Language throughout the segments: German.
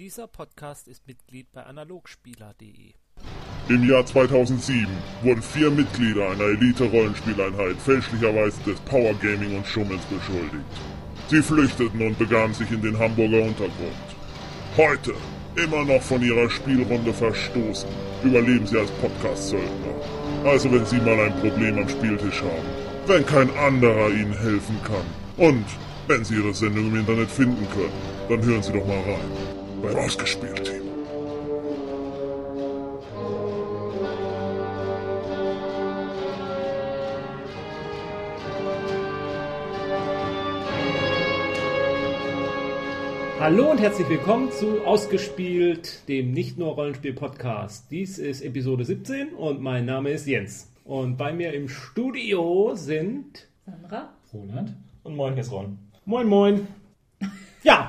Dieser Podcast ist Mitglied bei analogspieler.de. Im Jahr 2007 wurden vier Mitglieder einer Elite-Rollenspieleinheit fälschlicherweise des Power Gaming und Schummels beschuldigt. Sie flüchteten und begaben sich in den Hamburger Untergrund. Heute, immer noch von ihrer Spielrunde verstoßen, überleben sie als Podcast-Söldner. Also wenn Sie mal ein Problem am Spieltisch haben, wenn kein anderer Ihnen helfen kann und wenn Sie Ihre Sendung im Internet finden können, dann hören Sie doch mal rein beim Ausgespielt-Team. Hallo und herzlich willkommen zu Ausgespielt, dem nicht nur Rollenspiel-Podcast. Dies ist Episode 17 und mein Name ist Jens. Und bei mir im Studio sind Sandra? Roland. Und moin, hier ist Ron. Moin Moin. Ja,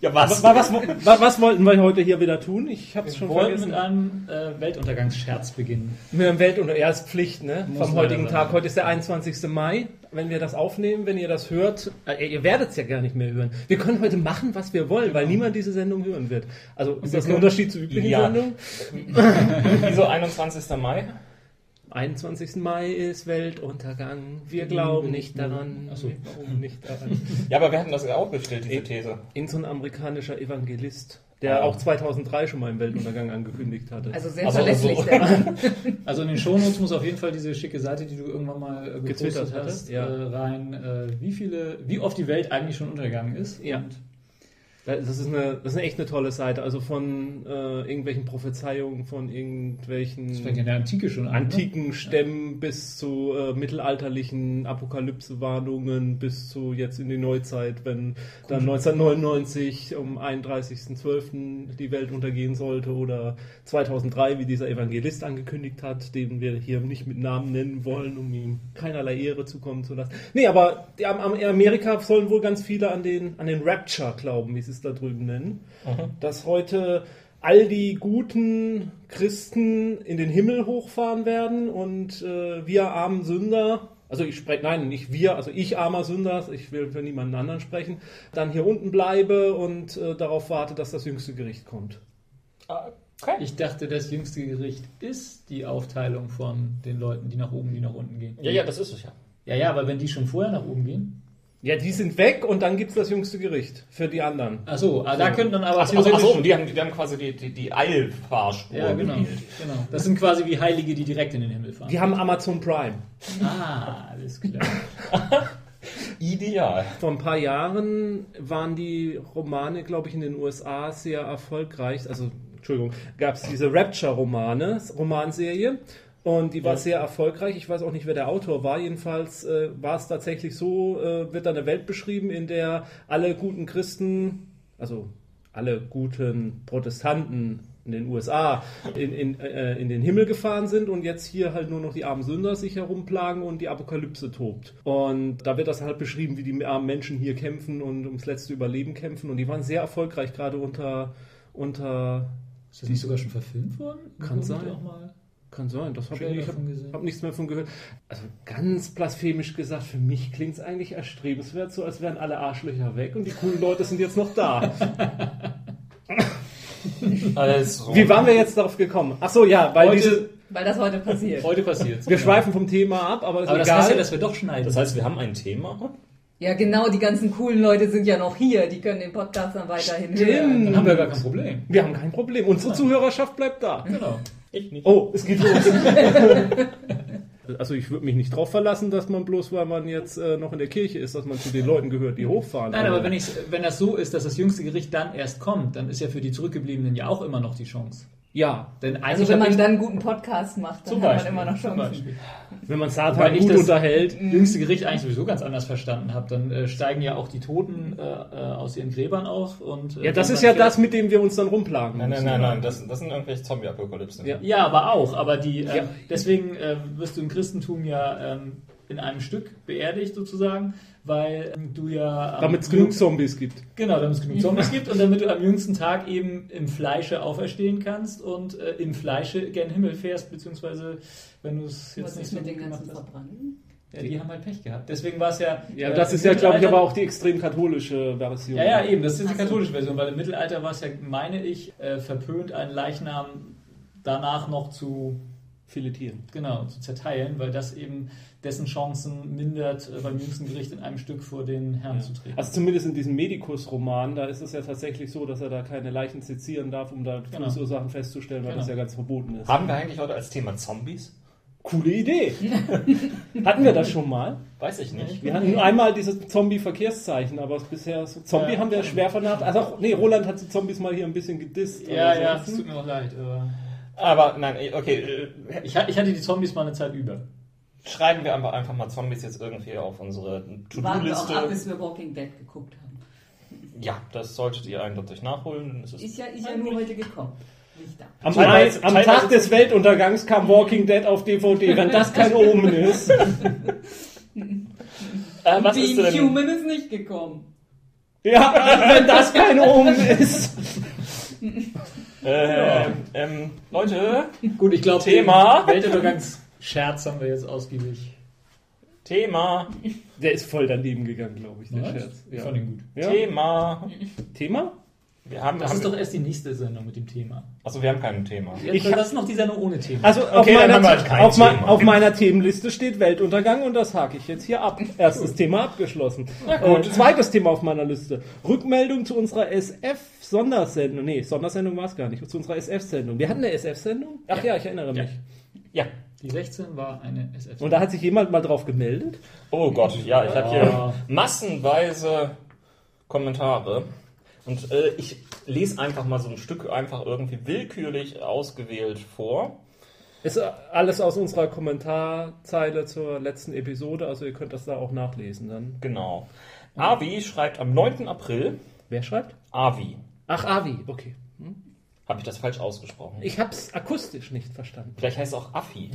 Ja, was, was, was, was wollten wir heute hier wieder tun? Ich habe es schon Wir wollten vergessen. mit einem äh, Weltuntergangsscherz beginnen. Mit dem Weltunter ja, ist Pflicht, ne? Muss Vom heutigen. Tag. Heute ist der 21. Mai. Wenn wir das aufnehmen, wenn ihr das hört, äh, ihr werdet es ja gar nicht mehr hören. Wir können heute machen, was wir wollen, weil niemand diese Sendung hören wird. Also ist das ein Unterschied zu üblichen Ja. Sendungen? Wieso 21. Mai? 21. Mai ist Weltuntergang. Wir glauben nicht daran. Ach so. Wir glauben nicht daran. Ja, aber wir hatten das ja aufgestellt, diese These. In so ein amerikanischer Evangelist, der auch 2003 schon mal einen Weltuntergang angekündigt hatte. Also sehr Also- verlässlich. also- der Mann. Also in den Shownotes muss auf jeden Fall diese schicke Seite, die du irgendwann mal äh, Getwittert gepostet hast, ja. äh, rein, äh, wie viele, wie oft die Welt eigentlich schon untergegangen ist. Ja. Und Das ist eine, das ist eine echt eine tolle Seite. Also von äh, irgendwelchen Prophezeiungen, von irgendwelchen das fängt ja in der Antike schon an. antiken Stämmen bis zu äh, mittelalterlichen Apokalypsewarnungen bis zu jetzt in die Neuzeit, wenn dann 1999 um 31.12. die Welt untergehen sollte oder 2003, wie dieser Evangelist angekündigt hat, den wir hier nicht mit Namen nennen wollen, um ihm keinerlei Ehre zukommen zu lassen. Nee, aber die, am, am, in Amerika sollen wohl ganz viele an den, an den Rapture glauben, wie sie es da drüben nennen dass heute all die guten Christen in den Himmel hochfahren werden und äh, wir armen Sünder, also ich spreche, nein, nicht wir, also ich armer Sünder, ich will für niemanden anderen sprechen, dann hier unten bleibe und äh, darauf warte, dass das jüngste Gericht kommt. Okay. Ich dachte, das jüngste Gericht ist die Aufteilung von den Leuten, die nach oben, die nach unten gehen. Ja, ja, das ist es ja. Ja, ja, aber wenn die schon vorher nach oben gehen. Ja, die sind weg und dann gibt es das jüngste Gericht für die anderen. Achso, ah, da könnten dann aber Achso, achso, theoretisch- achso, die haben, die haben quasi die, die, die Eilfahrspur Ja, genau, genau. Das sind quasi wie Heilige, die direkt in den Himmel fahren. Die haben Amazon Prime. ah, alles klar. Ideal. Vor ein paar Jahren waren die Romane, glaube ich, in den USA sehr erfolgreich. Also, Entschuldigung, gab es diese Rapture-Romane, Romanserie. Und die war Ja. sehr erfolgreich. Ich weiß auch nicht, wer der Autor war. Jedenfalls äh, war es tatsächlich so, äh, wird da eine Welt beschrieben, in der alle guten Christen, also alle guten Protestanten in den USA in, in, äh, in den Himmel gefahren sind und jetzt hier halt nur noch die armen Sünder sich herumplagen und die Apokalypse tobt. Und da wird das halt beschrieben, wie die armen Menschen hier kämpfen und ums letzte Überleben kämpfen. Und die waren sehr erfolgreich, gerade unter, unter Ist das nicht sogar schon verfilmt worden? Kann sein. Kann sein, das habe ich ich davon gesehen. habe hab nichts mehr von gehört. Also ganz blasphemisch gesagt, für mich klingt es eigentlich erstrebenswert, so als wären alle Arschlöcher weg und die coolen Leute sind jetzt noch da. Also, Wie waren wir jetzt darauf gekommen? Ach so, ja, weil Heute- diese, Weil das heute passiert. Heute passiert's. wir schweifen vom Thema ab, aber ist Aber das heißt ja, dass wir doch schneiden. das heißt, wir haben ein Thema. Ja, genau, die ganzen coolen Leute sind ja noch hier. Die können den Podcast dann weiterhin Stimmt. hören. dann haben wir gar kein Problem. wir haben kein Problem. Unsere Zuhörerschaft bleibt da. Genau. Ich nicht. Oh, es geht los. Also ich würde mich nicht drauf verlassen, dass man bloß, weil man jetzt äh, noch in der Kirche ist, dass man zu den Leuten gehört, die hochfahren. Nein, aber wenn, ich, wenn das so ist, dass das jüngste Gericht dann erst kommt, dann ist ja für die Zurückgebliebenen ja auch immer noch die Chance. Ja, Denn eigentlich Also wenn man ich- dann einen guten Podcast macht, dann zum hat Beispiel, man immer noch Chancen. Wenn man Satan ich gut das- unterhält. jüngste Gericht eigentlich sowieso ganz anders verstanden habe, dann äh, steigen ja auch die Toten äh, äh, aus ihren Gräbern auf und äh, Ja, das ist ja das, mit dem wir uns dann rumplagen Nein, nein, nein, nein, das, das sind irgendwelche Zombie-Apokalypsen. Ja. Ja, aber auch. Aber die, äh, Ja. deswegen äh, wirst du im Christentum ja ähm, in einem Stück beerdigt sozusagen, weil ähm, du ja am Damit es genug Zombies gibt. Genau, damit es genug Zombies gibt und damit du am jüngsten Tag eben im Fleische auferstehen kannst und äh, im Fleische gen Himmel fährst, beziehungsweise wenn du es jetzt Was nicht ist so mit den ganzen gemacht hast. Verbrannten? Ja, die haben halt Pech gehabt. Deswegen war es ja. Ja, äh, das ist ja, glaube ich, aber auch die extrem katholische Version. Ja, ja, eben, das ist die katholische Version, weil im Mittelalter war es ja, meine ich, äh, verpönt, einen Leichnam danach noch zu, Filetieren. genau, zu zerteilen, weil das eben dessen Chancen mindert, äh, beim jüngsten Gericht in einem Stück vor den Herrn zu treten. Also zumindest in diesem Medikus-Roman, da ist es ja tatsächlich so, dass er da keine Leichen sezieren darf, um da Genau. Todesursachen festzustellen, weil Genau. das ja ganz verboten ist. Haben wir eigentlich heute als Thema Zombies? Coole Idee. hatten wir das schon mal? Weiß ich nicht. Wir hatten einmal dieses Zombie-Verkehrszeichen, aber bisher so Zombie Ja. haben wir schwer vernachlässigt. Also auch, nee, Roland hat die Zombies mal hier ein bisschen gedisst. ja, ja, es tut mir auch leid. Aber Aber nein, okay, äh, ich, ich hatte die Zombies mal eine Zeit über. Schreiben wir einfach, einfach mal Zombies jetzt irgendwie auf unsere Warten wir auch ab, To-Do-Liste. bis wir Walking Dead geguckt haben. Ja, das solltet ihr eindeutig nachholen. Ist es Ist ja, ist ja nur heute gekommen. Nicht da. Am, Teilweise- am Tag des Weltuntergangs kam Walking Dead auf DVD. Wenn das kein Omen ist. äh, was ist Being denn? Human ist nicht gekommen. Ja, wenn das kein Omen ist. Äh, ähm, Leute, Gut, ich glaube, Thema. Weltuntergangsscherz haben wir jetzt ausgiebig. Thema, Der ist voll daneben gegangen, glaube ich, der Was? Scherz. Ich fand ihn gut. Ja. Thema. Thema? Wir haben, Das haben ist doch erst die nächste Sendung mit dem Thema. Achso, wir haben kein Thema. Jetzt, das ist noch die Sendung ohne Thema. Also auf, Okay, dann meiner, halt auf, Thema. auf meiner Themenliste steht Weltuntergang und das hake ich jetzt hier ab. Erstes Thema abgeschlossen. Äh, zweites Thema auf meiner Liste. Rückmeldung zu unserer SF-Sondersendung. Nee, Sondersendung war es gar nicht. Zu unserer SF-Sendung. Wir hatten eine SF-Sendung? Ach ja. ich erinnere mich. Ja. Die 16 war eine SF. Und da hat sich jemand mal drauf gemeldet. Oh Gott, ja, ich habe hier Ja. massenweise Kommentare. Und äh, ich lese einfach mal so ein Stück einfach irgendwie willkürlich ausgewählt vor. Ist äh, alles aus unserer Kommentarzeile zur letzten Episode, also ihr könnt das da auch nachlesen dann. Genau. Avi schreibt am 9. April. Wer schreibt? Avi. Ach, Avi, okay. Habe ich das falsch ausgesprochen? Ich hab's akustisch nicht verstanden. Vielleicht heißt es auch Affi.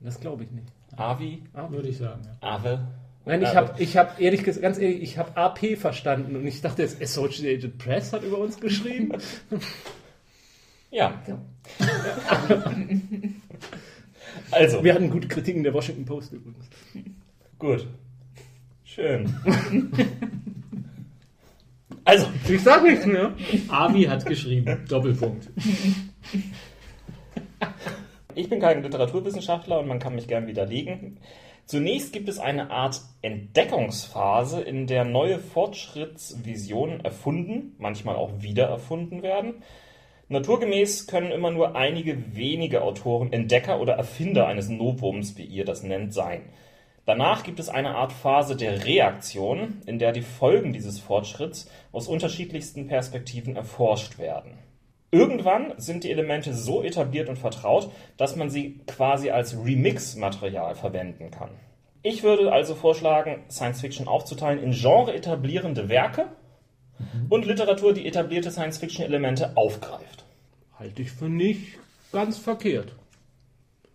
Das glaube ich nicht. Avi, würde ich sagen. Ja. Ave. Nein, ich habe, ich habe ehrlich gesagt, ganz ehrlich, ich habe AP verstanden und ich dachte, jetzt Associated Press hat über uns geschrieben. Ja. So. Also, Wir hatten gute Kritiken der Washington Post übrigens. gut. Schön. Also, Ich sag nichts mehr. Avi hat geschrieben. Doppelpunkt. Ich bin kein Literaturwissenschaftler und man kann mich gern widerlegen. Zunächst gibt es eine Art Entdeckungsphase, in der neue Fortschrittsvisionen erfunden, manchmal auch wieder erfunden werden. Naturgemäß können immer nur einige wenige Autoren Entdecker oder Erfinder eines Novums, wie ihr das nennt, sein. Danach gibt es eine Art Phase der Reaktion, in der die Folgen dieses Fortschritts aus unterschiedlichsten Perspektiven erforscht werden. Irgendwann sind die Elemente so etabliert und vertraut, dass man sie quasi als Remix-Material verwenden kann. Ich würde also vorschlagen, Science Fiction aufzuteilen in genre-etablierende Werke und Literatur, die etablierte Science-Fiction-Elemente aufgreift. Halte ich für nicht ganz verkehrt.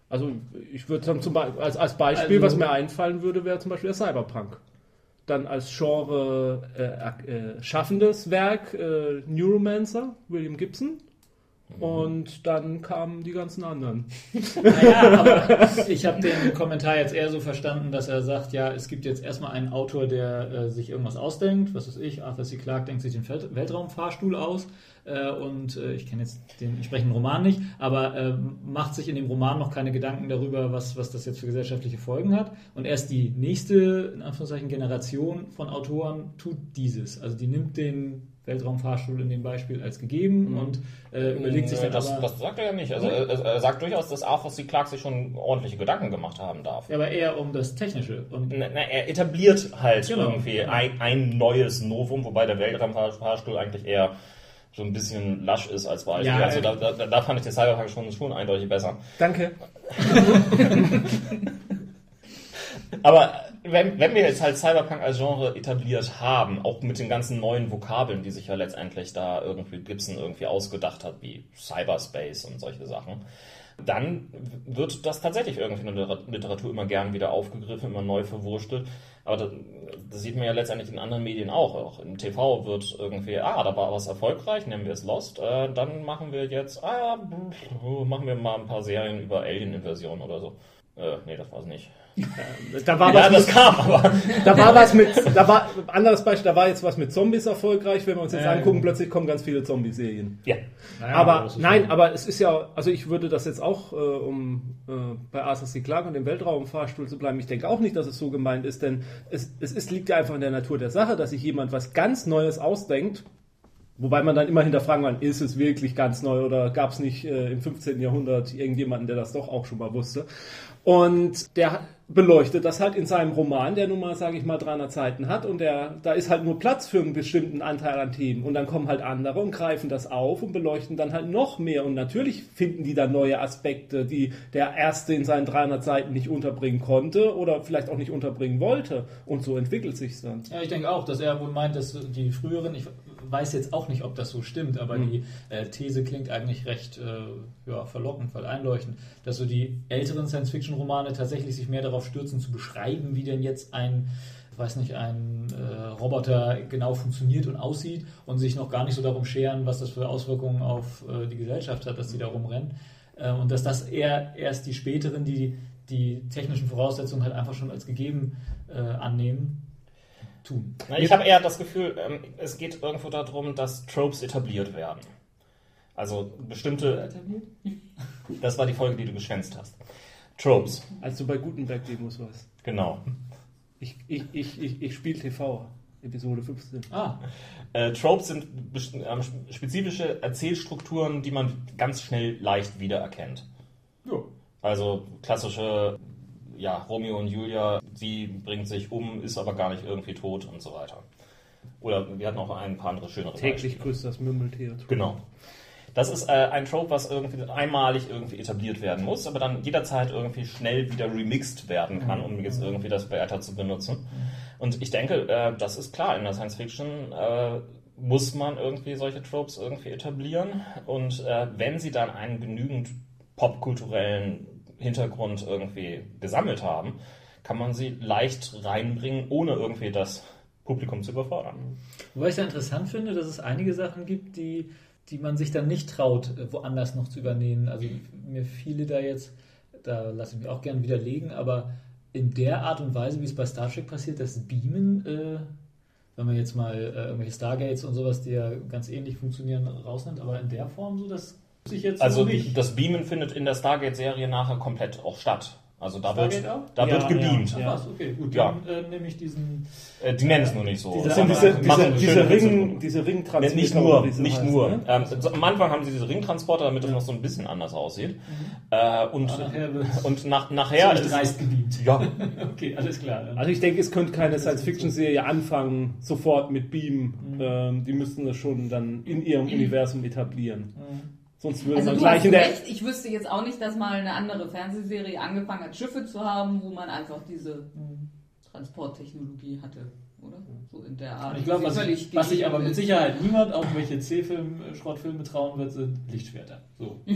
Also ich würde dann zum Beispiel, als, als Beispiel, Also- was mir einfallen würde, wäre zum Beispiel der Cyberpunk. Dann als Genre äh, äh, schaffendes Werk äh, Neuromancer, William Gibson. Und dann kamen die ganzen anderen. Naja, aber ich habe den Kommentar jetzt eher so verstanden, dass er sagt, ja, es gibt jetzt erstmal einen Autor, der äh, sich irgendwas ausdenkt, was weiß ich, Arthur C. Clarke denkt sich den Weltraumfahrstuhl aus äh, und äh, ich kenne jetzt den entsprechenden Roman nicht, aber äh, macht sich in dem Roman noch keine Gedanken darüber, was, was das jetzt für gesellschaftliche Folgen hat und erst die nächste, in Anführungszeichen, Generation von Autoren tut dieses. Also die nimmt den Weltraumfahrstuhl in dem Beispiel als gegeben und äh, überlegt sich dann das, aber... das sagt er ja nicht. Also er, er sagt durchaus, dass Arthur C. Clarke sich schon ordentliche Gedanken gemacht haben darf. Ja, aber eher um das Technische. Und Na, na, er etabliert halt Genau. irgendwie ein, ein neues Novum, wobei der Weltraumfahrstuhl eigentlich eher so ein bisschen lasch ist als Beispiel. Ja, also äh, da, da, da fand ich den Cyberpunk schon, schon eindeutig besser. Danke. Aber wenn, wenn wir jetzt halt Cyberpunk als Genre etabliert haben, auch mit den ganzen neuen Vokabeln, die sich ja letztendlich da irgendwie Gibson irgendwie ausgedacht hat, wie Cyberspace und solche Sachen, dann wird das tatsächlich irgendwie in der Literatur immer gern wieder aufgegriffen, immer neu verwurstelt. Aber das, das sieht man ja letztendlich in anderen Medien auch. Auch im TV wird irgendwie, ah, da war was erfolgreich, nennen wir es Lost, äh, dann machen wir jetzt, ah, machen wir mal ein paar Serien über Alien-Inversion oder so. Äh, nee, das war's nicht. Da war, Ja, was das mit, kam, aber. da war was mit, da war, anderes Beispiel, da war jetzt was mit Zombies erfolgreich. Wenn wir uns jetzt Ja, angucken, ja. plötzlich kommen ganz viele Zombie-Serien. Ja. Naja, aber nein, schon- aber es ist ja, also ich würde das jetzt auch, äh, um äh, bei Arthur C. Clarke und dem Weltraumfahrstuhl zu bleiben, ich denke auch nicht, dass es so gemeint ist, denn es, es ist, liegt ja einfach in der Natur der Sache, dass sich jemand was ganz Neues ausdenkt, wobei man dann immer hinterfragen kann, ist es wirklich ganz neu oder gab es nicht äh, im 15. Jahrhundert irgendjemanden, der das doch auch schon mal wusste. Und der beleuchtet das halt in seinem Roman, der nun mal, sage ich mal, 300 Seiten hat und der, da ist halt nur Platz für einen bestimmten Anteil an Themen und dann kommen halt andere und greifen das auf und beleuchten dann halt noch mehr und natürlich finden die dann neue Aspekte, die der Erste in seinen 300 Seiten nicht unterbringen konnte oder vielleicht auch nicht unterbringen wollte und so entwickelt sich's dann. Ja, ich denke auch, dass er wohl meint, dass die früheren, ich weiß jetzt auch nicht, ob das so stimmt, aber die äh, These klingt eigentlich recht äh, ja, verlockend, weil einleuchtend, dass so die älteren Science-Fiction-Romane tatsächlich sich mehr darauf stürzen, zu beschreiben, wie denn jetzt ein weiß nicht, ein äh, Roboter genau funktioniert und aussieht und sich noch gar nicht so darum scheren, was das für Auswirkungen auf äh, die Gesellschaft hat, dass die da rumrennen. Äh, und dass das eher erst die späteren, die die technischen Voraussetzungen halt einfach schon als gegeben äh, annehmen, tun. Na, Ich habe eher das Gefühl, ähm, es geht irgendwo darum, dass Tropes etabliert werden. Also bestimmte, das war die Folge, die du geschwänzt hast. Tropes, Als du bei Gutenberg Demos warst. genau. Ich, ich, ich, ich, ich spiele TV, Episode 15. Ah, Äh, Tropes sind ähm, spezifische Erzählstrukturen, die man ganz schnell leicht wiedererkennt. ja. Also klassische, ja, Romeo und Julia, sie bringt sich um, ist aber gar nicht irgendwie tot und so weiter. Oder wir hatten auch ein paar andere schönere Täglich Beispiele. grüßt das Mümmeltier. Genau. Das ist äh, ein Trope, was irgendwie einmalig irgendwie etabliert werden muss, aber dann jederzeit irgendwie schnell wieder remixed werden kann, um jetzt irgendwie das weiter zu benutzen. Und ich denke, äh, das ist klar, in der Science Fiction äh, muss man irgendwie solche Tropes irgendwie etablieren. Und äh, wenn sie dann einen genügend popkulturellen Hintergrund irgendwie gesammelt haben, kann man sie leicht reinbringen, ohne irgendwie das Publikum zu überfordern. Wobei ich ja interessant finde, dass es einige Sachen gibt, die, die man sich dann nicht traut, äh, woanders noch zu übernehmen. Also mir viele da jetzt, da lasse ich mich auch gern widerlegen, aber in der Art und Weise, wie es bei Star Trek passiert, das Beamen, äh, wenn man jetzt mal äh, irgendwelche Stargates und sowas, die ja ganz ähnlich funktionieren, rausnimmt, aber in der Form so, das sich jetzt Also so nicht. das Beamen findet in der Stargate-Serie nachher komplett auch statt. Also da wird, Stargate auch? da Ja, wird gebeamt. ja. Ach okay, gut, Ja. dann äh, nehme ich diesen. Äh, die nennen es nur nicht so. Diese- Das sind diese, diese, diese, Ring, diese Ringtransporter. nicht nur, nicht heißen, nur. ne? Ähm, so, am Anfang haben sie diese Ringtransporter, damit das noch so ein bisschen anders aussieht. Äh, und, Aber nachher wird und nach, nachher ziemlich dreist gebeamt. ja, Okay, alles klar. Dann. Also ich denke, es könnte keine Science-Fiction-Serie anfangen, sofort mit Beam. Mhm. Ähm, die müssten das schon dann in ihrem Universum etablieren. Sonst würde Also man du gleich hast in der... recht, ich wüsste jetzt auch nicht, dass mal eine andere Fernsehserie angefangen hat, Schiffe zu haben, wo man einfach diese Transporttechnologie hatte, oder? So in der Art. Ich glaube, was, ich- was sich aber mit. Sicherheit niemand auf welche C-Film, äh, Schrottfilme trauen wird, sind Lichtschwerter. So.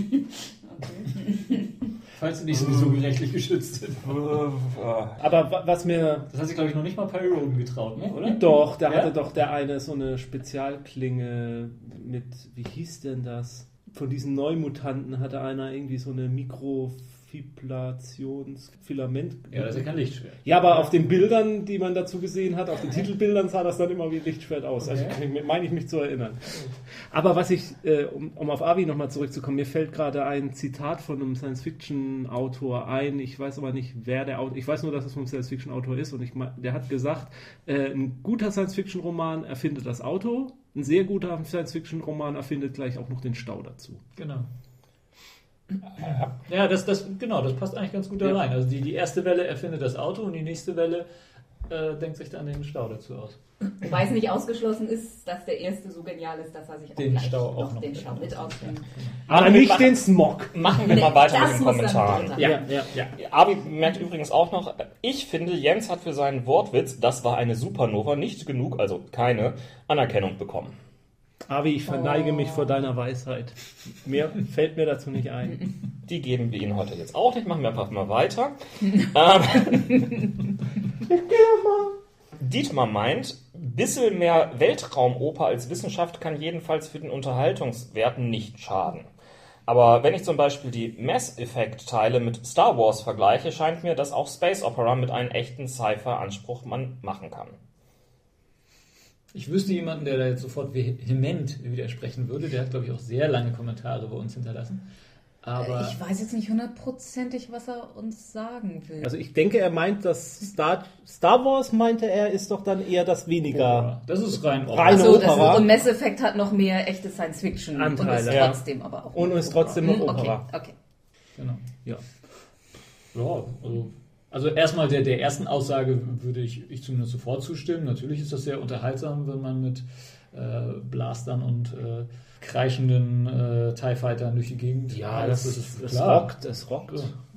Okay. Falls sie nicht sowieso rechtlich geschützt sind. Aber wa- was mir... Das hat sich, glaube ich, noch nicht mal Perry Roden getraut, ne? oder? Doch, da Ja? hatte doch der eine so eine Spezialklinge mit... Wie hieß denn das? Von diesen Neumutanten hatte einer irgendwie so eine Mikrofibrationsfilament. Ja, das ist ja kein Lichtschwert. Ja, aber auf den Bildern, die man dazu gesehen hat, auf den Titelbildern sah das dann immer wie Lichtschwert aus. Also Okay. ich- meine ich mich zu erinnern. Aber was ich, äh, um, um auf Avi nochmal zurückzukommen, mir fällt gerade ein Zitat von einem Science-Fiction-Autor ein. Ich weiß aber nicht, wer der Autor Ich weiß nur, dass es vom Science-Fiction-Autor ist. Und ich, der hat gesagt, äh, ein guter Science-Fiction-Roman erfindet das Auto. Ein sehr guter Science-Fiction-Roman erfindet gleich auch noch den Stau dazu. Genau. Ja, das, das, genau, das passt eigentlich ganz gut da Ja. rein. Also die, die erste Welle erfindet das Auto und die nächste Welle äh, denkt sich dann den Stau dazu aus. Wobei es nicht ausgeschlossen ist, dass der erste so genial ist, dass er sich auch Den gleich Stau auch noch noch den mit Stau mit ausdenkt. Aber nicht machen- den Smog. machen wir Nee, mal weiter mit den Kommentaren. Ja, ja, ja. Abi merkt übrigens auch noch, ich finde, Jens hat für seinen Wortwitz, das war eine Supernova, nicht genug, also keine Anerkennung bekommen. Avi, ich verneige mich vor deiner Weisheit. Mehr fällt mir dazu nicht ein. Die geben wir Ihnen heute jetzt auch nicht. Machen wir einfach mal weiter. ähm, Dietmar meint, bisschen mehr Weltraumoper als Wissenschaft kann jedenfalls für den Unterhaltungswerten nicht schaden. Aber wenn ich zum Beispiel die Mass Effect-Teile mit Star Wars vergleiche, scheint mir, dass auch Space Opera mit einem echten Sci-Fi-Anspruch man machen kann. Ich wüsste jemanden, der da jetzt sofort vehement widersprechen würde. Der hat, glaube ich, auch sehr lange Kommentare bei uns hinterlassen. Aber ich weiß jetzt nicht hundertprozentig, was er uns sagen will. Also ich denke, er meint, dass Star, Star Wars, meinte er, ist doch dann eher das weniger. das ist rein Reine das Opera. ist, und Mass Effect hat noch mehr echte Science-Fiction und Anteile, ist ja. trotzdem aber auch Und ist trotzdem Opera. noch Hm, Opera. Okay, okay. Genau. Ja. Ja, also, also erstmal der, der ersten Aussage würde ich, ich zumindest sofort zustimmen. Natürlich ist das sehr unterhaltsam, wenn man mit äh, Blastern und äh, kreischenden äh, TIE Fightern durch die Gegend Ja, reist. das, ist es klar. rockt, es rockt.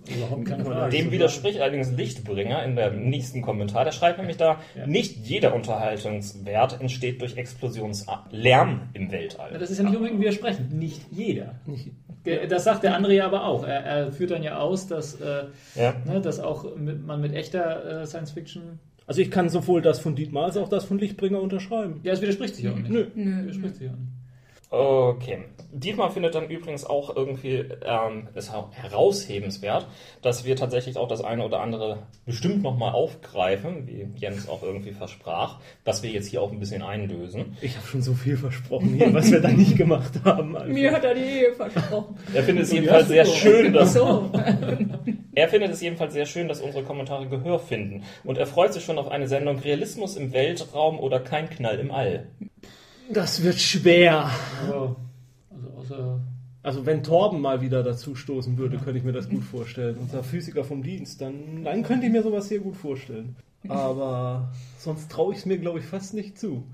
Ja, Dem. Dem widerspricht allerdings Lichtbringer in der nächsten Kommentar. Der schreibt nämlich da, Ja. nicht jeder Unterhaltungswert entsteht durch Explosionslärm im Ja, Weltall. Das ist ja nicht unbedingt widersprechend. Nicht jeder. Nicht- Der- Das sagt der andere ja aber auch. Er, er führt dann ja aus, dass, äh, Ja. ne, dass auch mit, man mit echter äh, Science Fiction. Also ich kann sowohl das von Dietmar als auch das von Lichtbringer unterschreiben. Ja, es widerspricht sich auch nicht. Nö. Nö, Widerspricht sich auch nicht. Okay. Dietmar findet dann übrigens auch irgendwie ähm, es auch heraushebenswert, dass wir tatsächlich auch das eine oder andere bestimmt nochmal aufgreifen, wie Jens auch irgendwie versprach, dass wir jetzt hier auch ein bisschen eindösen. Ich habe schon so viel versprochen hier, was wir da nicht gemacht haben. Also. Mir hat er die Ehe versprochen. Er findet es jedenfalls sehr schön, dass So. Er findet es jedenfalls sehr schön, dass unsere Kommentare Gehör finden. Und er freut sich schon auf eine Sendung Realismus im Weltraum oder kein Knall im All. Das wird schwer. Ja, also außer. Also wenn Torben mal wieder dazu stoßen würde, könnte ich mir das gut vorstellen. Unser Physiker vom Dienst, dann, dann könnte ich mir sowas hier gut vorstellen. Aber sonst traue ich es mir, glaube ich, fast nicht zu.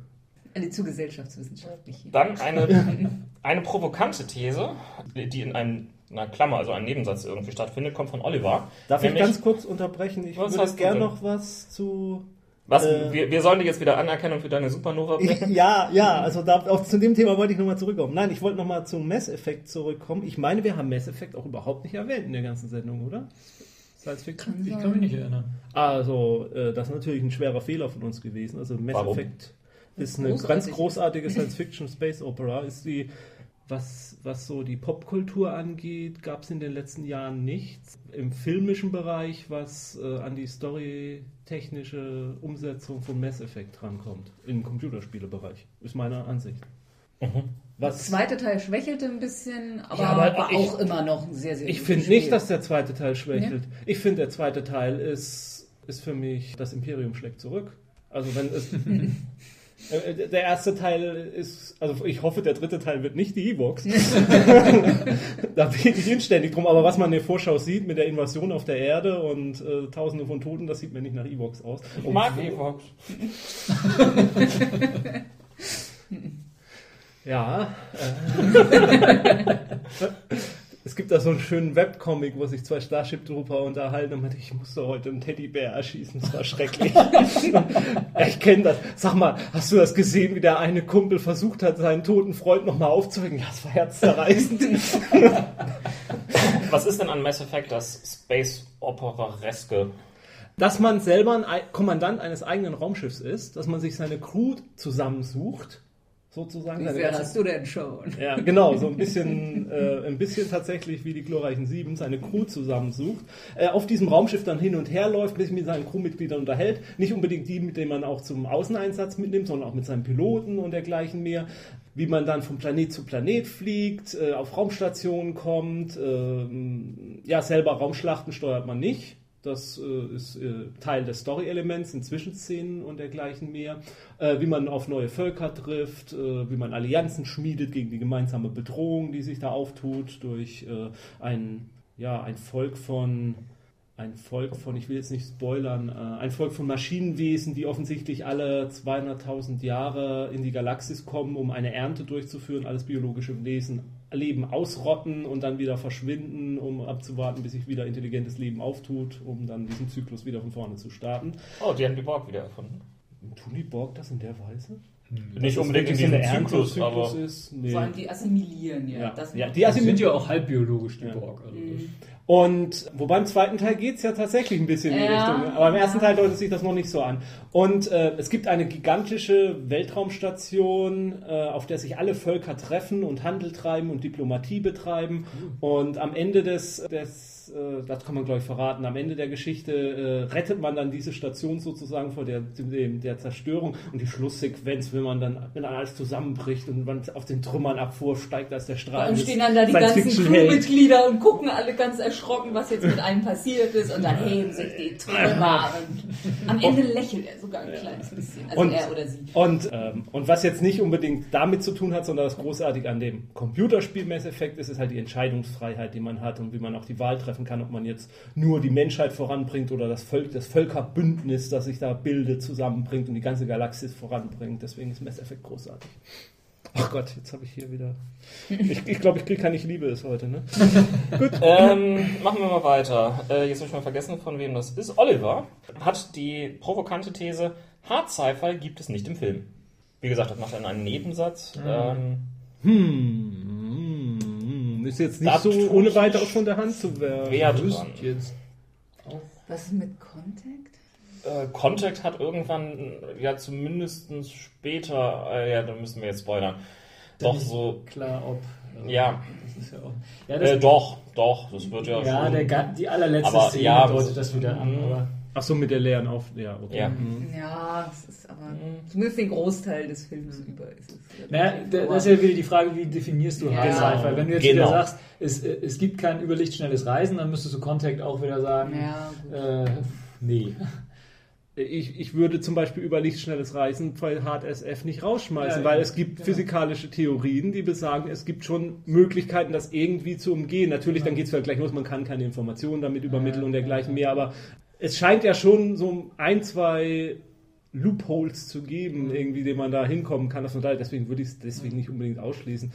Eine zu gesellschaftswissenschaftlich. Dann eine, eine provokante These, die in einem, einer Klammer, also einem Nebensatz irgendwie stattfindet, kommt von Oliver. Darf ich Nämlich- ganz kurz unterbrechen? Ich Was würde gerne noch was zu Was? Äh, wir, wir sollen dich jetzt wieder anerkennen und für deine Supernova bringen? Ja, ja, also da, auch zu dem Thema wollte ich nochmal zurückkommen. Nein, ich wollte nochmal zum Mass Effect zurückkommen. Ich meine, wir haben Mass Effect auch überhaupt nicht erwähnt in der ganzen Sendung, oder? Science Fiction? Ich kann mich nicht erinnern. Also, äh, das ist natürlich ein schwerer Fehler von uns gewesen. Also? Effect ist eine großartig. ganz großartige Science-Fiction Space Opera. Ist die, was, was so die Popkultur angeht, gab es in den letzten Jahren nichts. Im filmischen Bereich, was äh, an die storytechnische Umsetzung von Mass Effect rankommt. Im Computerspielebereich, ist meine Ansicht. Der Was, zweite Teil schwächelte ein bisschen, aber, Ja, aber war ich- auch immer noch ein sehr, sehr ich finde nicht, dass der zweite Teil schwächelt. Ich finde, der zweite Teil ist, ist für mich, das Imperium schlägt zurück. Also wenn es... Äh, Der erste Teil ist, also ich hoffe, der dritte Teil wird nicht die Evox. da bete ich inständig drum. Aber was man in der Vorschau sieht mit der Invasion auf der Erde und äh, Tausende von Toten, das sieht mir nicht nach Evox aus. Ich mag Obwohl- Evox. Ja. Äh, es gibt da so einen schönen Webcomic, wo sich zwei Starship Trooper unterhalten und meinte, ich musste heute einen Teddybär erschießen, das war schrecklich. ich kenne das. Sag mal, hast du das gesehen, wie der eine Kumpel versucht hat, seinen toten Freund nochmal aufzuwecken? Ja, das war herzzerreißend. Was ist denn an Mass Effect das Space Opera-reske? dass man selber ein Ei- Kommandant eines eigenen Raumschiffs ist, dass man sich seine Crew zusammensucht, sozusagen. Wie viel hast du denn schon? Ja, genau, so ein bisschen, äh, ein bisschen tatsächlich wie die glorreichen Sieben seine Crew zusammensucht, äh, auf diesem Raumschiff dann hin und her läuft, bis mit seinen Crewmitgliedern unterhält. Nicht unbedingt die, mit denen man auch zum Außeneinsatz mitnimmt, sondern auch mit seinen Piloten und dergleichen mehr. Wie man dann von Planet zu Planet fliegt, äh, auf Raumstationen kommt. ähm, ja, selber Raumschlachten steuert man nicht. Das äh, ist äh, Teil des Story-Elements in Zwischenszenen und dergleichen mehr. Äh, wie man auf neue Völker trifft, äh, wie man Allianzen schmiedet gegen die gemeinsame Bedrohung, die sich da auftut durch äh, ein, ja, ein Volk von ein Volk von, ich will jetzt nicht spoilern, äh, ein Volk von Maschinenwesen, die offensichtlich alle 200.000 Jahre in die Galaxis kommen, um eine Ernte durchzuführen, alles biologische Wesen Leben ausrotten und dann wieder verschwinden, um abzuwarten, bis sich wieder intelligentes Leben auftut, um dann diesen Zyklus wieder von vorne zu starten. Oh, die haben die Borg wieder erfunden. Tun die Borg das in der Weise? Nicht unbedingt in diesem Zyklus, Erntezyklus aber ist? Nee. Vor allem die assimilieren ja. Ja. Das Ja, die assimilieren sind ja auch halb biologisch, die Ja. Borg. Also Mhm. Und wobei im zweiten Teil geht's ja tatsächlich ein bisschen in die Ja. Richtung. Aber im ersten Ja. Teil deutet sich das noch nicht so an. Und äh, es gibt eine gigantische Weltraumstation, äh, auf der sich alle Völker treffen und Handel treiben und Diplomatie betreiben. Und am Ende des, des äh, das kann man glaube ich verraten, am Ende der Geschichte äh, rettet man dann diese Station sozusagen vor der, dem, der Zerstörung. Und die Schlusssequenz, wenn man dann, wenn dann alles zusammenbricht und man auf den Trümmern abvorsteigt, als der Strahl des stehen dann da die ganzen. Crewmitglieder und gucken alle ganz erschrocken, was jetzt mit einem passiert ist und dann heben sich die Trümmer. Und am Ende lächelt er sogar ein kleines bisschen. Also Und- er oder sie. Und, ähm, und was jetzt nicht unbedingt damit zu tun hat, sondern das Großartige an dem Computerspiel Mass Effect ist, ist halt die Entscheidungsfreiheit, die man hat und wie man auch die Wahl treffen kann, ob man jetzt nur die Menschheit voranbringt oder das, Volk, das Völkerbündnis, das sich da bildet, zusammenbringt und die ganze Galaxis voranbringt. Deswegen ist Mass Effect großartig. Ach Gott, jetzt habe ich hier wieder. Ich, ich glaube, ich kriege keine Ich liebe es heute, ne? Ähm, machen wir mal weiter. Äh, jetzt habe ich mal vergessen, von wem das ist. Oliver hat die provokante These, Hard Sci-Fi gibt es nicht im Film. Wie gesagt, das macht er in einem Nebensatz. Ähm, Hm, ist jetzt nicht Da so ohne ich weiter mich aus von der Hand zu werfen. wer Wüsst dran? jetzt. Was ist mit Contact? Äh, Contact hat irgendwann, ja zumindest später, äh, ja, da müssen wir jetzt spoilern, doch so, Klar, ob. also, Ja. Das ist ja auch. Ja, das, äh, doch, doch, das wird ja, ja schon. der, die allerletzte Aber Szene ja, deutet das wieder an. Mhm. Aber Ach so, mit der leeren Auf. Ja, okay. Ja. Mhm. Ja, es ist aber zumindest den Großteil des Films über ist es. naja, da- das ist ja wieder die Frage, wie definierst du Ja. Hard Sci-Fi? Wenn du jetzt Genau. wieder sagst, es, es gibt kein überlichtschnelles Reisen, dann müsstest du Contact auch wieder sagen, Ja, äh, nee. Ich, ich würde zum Beispiel über lichtschnelles Reisen bei Hard SF nicht rausschmeißen, Ja, weil ja, es gibt genau. physikalische Theorien, die besagen, es gibt schon Möglichkeiten, das irgendwie zu umgehen. Natürlich, dann geht es vielleicht gleich los, man kann keine Informationen damit übermitteln und dergleichen mehr, aber es scheint ja schon so ein, zwei Loopholes zu geben, irgendwie, den man da hinkommen kann. Von daher, deswegen würde ich es deswegen nicht unbedingt ausschließen.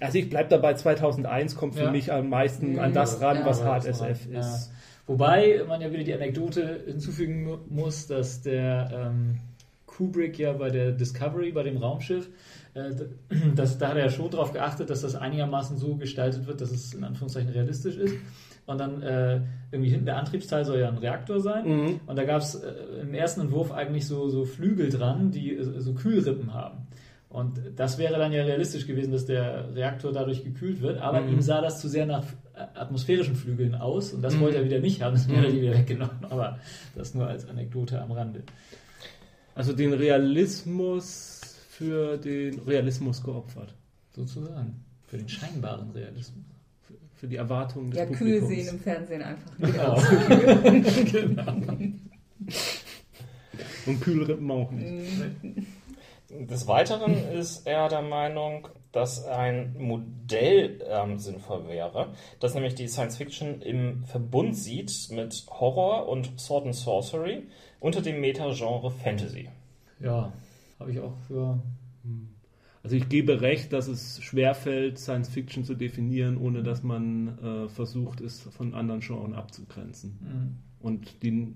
Also ich bleibe dabei, 2001 kommt für Ja. mich am meisten an das ran, Ja, was Hard SF ja. ist. Wobei man ja wieder die Anekdote hinzufügen mu- muss, dass der ähm, Kubrick ja bei der Discovery, bei dem Raumschiff, äh, das, da hat er ja schon darauf geachtet, dass das einigermaßen so gestaltet wird, dass es in Anführungszeichen realistisch ist. Und dann äh, irgendwie hinten der Antriebsteil soll ja ein Reaktor sein. Mhm. Und da gab es äh, im ersten Entwurf eigentlich so, so Flügel dran, die äh, so Kühlrippen haben. Und das wäre dann ja realistisch gewesen, dass der Reaktor dadurch gekühlt wird. Aber Mhm. ihm sah das zu sehr nach äh, atmosphärischen Flügeln aus. Und das Mhm. wollte er wieder nicht haben. Das wurde Mhm. die wieder weggenommen. Aber das nur als Anekdote am Rande. Also den Realismus für den Realismus geopfert. Sozusagen. Für den scheinbaren Realismus. Für die Erwartungen des Ja, kühl Publikums. sehen im Fernsehen einfach nicht Genau. aus. genau. Und Kühlrippen auch nicht. Des Weiteren ist er der Meinung, dass ein Modell ähm, sinnvoll wäre, das nämlich die Science Fiction im Verbund sieht mit Horror und Sword and Sorcery unter dem Meta-Genre Fantasy. Ja, habe ich auch für. Also ich gebe recht, dass es schwerfällt, Science Fiction zu definieren, ohne dass man äh, versucht, es von anderen Genres abzugrenzen. Mhm. Und die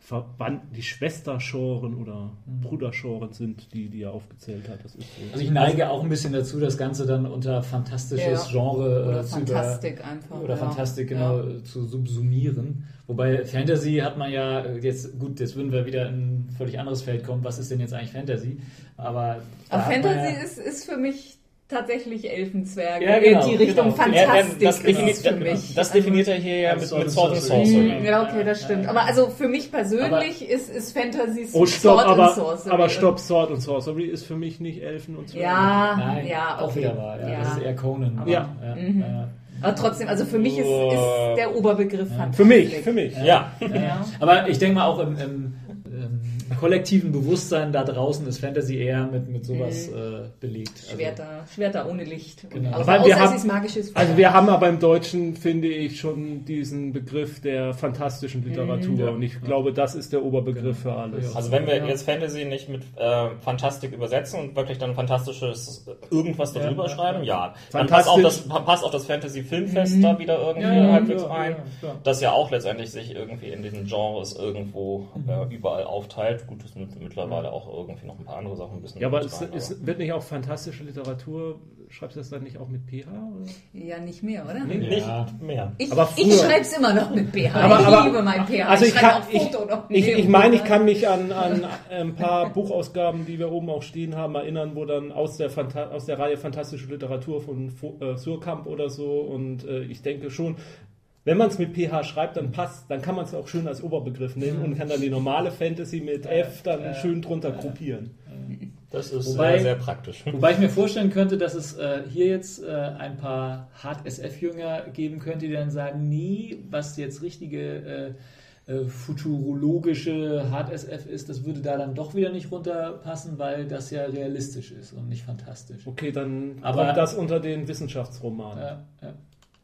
Verband, die Schwestergenren oder Brudergenren sind die, die er aufgezählt hat. Das ist so. Also ich neige auch ein bisschen dazu, das Ganze dann unter fantastisches Ja. Genre Oder äh, zu über, Fantastik einfach. oder ja. Fantastik genau Ja. zu subsumieren. Wobei Fantasy hat man ja äh, jetzt gut, jetzt würden wir wieder in ein völlig anderes Feld kommen. Was ist denn jetzt eigentlich Fantasy? Aber, Aber Fantasy ja, ist, ist für mich tatsächlich Elfenzwerge. Ja, genau, die Richtung genau. Ja, Fantastik das, es für mich. das definiert er hier ja mit, Sword mit and Sword and Sorcery. Mhm, Ja, okay, das stimmt. Aber also für mich persönlich ist, ist Fantasy Oh, stopp, Sword and aber, Sorcery. aber stopp, Sword und Sorcery ist für mich nicht Elfen und Zwerge. Ja, Nein, ja, auch okay. wieder wahr. Ja, Ja. Das ist eher Conan. Aber- Ja. ja, Mhm. ja. Aber trotzdem, also für mich ist, ist der Oberbegriff Fantastik. Für mich, für mich. Ja, Ja. Aber ich denke mal auch im, im kollektiven Bewusstsein da draußen ist Fantasy eher mit, mit sowas äh, belegt. Also- Schwerter, Schwerter ohne Licht. Genau. Außer, Weil wir haben- es ist magisches Also wir haben aber im Deutschen, finde ich, schon diesen Begriff der fantastischen Literatur. Ja. Und ich glaube, das ist der Oberbegriff für alles. Also wenn wir Ja. jetzt Fantasy nicht mit äh, Fantastik übersetzen und wirklich dann fantastisches irgendwas Ja, darüber ja, schreiben, ja. Dann passt auch, das, passt auch das Fantasy Filmfest da wieder irgendwie Ja, ja, halbwegs ja, ein. ja, klar. Das ja auch letztendlich sich irgendwie in diesen Genres irgendwo äh, überall aufteilt. Zeit. Gut, sind mittlerweile auch irgendwie noch ein paar andere Sachen ein bisschen Ja, aber es, rein, es wird nicht auch fantastische Literatur, schreibst du das dann nicht auch mit PH? Oder? Ja, nicht mehr, oder? Nee, nicht Ja. mehr. Ich, Aber ich schreibe es immer noch mit PH. Aber- ich aber- liebe mein PH. Also ich, schreibe kann, auch ich, Foto noch. ich, ich meine, ich oder? kann mich an, an ein paar Buchausgaben, die wir oben auch stehen haben, erinnern, wo dann aus der, Phanta aus der Reihe Fantastische Literatur von Fu- äh, Surkamp oder so und äh, ich denke schon, wenn man es mit PH schreibt, dann passt, dann kann man es auch schön als Oberbegriff nehmen und kann dann die normale Fantasy mit F dann schön drunter gruppieren. Das ist Wobei- sehr, sehr praktisch. Wobei ich mir vorstellen könnte, dass es äh, hier jetzt äh, ein paar Hard-SF-Jünger geben könnte, die dann sagen, nee, was jetzt richtige äh, äh, futurologische Hard-SF ist, das würde da dann doch wieder nicht runterpassen, weil das ja realistisch ist und nicht fantastisch. Okay, dann Aber- kommt das unter den Wissenschaftsroman. Ja, ja.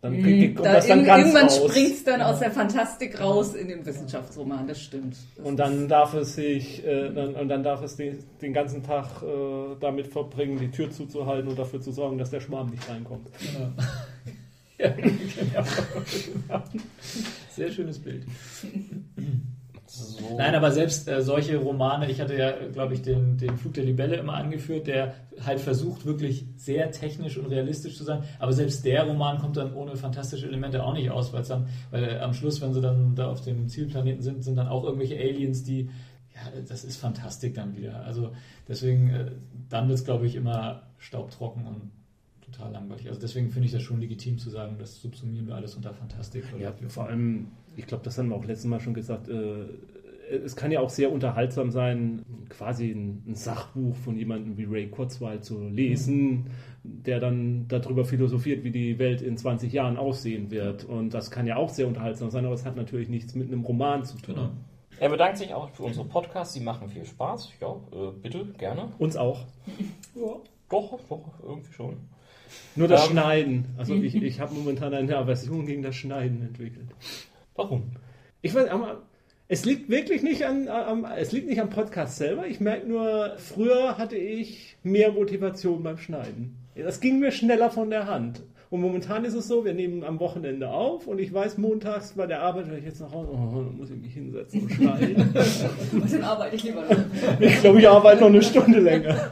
Dann Mhm, kriegt- kommt da das dann ganz irgendwann springt es dann aus der Fantastik raus in den Wissenschaftsroman, das stimmt. Das Und dann darf es sich, äh, dann, und dann darf es den, den ganzen Tag äh, damit verbringen, die Tür zuzuhalten und dafür zu sorgen, dass der Schwarm nicht reinkommt. Genau. ja, genau. Sehr schönes Bild. So. Nein, aber selbst äh, solche Romane, ich hatte ja, glaube ich, den, den Flug der Libelle immer angeführt, der halt versucht, wirklich sehr technisch und realistisch zu sein. Aber selbst der Roman kommt dann ohne fantastische Elemente auch nicht aus, weil es dann, weil äh, am Schluss, wenn sie dann da auf dem Zielplaneten sind, sind dann auch irgendwelche Aliens, die, ja, das ist Fantastik dann wieder. Also deswegen, äh, dann wird es, glaube ich, immer staubtrocken und total langweilig. Also deswegen finde ich das schon legitim zu sagen, das subsumieren wir alles unter Fantastik. Ja, vor allem, ich glaube, das haben wir auch letztes Mal schon gesagt, äh, es kann ja auch sehr unterhaltsam sein, quasi ein, ein Sachbuch von jemandem wie Ray Kurzweil zu lesen, der dann darüber philosophiert, wie die Welt in 20 Jahren aussehen wird. Und das kann ja auch sehr unterhaltsam sein, aber es hat natürlich nichts mit einem Roman zu tun. Genau. Er bedankt sich auch für unsere Podcasts. Sie machen viel Spaß. Ja, äh, bitte, gerne. Uns auch. Doch, doch, irgendwie schon. Nur das Ähm. Schneiden. Also ich, ich habe momentan eine Aversion gegen das Schneiden entwickelt. Warum? Ich weiß, aber es liegt wirklich nicht an, am, es liegt nicht am Podcast selber. Ich merke nur, früher hatte ich mehr Motivation beim Schneiden. Das ging mir schneller von der Hand. Und momentan ist es so, wir nehmen am Wochenende auf und ich weiß, montags bei der Arbeit, wenn ich jetzt nach Hause, oh, dann muss ich mich hinsetzen und schneiden. dann arbeite ich lieber noch. ich glaube, ich arbeite noch eine Stunde länger.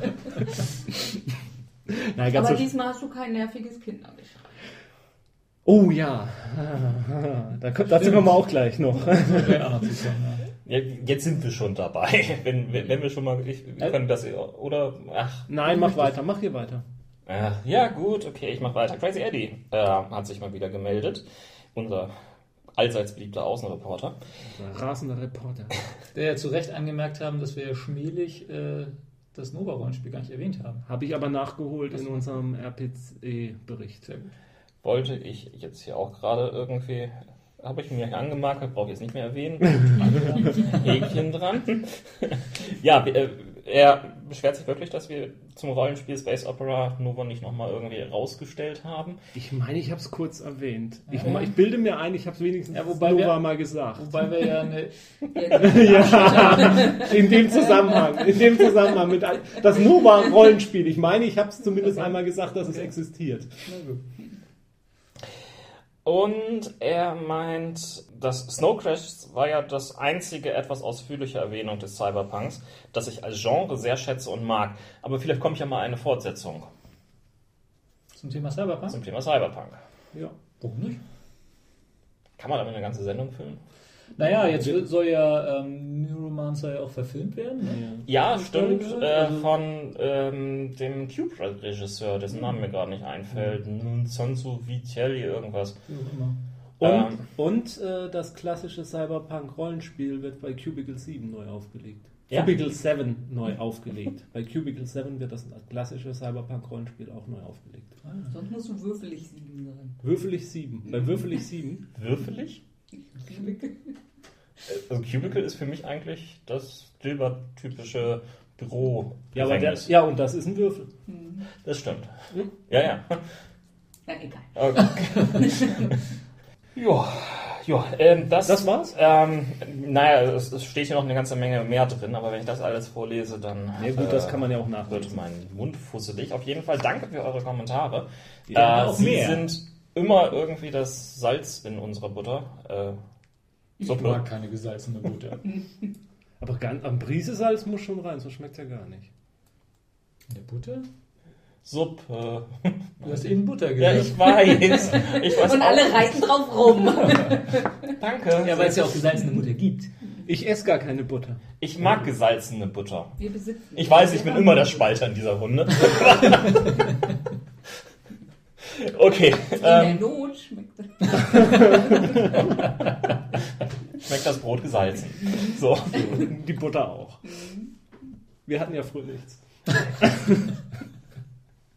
Nein, Aber diesmal hast du kein nerviges Kind angeschrieben. Oh ja, da kommt, dazu kommen wir auch gleich noch. Ja, jetzt sind wir schon dabei. Wenn, wenn, wenn wir schon mal. Ich, wir können das. Oder. Ach. Nein, mach weiter, mach hier weiter. Äh, ja, gut, okay, ich mach weiter. Crazy Eddie äh, hat sich mal wieder gemeldet. Unser allseits beliebter Außenreporter. Rasender Reporter. Der ja zu Recht angemerkt haben, dass wir schmählich äh, das Nova-Rollenspiel gar nicht erwähnt haben. Habe ich aber nachgeholt in unserem RPC-Bericht. Sehr gut. Wollte ich jetzt hier auch gerade irgendwie. Habe ich mir angemarkt, brauche ich jetzt nicht mehr erwähnen. Häkchen dran. ja, äh, er beschwert sich wirklich, dass wir zum Rollenspiel Space Opera Nova nicht nochmal irgendwie rausgestellt haben. Ich meine, ich habe es kurz erwähnt. Ich, ich bilde mir ein, ich habe es wenigstens Ja, wobei Nova wir- mal gesagt. Wobei wir ja eine. ja, in dem Zusammenhang. In dem Zusammenhang mit ein- das Nova-Rollenspiel. Ich meine, ich habe es zumindest einmal gesagt, dass es existiert. Na gut. Und er meint, das Snow Crash war ja das einzige etwas ausführliche Erwähnung des Cyberpunks, das ich als Genre sehr schätze und mag. Aber vielleicht kommt ja mal eine Fortsetzung Zum Thema Cyberpunk? zum Thema Cyberpunk. Ja. Warum nicht? Kann man damit eine ganze Sendung füllen? Naja, jetzt wird- soll ja ähm, Neuromancer ja auch verfilmt werden. Ne? Ja, stimmt. gehört? Äh, Also- von ähm, dem Cube-Regisseur, dessen Name mir gerade nicht einfällt. Sonso Vitelli, irgendwas. Immer. Und, Ähm. und äh, das klassische Cyberpunk-Rollenspiel wird bei Cubicle 7 neu aufgelegt. Ja. Cubicle 7 neu aufgelegt. Bei Cubicle 7 wird das klassische Cyberpunk-Rollenspiel auch neu aufgelegt. Sonst musst du würfelig sieben sein. Würfelig 7. Bei Würfelig 7 Würfelig? Also Cubicle ist für mich eigentlich das Gilbert-typische Büro. ja, aber der, ja, und das ist ein Würfel. Das stimmt. Hm? Ja, ja. Na egal. Okay. ja, ja, ähm, das, Das war's? Ähm, naja, es, es steht hier noch eine ganze Menge mehr drin, aber wenn ich das alles vorlese, dann Ja gut, das äh, kann man ja auch wird nachlesen. mein Mund fusselig. Auf jeden Fall danke für eure Kommentare. Ja, äh, auch Sie mehr. sind immer irgendwie das Salz in unserer Butter. Äh, Ich Suppe. mag keine gesalzene Butter. Aber ganz, am Brisesalz muss schon rein, sonst schmeckt ja gar nicht. In der Butter? Suppe. Du hast eben Butter Ja, gesagt. ich weiß. Ich weiß Und alle nicht. reiten drauf rum. Danke. Ja, weil es ja auch gesalzene Butter gibt. Ich esse gar keine Butter. Ich mag gesalzene Butter. Wir besitzen. Ich weiß, ich bin immer der Spalter in dieser Runde. Okay. In der Ähm, Not schmeckt das. schmeckt das Brot gesalzen. So. Die Butter auch. Wir hatten ja früher nichts.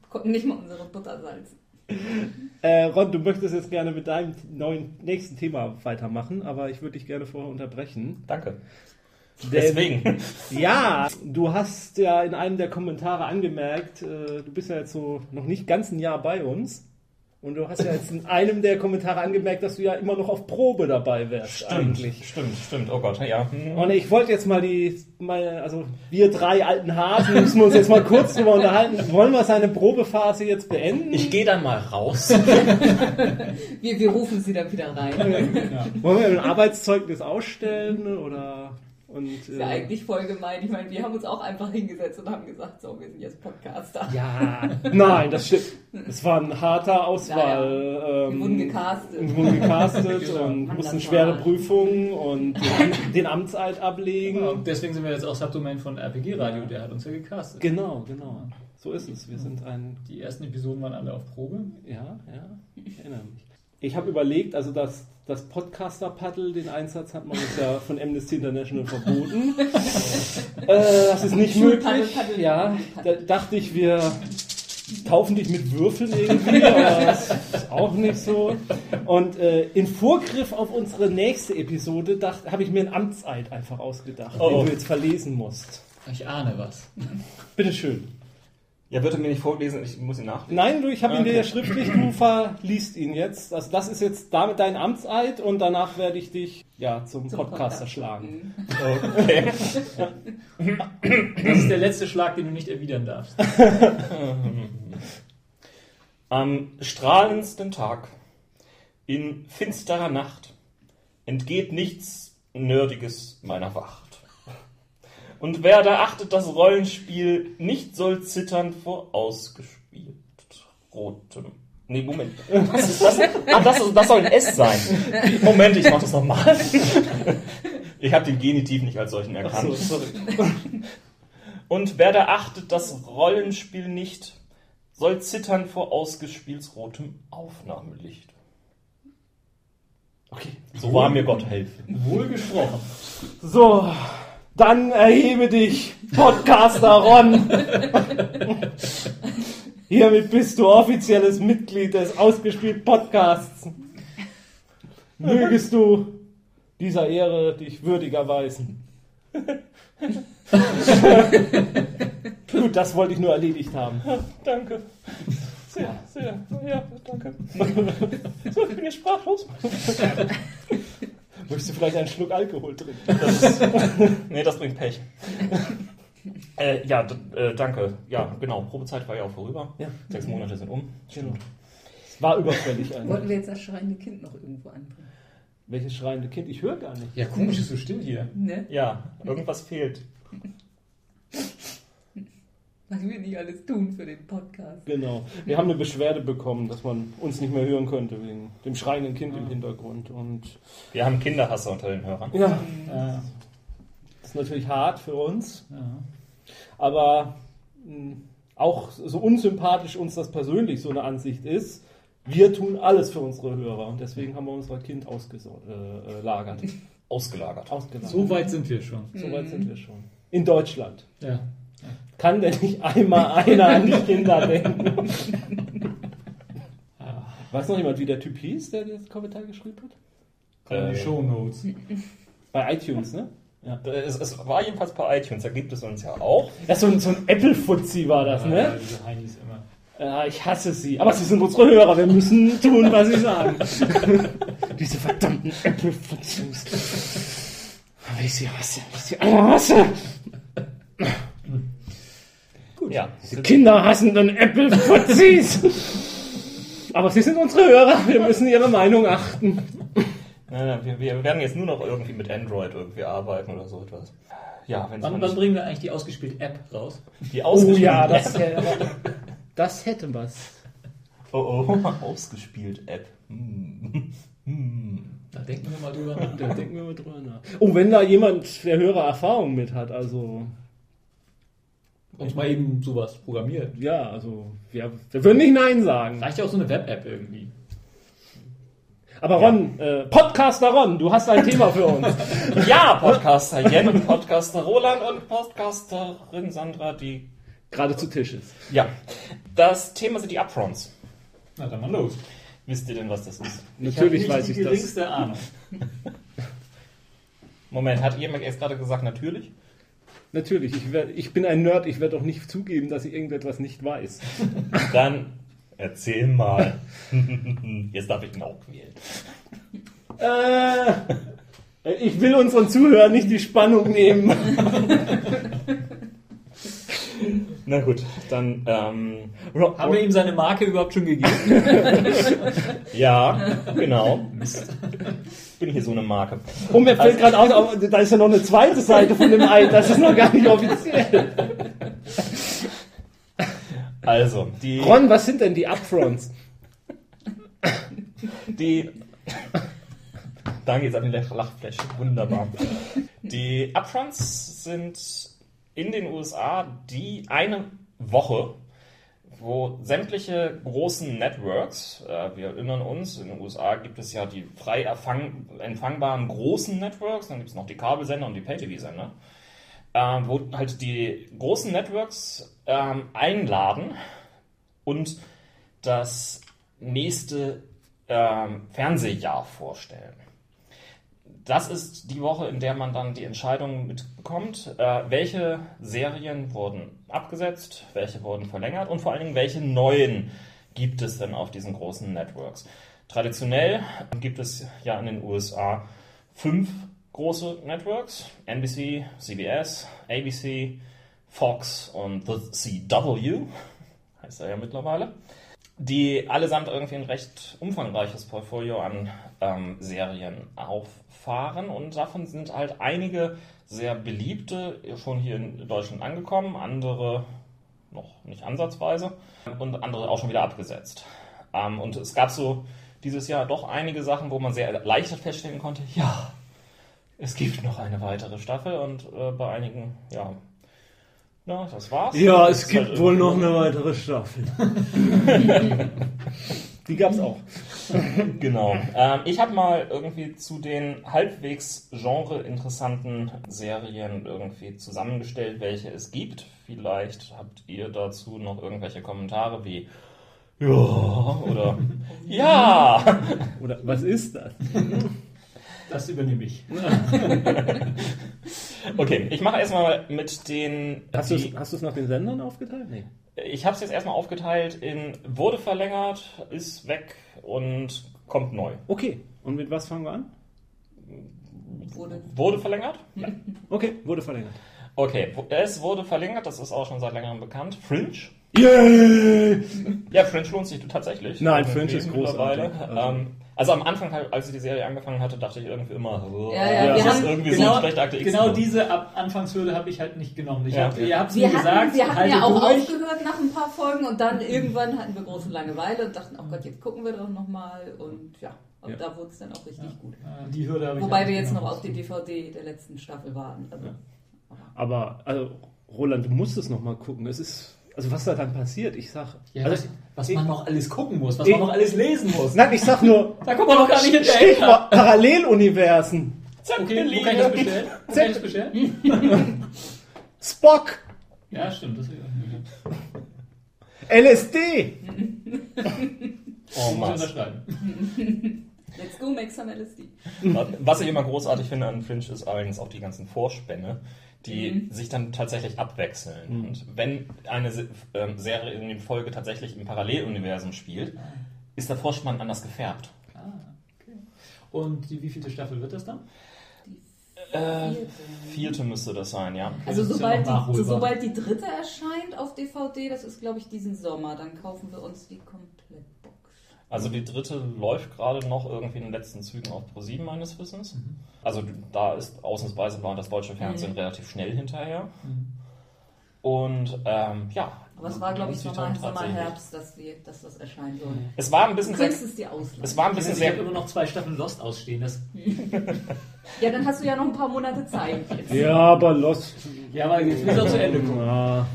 Konnten nicht mal unsere Butter salzen. Äh, Ron, du möchtest jetzt gerne mit deinem neuen nächsten Thema weitermachen, aber ich würde dich gerne vorher unterbrechen. Danke. Denn- Deswegen. Ja, du hast ja in einem der Kommentare angemerkt, äh, du bist ja jetzt so noch nicht ganz ein Jahr bei uns. Und du hast ja jetzt in einem der Kommentare angemerkt, dass du ja immer noch auf Probe dabei wärst eigentlich. Stimmt, stimmt. Oh Gott, ja. Und ich wollte jetzt mal die, mal, also wir drei alten Hasen müssen uns jetzt mal kurz drüber unterhalten. Wollen wir seine Probephase jetzt beenden? Ich gehe dann mal raus. Wir, wir rufen sie dann wieder rein. Wollen wir ein Arbeitszeugnis ausstellen oder und ist ja äh, eigentlich voll gemein. Ich meine, wir haben uns auch einfach hingesetzt und haben gesagt, so, wir sind jetzt Podcaster. ja, nein, das stimmt. Es war ein harter Auswahl. Wir ähm, wurden gecastet. Wir wurden gecastet Genau. und Mann, mussten schwere war- Prüfungen und den, den Amtseid ablegen. Und deswegen sind wir jetzt auch Subdomain von RPG Radio, der hat uns ja gecastet. Genau, genau. So ist es. Wir sind ein Die ersten Episoden waren alle auf Probe. Ja, ja, ich erinnere mich. Ich habe überlegt, also das, das Podcaster-Paddle, den Einsatz hat man uns ja von Amnesty International verboten. äh, das ist nicht möglich. Paddel, Ja, da Paddel. dachte ich, wir taufen dich mit Würfeln irgendwie, aber das ist auch nicht so. Und äh, in Vorgriff auf unsere nächste Episode habe ich mir einen Amtseid einfach ausgedacht, Oh. den du jetzt verlesen musst. Ich ahne was. Bitteschön. Ja, wird er mir nicht vorlesen, ich muss ihn nachlesen. Nein, du, ich habe ihn dir Okay. ja schriftlich, du verliest ihn jetzt. Also das ist jetzt damit dein Amtseid und danach werde ich dich ja zum, Zum Podcaster Podcast. schlagen. Okay. Das ist der letzte Schlag, den du nicht erwidern darfst. Am strahlendsten Tag, in finsterer Nacht, entgeht nichts Nerdiges meiner Wacht. Und wer da achtet, das Rollenspiel nicht soll zittern vor ausgespielt rotem. Nee, Moment. Was ist das? Ach, das, das soll ein S sein. Moment, ich mach das nochmal. Ich habe den Genitiv nicht als solchen Ach so, erkannt. sorry. Und wer da achtet, das Rollenspiel nicht, soll zittern vor ausgespielsrotem Aufnahmelicht. Okay. So war mir Gott helfen. Wohl gesprochen. So, dann erhebe dich, Podcaster Ron. Hiermit bist du offizielles Mitglied des Ausgespielt Podcasts. Mögest du dieser Ehre dich würdig erweisen. Gut, das wollte ich nur erledigt haben. Danke. Sehr, sehr, ja, danke. So, ich bin jetzt sprachlos. Möchtest du vielleicht einen Schluck Alkohol trinken? Das ist, nee, das bringt Pech. Äh, ja, äh, danke. Ja, genau. Probezeit war ja auch vorüber. Ja. Sechs Monate sind um. Genau. Es war überfällig Wollten eigentlich. wir jetzt das schreiende Kind noch irgendwo anbringen? Welches schreiende Kind? Ich höre gar nicht. Ja, komisch, ist so still hier. Ne? Ja, irgendwas fehlt. Was wir nicht alles tun für den Podcast. Genau. Wir haben eine Beschwerde bekommen, dass man uns nicht mehr hören konnte wegen dem schreienden Kind im Hintergrund. Und Wir haben Kinderhasser unter den Hörern. ja, Ja. das ist natürlich hart für uns, ja. aber mh, auch so unsympathisch uns das persönlich so eine Ansicht ist, wir tun alles für unsere Hörer und deswegen haben wir unser Kind ausgelagert. Ausgelagert. ausgelagert. So weit sind wir schon. so weit sind wir schon. In Deutschland. Ja. Kann denn nicht einmal einer an die Kinder denken? Weiß noch jemand, wie der Typ hieß, der den Kommentar geschrieben hat? kommen Äh, die Shownotes. Bei iTunes, ne? Ja. Es, es war jedenfalls bei iTunes, da gibt es uns ja auch. Ja, so ein, so ein Apple-Fuzzi war das, Ja, ne? diese Heinis immer. Ja, ich hasse sie. Aber sie sind unsere Hörer, wir müssen tun, was sie sagen. Diese verdammten Apple-Fuzzis. Wie ich sie hasse, wie ich sie alle hasse. Ja. Die Kinder hassenden Apple-Fuzzis. Aber sie sind unsere Hörer, wir müssen ihre Meinung achten. Nein, nein, wir, wir werden jetzt nur noch irgendwie mit Android irgendwie arbeiten oder so etwas. Ja, wenn es Wann, wann bringen wir eigentlich die ausgespielte App raus? die Oh ausgespielt ja, das, das hätte was. Oh oh, ausgespielt App. Hm. Hm. Da denken wir mal drüber nach. Da denken wir mal drüber nach. Oh, wenn da jemand, der höhere Erfahrung mit hat, also Uns mal eben sowas programmiert. ja, also wir, wir würden nicht Nein sagen. Reicht ja auch so eine Web-App irgendwie. Aber Ron, äh, Podcaster Ron, du hast ein Thema für uns. Ja, Podcaster Jen, Podcaster Roland und Podcasterin Sandra, die. Gerade zu Tisch ist. Ja, das Thema sind die Upfronts. Na dann mal los. Wisst ihr denn, was das ist? Natürlich ich weiß nicht ich die das. geringste Ahnung. Moment, hat jemand jetzt gerade gesagt, natürlich? Natürlich, ich, werd, ich bin ein Nerd, ich werde auch nicht zugeben, dass ich irgendetwas nicht weiß. Dann erzähl mal. Jetzt darf ich ihn auch wählen. Äh, ich will unseren Zuhörern nicht die Spannung nehmen. Na gut, dann, ähm, Haben wir ihm seine Marke überhaupt schon gegeben? ja, genau. Bin hier so eine Marke. Und mir fällt gerade aus, aber da ist ja noch eine zweite Seite von dem Ei, das ist noch gar nicht offiziell. Also, die, Ron, was sind denn die Upfronts? die, danke jetzt an die Lachfläche, wunderbar. Die Upfronts sind in den USA die eine Woche, wo sämtliche großen Networks, äh, wir erinnern uns, in den USA gibt es ja die frei erfang, empfangbaren großen Networks, dann gibt es noch die Kabelsender und die Pay-TV-Sender, äh, wo halt die großen Networks ähm, einladen und das nächste ähm, Fernsehjahr vorstellen. Das ist die Woche, in der man dann die Entscheidung mitbekommt, äh, welche Serien wurden abgesetzt, welche wurden verlängert und vor allen Dingen, welche neuen gibt es denn auf diesen großen Networks. Traditionell gibt es ja in den USA fünf große Networks, NBC, CBS, ABC, Fox und The CW, heißt er ja mittlerweile. Die allesamt irgendwie ein recht umfangreiches Portfolio an ähm, Serien auffahren und davon sind halt einige sehr beliebte schon hier in Deutschland angekommen, andere noch nicht ansatzweise und andere auch schon wieder abgesetzt. Ähm, und es gab so dieses Jahr doch einige Sachen, wo man sehr erleichtert feststellen konnte, ja, es gibt noch eine weitere Staffel und äh, bei einigen, ja, na, das war's. Ja, es gibt halt wohl noch eine weitere Staffel. Die gab's auch. Genau. Ähm, ich habe mal irgendwie zu den halbwegs genre-interessanten Serien irgendwie zusammengestellt, welche es gibt. Vielleicht habt ihr dazu noch irgendwelche Kommentare wie ja oder ja. Oder was ist das? Das übernehme ich. Okay, ich mache erstmal mit den. Hast du es nach den Sendern aufgeteilt? Nee. Ich habe es jetzt erstmal aufgeteilt in wurde verlängert, ist weg und kommt neu. Okay, und mit was fangen wir an? Wurde Wurde verlängert? Okay, wurde verlängert. Okay, es wurde verlängert, das ist auch schon seit längerem bekannt. Fringe. Yay! Ja, Fringe lohnt sich tatsächlich. Nein, Fringe ist großartig. mittlerweile. Ähm, also am Anfang, halt, als ich die Serie angefangen hatte, dachte ich irgendwie immer, oh, Ja, ja, das ist irgendwie genau, so schlecht Akte X. genau diese Ab Anfangshürde habe ich halt nicht genommen. Ich Ja. hab, ihr habt mir hatten, gesagt, wir hatten ja auch durch. aufgehört nach ein paar Folgen und dann irgendwann hatten wir große Langeweile und dachten, oh Gott, jetzt gucken wir doch nochmal und ja, und Ja. da wurde es dann auch richtig gut. Äh, Die Hürde habe ich Wobei wir jetzt noch genommen. auf die DVD der letzten Staffel warten. Also, Aber, also, Roland, du musst es nochmal gucken. Es ist, also was da dann passiert, ich sag. Ja, also, was, was man noch alles gucken muss, was Ich- man noch alles lesen muss. nein, ich sag nur, Da kommt man noch gar nicht hinterher. Stichwort Paralleluniversen. Okay, wo kann ich das bestellen? Wo kann ich das bestellen? Spock, Ja, stimmt. Das ist LSD. Oh, Mann. let's go make some LSD. Was ich immer großartig finde an Fringe ist allerdings auch die ganzen Vorspänne, die Mhm. sich dann tatsächlich abwechseln. Und wenn eine ähm, Serie in den Folge tatsächlich im Paralleluniversum spielt, ist der Vorspann anders gefärbt. Ah, okay. Und die wievielte Staffel wird das dann? Äh, Vierte. vierte müsste das sein, ja. Also ja sobald, noch die, sobald die dritte erscheint auf DVD, das ist glaube ich diesen Sommer, dann kaufen wir uns die Komplettbox. Also die dritte läuft gerade noch irgendwie in den letzten Zügen auf Pro7 meines Wissens. Also da ist ausnahmsweise war das deutsche Fernsehen relativ schnell hinterher. Und ähm, ja. Aber es war, glaube ich, sich Sommer. Herbst, dass, die, dass das erscheinen soll. Es war ein Du bisschen sehr, könntest es dir ausleihen. es war ein bisschen Ich habe sehr immer noch zwei Staffeln Lost ausstehen. Das, Ja, dann hast du ja noch ein paar Monate Zeit jetzt. Ja, aber Lost. ja, aber jetzt müssen wir zu Ende kommen. Ja.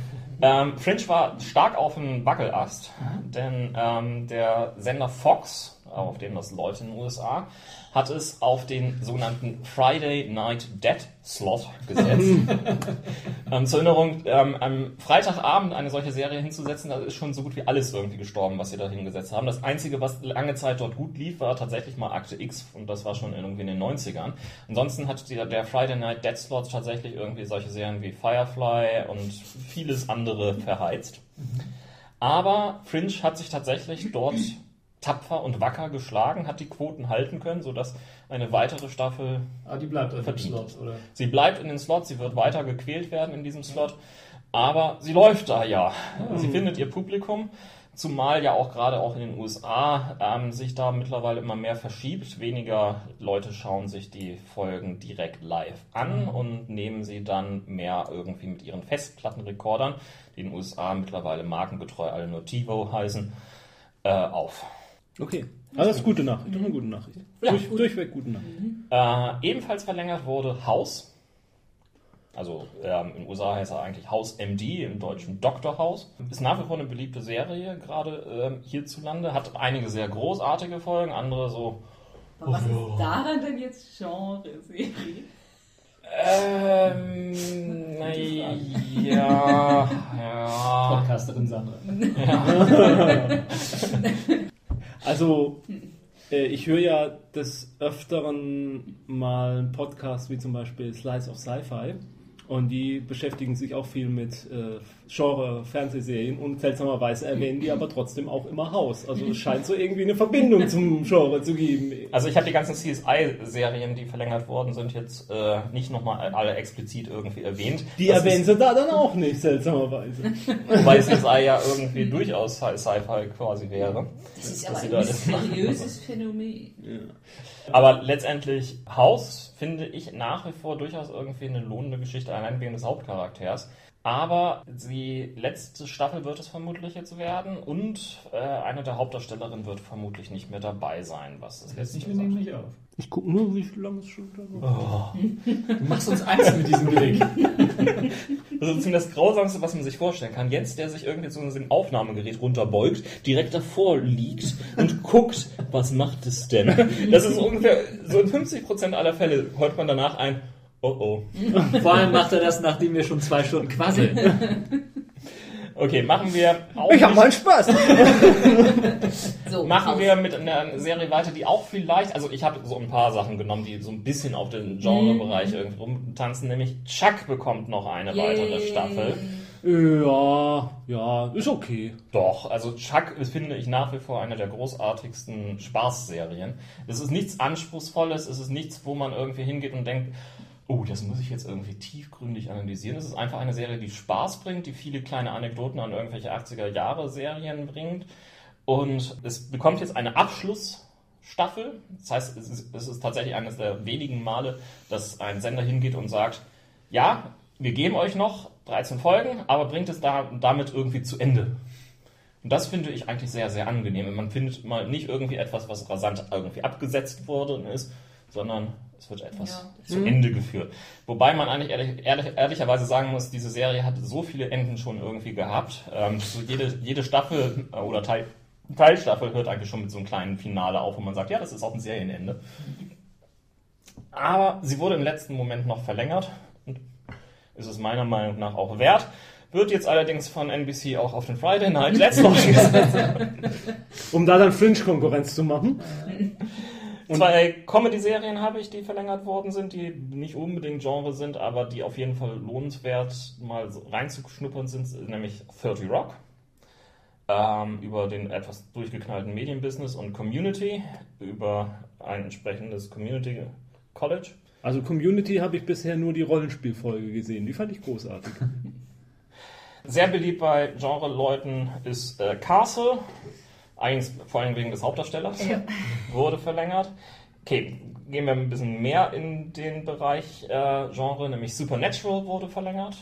Ähm, Fringe war stark auf dem Wackelast, denn ähm, der Sender Fox, auf dem das läuft in den USA, hat es auf den sogenannten Friday Night Dead Slot gesetzt. ähm, zur Erinnerung, ähm, am Freitagabend eine solche Serie hinzusetzen, da ist schon so gut wie alles irgendwie gestorben, was sie da hingesetzt haben. Das Einzige, was lange Zeit dort gut lief, war tatsächlich mal Akte X und das war schon irgendwie in den 90ern. Ansonsten hat die, der Friday Night Dead Slot tatsächlich irgendwie solche Serien wie Firefly und vieles andere verheizt. Aber Fringe hat sich tatsächlich dort tapfer und wacker geschlagen, hat die Quoten halten können, sodass eine weitere Staffel Aber die bleibt einfach im Verdient. Slot, oder? Sie bleibt in den Slot, sie wird weiter gequält werden in diesem Slot, aber sie läuft da ja. Sie findet ihr Publikum, zumal ja auch gerade auch in den USA ähm, sich da mittlerweile immer mehr verschiebt. Weniger Leute schauen sich die Folgen direkt live an und nehmen sie dann mehr irgendwie mit ihren Festplattenrekordern, die in den USA mittlerweile markengetreu alle nur TiVo heißen, äh, auf. Okay. Also das ist gute Nachricht. Eine gute Nachricht. Durch, durchweg gute Nachricht. Äh, ebenfalls verlängert wurde House. Also ähm, in den USA heißt er eigentlich House MD, im Deutschen Dr. House. Ist nach wie vor eine beliebte Serie, gerade ähm, hierzulande. Hat einige sehr großartige Folgen, andere so. Aber was ist daran denn jetzt Genre-Serie? Ähm, na ja, ja. Podcasterin Sandra. Also, äh, ich höre ja des Öfteren mal einen Podcast wie zum Beispiel Slice of Sci-Fi. Und die beschäftigen sich auch viel mit äh, Genre-Fernsehserien und seltsamerweise erwähnen die aber trotzdem auch immer Haus. Also es scheint so irgendwie eine Verbindung zum Genre zu geben. Also ich habe die ganzen CSI-Serien, die verlängert worden sind, jetzt äh, nicht nochmal alle explizit irgendwie erwähnt. Die Das erwähnen sie da dann auch nicht, seltsamerweise. Wobei CSI ja irgendwie durchaus Sci- Sci-Fi quasi wäre. Das ist aber ein da mysteriöses Phänomen. Aber letztendlich House finde ich nach wie vor durchaus irgendwie eine lohnende Geschichte, allein wegen des Hauptcharakters. Aber die letzte Staffel wird es vermutlich jetzt werden und äh, eine der Hauptdarstellerinnen wird vermutlich nicht mehr dabei sein, was das Jetzt wir nehmen nicht auf. Ich gucke nur, wie lange es schon da war. Du machst uns eins mit diesem Blick. Das ist ziemlich das Grausamste, was man sich vorstellen kann. Jetzt, der sich irgendwie zu einem Aufnahmegerät runterbeugt, direkt davor liegt und guckt, was macht es denn? Das ist ungefähr, so in 50% aller Fälle hört man danach ein, oh oh. Vor allem macht er das, nachdem wir schon zwei Stunden quasseln. Okay, machen wir auch Ich habe nicht- mal Spaß. So, Machen wir mit einer Serie weiter, die auch vielleicht, also ich habe so ein paar Sachen genommen, die so ein bisschen auf den Genrebereich irgendwie rumtanzen, nämlich Chuck bekommt noch eine weitere Yay. Staffel. Ja, ja, ist okay. Doch, also Chuck ist, finde ich nach wie vor eine der großartigsten Spaßserien. Es ist nichts Anspruchsvolles, es ist nichts, wo man irgendwie hingeht und denkt, oh, das muss ich jetzt irgendwie tiefgründig analysieren. Es ist einfach eine Serie, die Spaß bringt, die viele kleine Anekdoten an irgendwelche 80er-Jahre-Serien bringt. Und es bekommt jetzt eine Abschlussstaffel. Das heißt, es ist, es ist tatsächlich eines der wenigen Male, dass ein Sender hingeht und sagt, ja, wir geben euch noch 13 Folgen, aber bringt es da, damit irgendwie zu Ende. Und das finde ich eigentlich sehr, sehr angenehm. Man findet mal nicht irgendwie etwas, was rasant irgendwie abgesetzt worden ist, sondern es wird etwas Ja. zu Ende geführt. Wobei man eigentlich ehrlich, ehrlich, ehrlicherweise sagen muss, diese Serie hat so viele Enden schon irgendwie gehabt. Ähm, so jede, jede Staffel äh, oder Teil, Teilstaffel hört eigentlich schon mit so einem kleinen Finale auf, wo man sagt, ja, das ist auch ein Serienende. Aber sie wurde im letzten Moment noch verlängert und ist es meiner Meinung nach auch wert. Wird jetzt allerdings von NBC auch auf den Friday Night Let's Watch gesetzt. Um da dann Fringe-Konkurrenz zu machen. Zwei Comedy-Serien habe ich, die verlängert worden sind, die nicht unbedingt Genre sind, aber die auf jeden Fall lohnenswert mal reinzuschnuppern sind, nämlich 30 Rock. Ähm, über den etwas durchgeknallten Medienbusiness und Community, über ein entsprechendes Community College. Also Community habe ich bisher nur die Rollenspielfolge gesehen. Die fand ich großartig. Sehr beliebt bei Genre-Leuten ist äh, Castle, Eigentlich vor allem wegen des Hauptdarstellers. Ja. Wurde verlängert. Okay, gehen wir ein bisschen mehr in den Bereich äh, Genre, nämlich Supernatural wurde verlängert.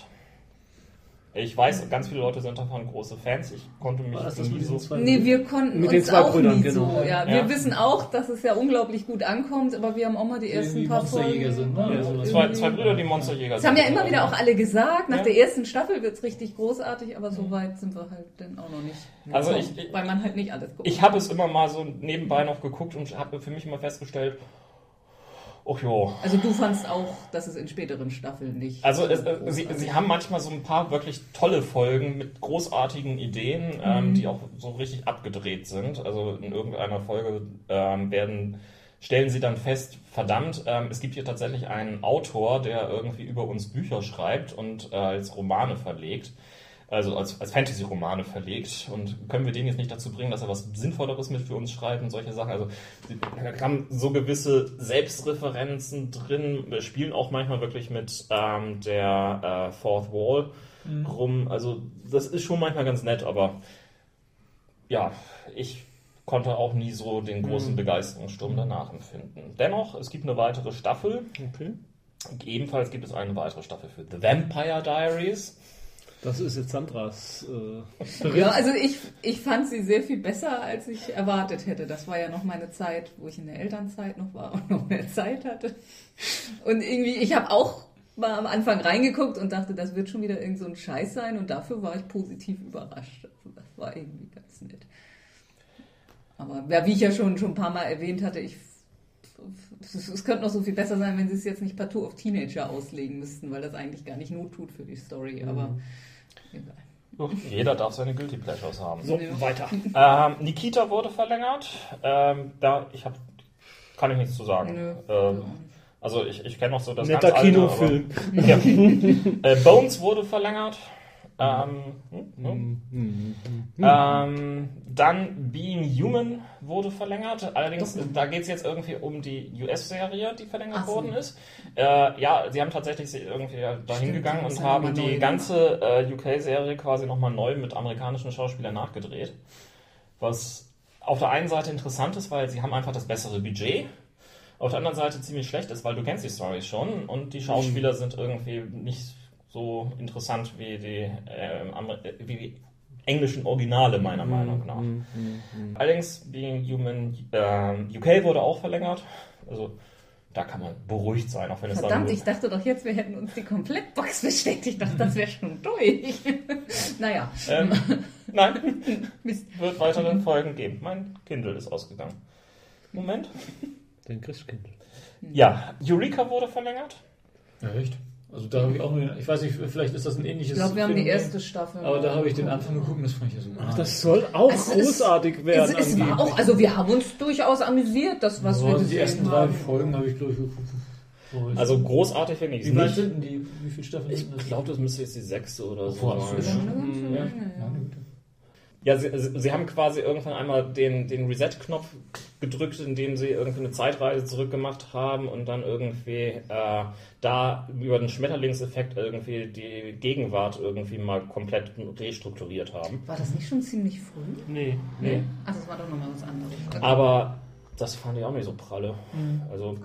Ich weiß, ganz viele Leute sind davon große Fans. Ich konnte mich das das nie mit so... Nee, wir konnten Mit uns den zwei auch Brüdern, nie genau. so. Ja, wir Ja. wissen auch, dass es ja unglaublich gut ankommt, aber wir haben auch mal die ersten Irgendwie paar Monsterjäger Folgen. sind, ne? Ja, Also was- Zwei, zwei Brüder, die Monsterjäger Das haben ja immer wieder auch alle gesagt. Nach Ja. der ersten Staffel wird es richtig großartig, aber so weit sind wir halt dann auch noch nicht. Also So, ich- ich- weil man halt nicht alles guckt. Ich habe es immer mal so nebenbei noch geguckt und habe für mich immer festgestellt, ach jo. also du fandst auch, dass es in späteren Staffeln nicht. Also so es, äh, sie, großartig sie haben manchmal so ein paar wirklich tolle Folgen mit großartigen Ideen, ähm, die auch so richtig abgedreht sind. Also in irgendeiner Folge ähm, werden stellen sie dann fest, verdammt, ähm, es gibt hier tatsächlich einen Autor, der irgendwie über uns Bücher schreibt und äh, als Romane verlegt. Also als, als Fantasy-Romane verlegt und können wir den jetzt nicht dazu bringen, dass er was Sinnvolleres mit für uns schreibt und solche Sachen. Also sie haben so gewisse Selbstreferenzen drin, wir spielen auch manchmal wirklich mit ähm, der äh, Fourth Wall rum. Also das ist schon manchmal ganz nett, aber ja, ich konnte auch nie so den großen Begeisterungssturm danach empfinden. Dennoch, es gibt eine weitere Staffel. Okay. Ebenfalls gibt es eine weitere Staffel für The Vampire Diaries. Das ist jetzt Sandras äh, Ja, also ich, ich fand sie sehr viel besser, als ich erwartet hätte. Das war ja noch meine Zeit, wo ich in der Elternzeit noch war und noch mehr Zeit hatte. Und irgendwie, ich habe auch mal am Anfang reingeguckt und dachte, das wird schon wieder irgend so ein Scheiß sein und dafür war ich positiv überrascht. Also das war irgendwie ganz nett. Aber ja, wie ich ja schon, schon ein paar Mal erwähnt hatte, ich es, könnte noch so viel besser sein, wenn sie es jetzt nicht partout auf Teenager auslegen müssten, weil das eigentlich gar nicht Not tut für die Story. Aber Jeder darf seine Guilty Pleasures haben. So, Ja. weiter. Ähm, Nikita wurde verlängert. Ähm, da ich habe kann ich nichts zu sagen. Ähm, also ich, ich kenne noch so das Netter ganz alte, Kinofilm. aber- Ja. äh, Bones wurde verlängert. Ähm, hm, hm. Mhm. Ähm, dann Being Human wurde verlängert. Allerdings, äh, da geht es jetzt irgendwie um die US-Serie, die verlängert Ach so. worden ist. Äh, ja, sie haben tatsächlich irgendwie dahin gegangen und haben die neu ganze äh, UK-Serie quasi nochmal neu mit amerikanischen Schauspielern nachgedreht. Was auf der einen Seite interessant ist, weil sie haben einfach das bessere Budget. Auf der anderen Seite ziemlich schlecht ist, weil du kennst die Story schon und die Schauspieler sind irgendwie nicht so interessant wie die, äh, wie die englischen Originale, meiner Meinung nach. Allerdings, Being Human äh, UK wurde auch verlängert. Also da kann man beruhigt sein, auch wenn es Verdammt, ich dachte doch jetzt, wir hätten uns die Komplettbox bestellt. Ich dachte, das wäre schon durch. naja, ähm, Nein, Mist. wird weitere Folgen geben. Mein Kindle ist ausgegangen. Moment. Den Christkind. Ja, Eureka wurde verlängert. Ja, echt? Also da habe ich auch nur, den- ich weiß nicht, vielleicht ist das ein ähnliches. ich glaube, wir haben die Phänomen, erste Staffel. Aber da habe ich den Anfang geguckt und das fand ich ja so. Ach, das soll auch Also es- großartig es, werden. es war angeblich. auch, also wir haben uns durchaus amüsiert, das was wir oh, die gesehen ersten drei haben. Folgen habe ich, glaube ich, geguckt. Oh, ich- Also großartig finde ich es wie weit nicht. sind denn die? Wie viele Staffeln sind das? Ich glaube, das müsste jetzt die sechste oder so Boah, sein. das ist schon- Ja, Ja, ja. Ja, sie, sie haben quasi irgendwann einmal den, den Reset-Knopf gedrückt, indem sie irgendwie eine Zeitreise zurückgemacht haben und dann irgendwie äh, da über den Schmetterlingseffekt irgendwie die Gegenwart irgendwie mal komplett restrukturiert haben. War das nicht schon ziemlich früh? Nee. Nee. Ach, das war doch nochmal was anderes. Aber das fand ich auch nicht so pralle. Also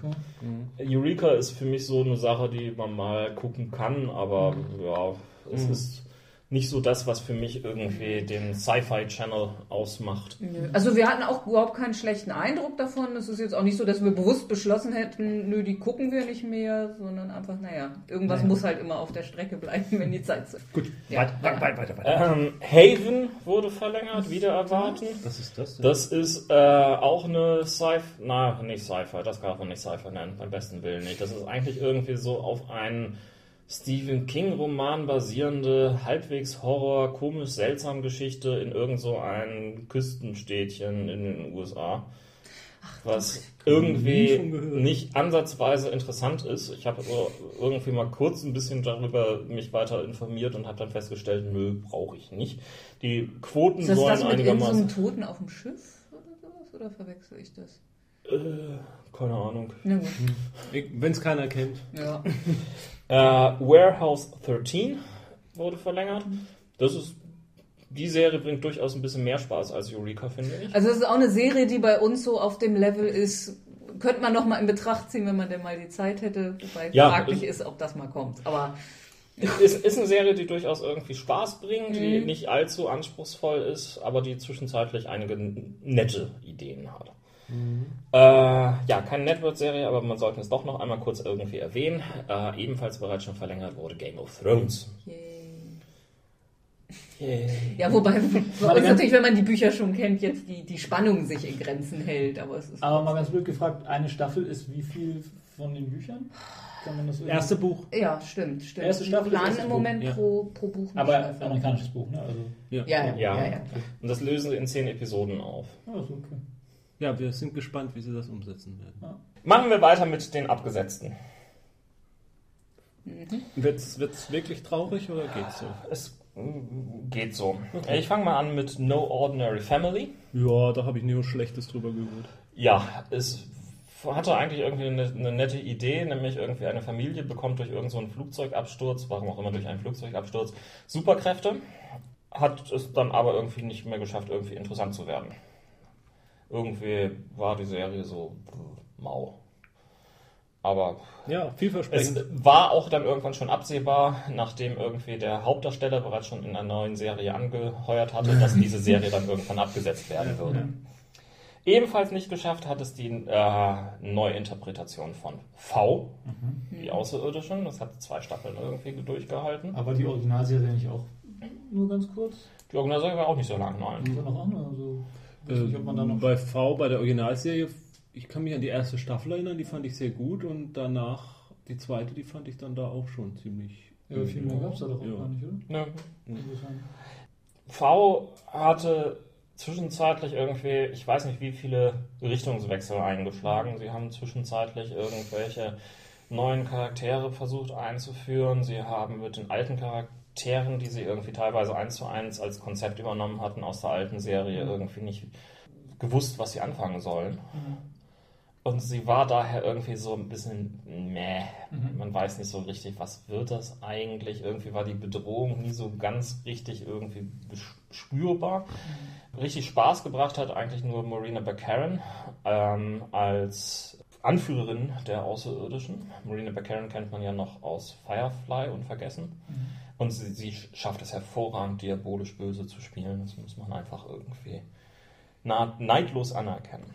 Eureka ist für mich so eine Sache, die man mal gucken kann, aber ja, es ist nicht so das, was für mich irgendwie den Sci-Fi-Channel ausmacht. Nö. Also wir hatten auch überhaupt keinen schlechten Eindruck davon. Es ist jetzt auch nicht so, dass wir bewusst beschlossen hätten, nö, die gucken wir nicht mehr, sondern einfach, naja, irgendwas muss halt immer auf der Strecke bleiben, wenn die Zeit ist. Gut, Ja. weiter, weiter, weiter, weiter. weiter. Ähm, Haven wurde verlängert, wieder erwarten. Was ist das denn? Das ist äh, auch eine Sci-Fi, na, nicht Sci-Fi, das kann man nicht Sci-Fi nennen, beim besten Willen nicht. Das ist eigentlich irgendwie so auf einen Stephen King-Roman basierende, halbwegs Horror, komisch, seltsam Geschichte in irgend so ein Küstenstädtchen in den USA. Was nie irgendwie nicht ansatzweise interessant ist. Ich habe irgendwie mal kurz ein bisschen darüber mich weiter informiert und habe dann festgestellt, nö, brauche ich nicht. Die Quoten Ist das sollen das mit einigermaßen. irgendeinem Toten auf dem Schiff oder sowas? Oder verwechsel ich das? Äh, keine Ahnung. Wenn es keiner kennt. Ja. Äh, Warehouse 13 wurde verlängert. Das ist die Serie bringt durchaus ein bisschen mehr Spaß als Eureka, finde ich. Also es ist auch eine Serie, die bei uns so auf dem Level ist, könnte man noch mal in Betracht ziehen, wenn man denn mal die Zeit hätte. Wobei Ja, fraglich ist, ob das mal kommt. Aber Ist, ist eine Serie, die durchaus irgendwie Spaß bringt, die Mhm. nicht allzu anspruchsvoll ist, aber die zwischenzeitlich einige nette Ideen hat. Äh, ja, keine Network-Serie, aber man sollte es doch noch einmal kurz irgendwie erwähnen. Äh, ebenfalls bereits schon verlängert wurde Game of Thrones. ja, wobei bei uns natürlich, wenn man die Bücher schon kennt, jetzt die, die Spannung sich in Grenzen hält. Aber es ist Aber mal ganz blöd gefragt, eine Staffel ist wie viel von den Büchern? Kann man das irgendwie- Erste Buch. ja, stimmt, stimmt. Erste Staffel Wir ist planen im Buch, Moment ja. pro, pro Buch Aber Staffel. amerikanisches Buch, ne? Also, Ja. Ja, ja, Ja. ja. ja. Und das lösen sie in zehn Episoden auf. ja, ist okay. Ja, wir sind gespannt, wie sie das umsetzen werden. Machen wir weiter mit den Abgesetzten. Wird's, wird's wirklich traurig oder geht's so? Es mm, geht so. Ich fange mal an mit No Ordinary Family. Ja, da habe ich nur Schlechtes drüber gehört. Ja, es hatte eigentlich irgendwie eine, eine nette Idee, nämlich irgendwie eine Familie bekommt durch irgendeinen so einen Flugzeugabsturz, warum auch immer durch einen Flugzeugabsturz, Superkräfte, hat es dann aber irgendwie nicht mehr geschafft, irgendwie interessant zu werden. Irgendwie war die Serie so mau. Aber Ja, es vielversprechend. war auch dann irgendwann schon absehbar, nachdem irgendwie der Hauptdarsteller bereits schon in einer neuen Serie angeheuert hatte, dass diese Serie dann irgendwann abgesetzt werden würde. Ebenfalls nicht geschafft hat es die äh, Neuinterpretation von V, die Außerirdischen. Das hat zwei Staffeln irgendwie durchgehalten. Aber die Originalserie nicht auch nur ganz kurz? Die Originalserie war auch nicht so lang, nein. Ist da noch andere? Also, weiß nicht, ob man da noch. bei V, bei der Originalserie, ich kann mich an die erste Staffel erinnern, die fand ich sehr gut und danach die zweite, die fand ich dann da auch schon ziemlich. ja, viel mehr gab es da doch auch Ja. gar nicht, oder? Insofern. V hatte zwischenzeitlich irgendwie, ich weiß nicht wie viele Richtungswechsel eingeschlagen. Sie haben zwischenzeitlich irgendwelche neuen Charaktere versucht einzuführen. Sie haben mit den alten Charakteren, die sie irgendwie teilweise eins zu eins als Konzept übernommen hatten aus der alten Serie, irgendwie nicht gewusst, was sie anfangen sollen. Und sie war daher irgendwie so ein bisschen meh. Man weiß nicht so richtig, was wird das eigentlich. Irgendwie war die Bedrohung nie so ganz richtig irgendwie spürbar. Richtig Spaß gebracht hat eigentlich nur Marina Baccarin ähm, als Anführerin der Außerirdischen. Marina Baccarin kennt man ja noch aus Firefly und Vergessen. Und sie, sie schafft es hervorragend, diabolisch böse zu spielen. Das muss man einfach irgendwie neidlos anerkennen.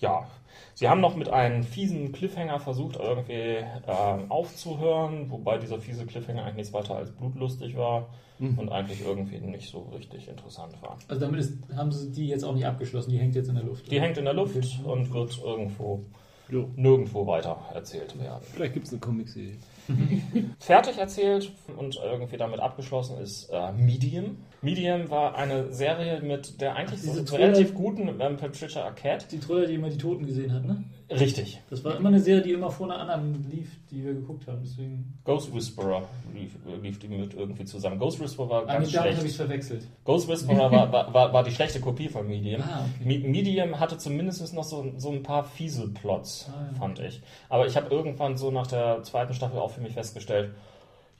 Ja, sie haben noch mit einem fiesen Cliffhanger versucht, irgendwie ähm, aufzuhören, wobei dieser fiese Cliffhanger eigentlich nichts weiter als blutlustig war und eigentlich irgendwie nicht so richtig interessant war. Also damit ist, haben sie die jetzt auch nicht abgeschlossen, die hängt jetzt in der Luft. Die hängt in der Luft Okay. und wird irgendwo Jo. nirgendwo weiter erzählt werden. Vielleicht gibt es eine Comicserie. Fertig erzählt und irgendwie damit abgeschlossen ist äh, Medium. Medium war eine Serie mit der eigentlich Ach, so Thriller- relativ guten ähm, Patricia Arquette. Die Troller, die immer die Toten gesehen hat, ne? Richtig. Das war immer eine Serie, die immer vor einer anderen lief, die wir geguckt haben. Deswegen. Ghost Whisperer lief, lief die mit irgendwie zusammen. Ghost Whisperer war ganz Eigentlich damit habe schlecht. ich verwechselt. Ghost Whisperer war, war, war, war die schlechte Kopie von Medium. Ah, okay. Me- Medium hatte zumindest noch so, so ein paar fiese Plots, Ah, ja. fand ich. Aber ich habe irgendwann so nach der zweiten Staffel auch für mich festgestellt,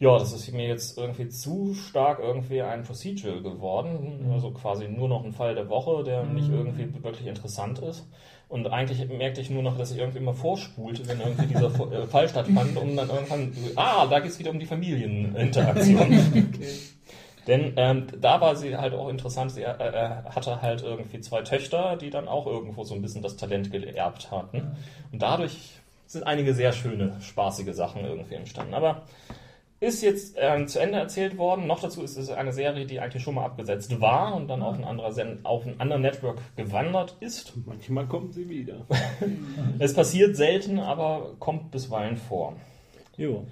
ja, das ist mir jetzt irgendwie zu stark irgendwie ein Procedural geworden. Mhm. Also quasi nur noch ein Fall der Woche, der nicht irgendwie wirklich interessant ist. Und eigentlich merkte ich nur noch, dass ich irgendwie immer vorspulte, wenn irgendwie dieser äh, Fall stattfand, um dann irgendwann, ah, da geht es wieder um die Familieninteraktion. Denn ähm, da war sie halt auch interessant. Sie äh, äh, hatte halt irgendwie zwei Töchter, die dann auch irgendwo so ein bisschen das Talent geerbt hatten. Und dadurch sind einige sehr schöne, spaßige Sachen irgendwie entstanden. Aber ist jetzt ähm, zu Ende erzählt worden. Noch dazu ist es eine Serie, die eigentlich schon mal abgesetzt war und dann auf ein, anderer auf ein anderer Network gewandert ist. Manchmal kommen sie wieder. Es passiert selten, aber kommt bisweilen vor. Jo.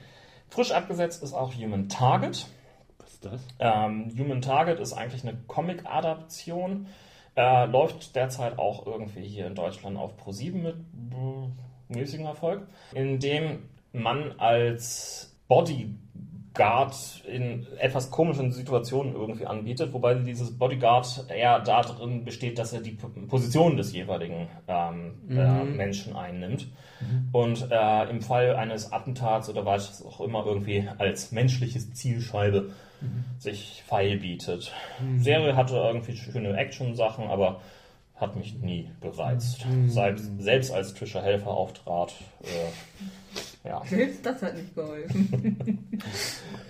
Frisch abgesetzt ist auch Human Target. Was ist das? Ähm, Human Target ist eigentlich eine Comic-Adaption. Äh, läuft derzeit auch irgendwie hier in Deutschland auf Pro7 mit mäßigem Erfolg, in dem man als Bodyguard in etwas komischen Situationen irgendwie anbietet, wobei dieses Bodyguard eher darin besteht, dass er die Position des jeweiligen ähm, äh, Menschen einnimmt und äh, im Fall eines Attentats oder was auch immer irgendwie als menschliches Zielscheibe sich Pfeil bietet. Serie hatte irgendwie schöne Action-Sachen, aber hat mich nie gereizt. Selbst, selbst als Trisha Helfer auftrat, äh, ja. Selbst das hat nicht geholfen.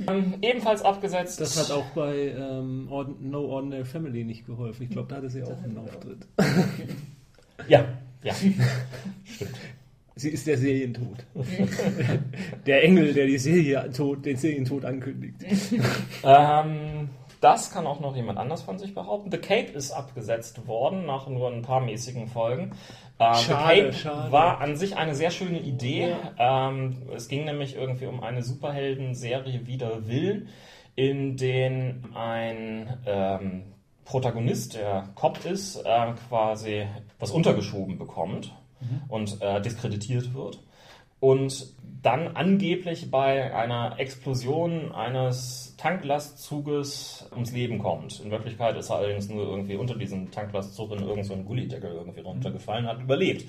Ähm, ebenfalls abgesetzt. Das hat auch bei ähm, No Ordinary Family nicht geholfen. Ich glaube, da hatte sie auch einen Auftritt. Ja, ja. Sie ist der Serientod. der Engel, der die Serie Tod, den Serientod ankündigt. ähm, das kann auch noch jemand anders von sich behaupten. The Cape ist abgesetzt worden nach nur ein paar mäßigen Folgen. Ähm, The Schade, Cape schade. war an sich eine sehr schöne Idee. Ähm, es ging nämlich irgendwie um eine Superhelden-Serie wider Willen, in den ein ähm, Protagonist, der Cop ist, äh, quasi was untergeschoben bekommt und äh, diskreditiert wird. Und dann angeblich bei einer Explosion eines Tanklastzuges ums Leben kommt. In Wirklichkeit ist er allerdings nur irgendwie unter diesem Tanklastzug in irgendeinen so Gullideckel irgendwie runtergefallen, hat überlebt.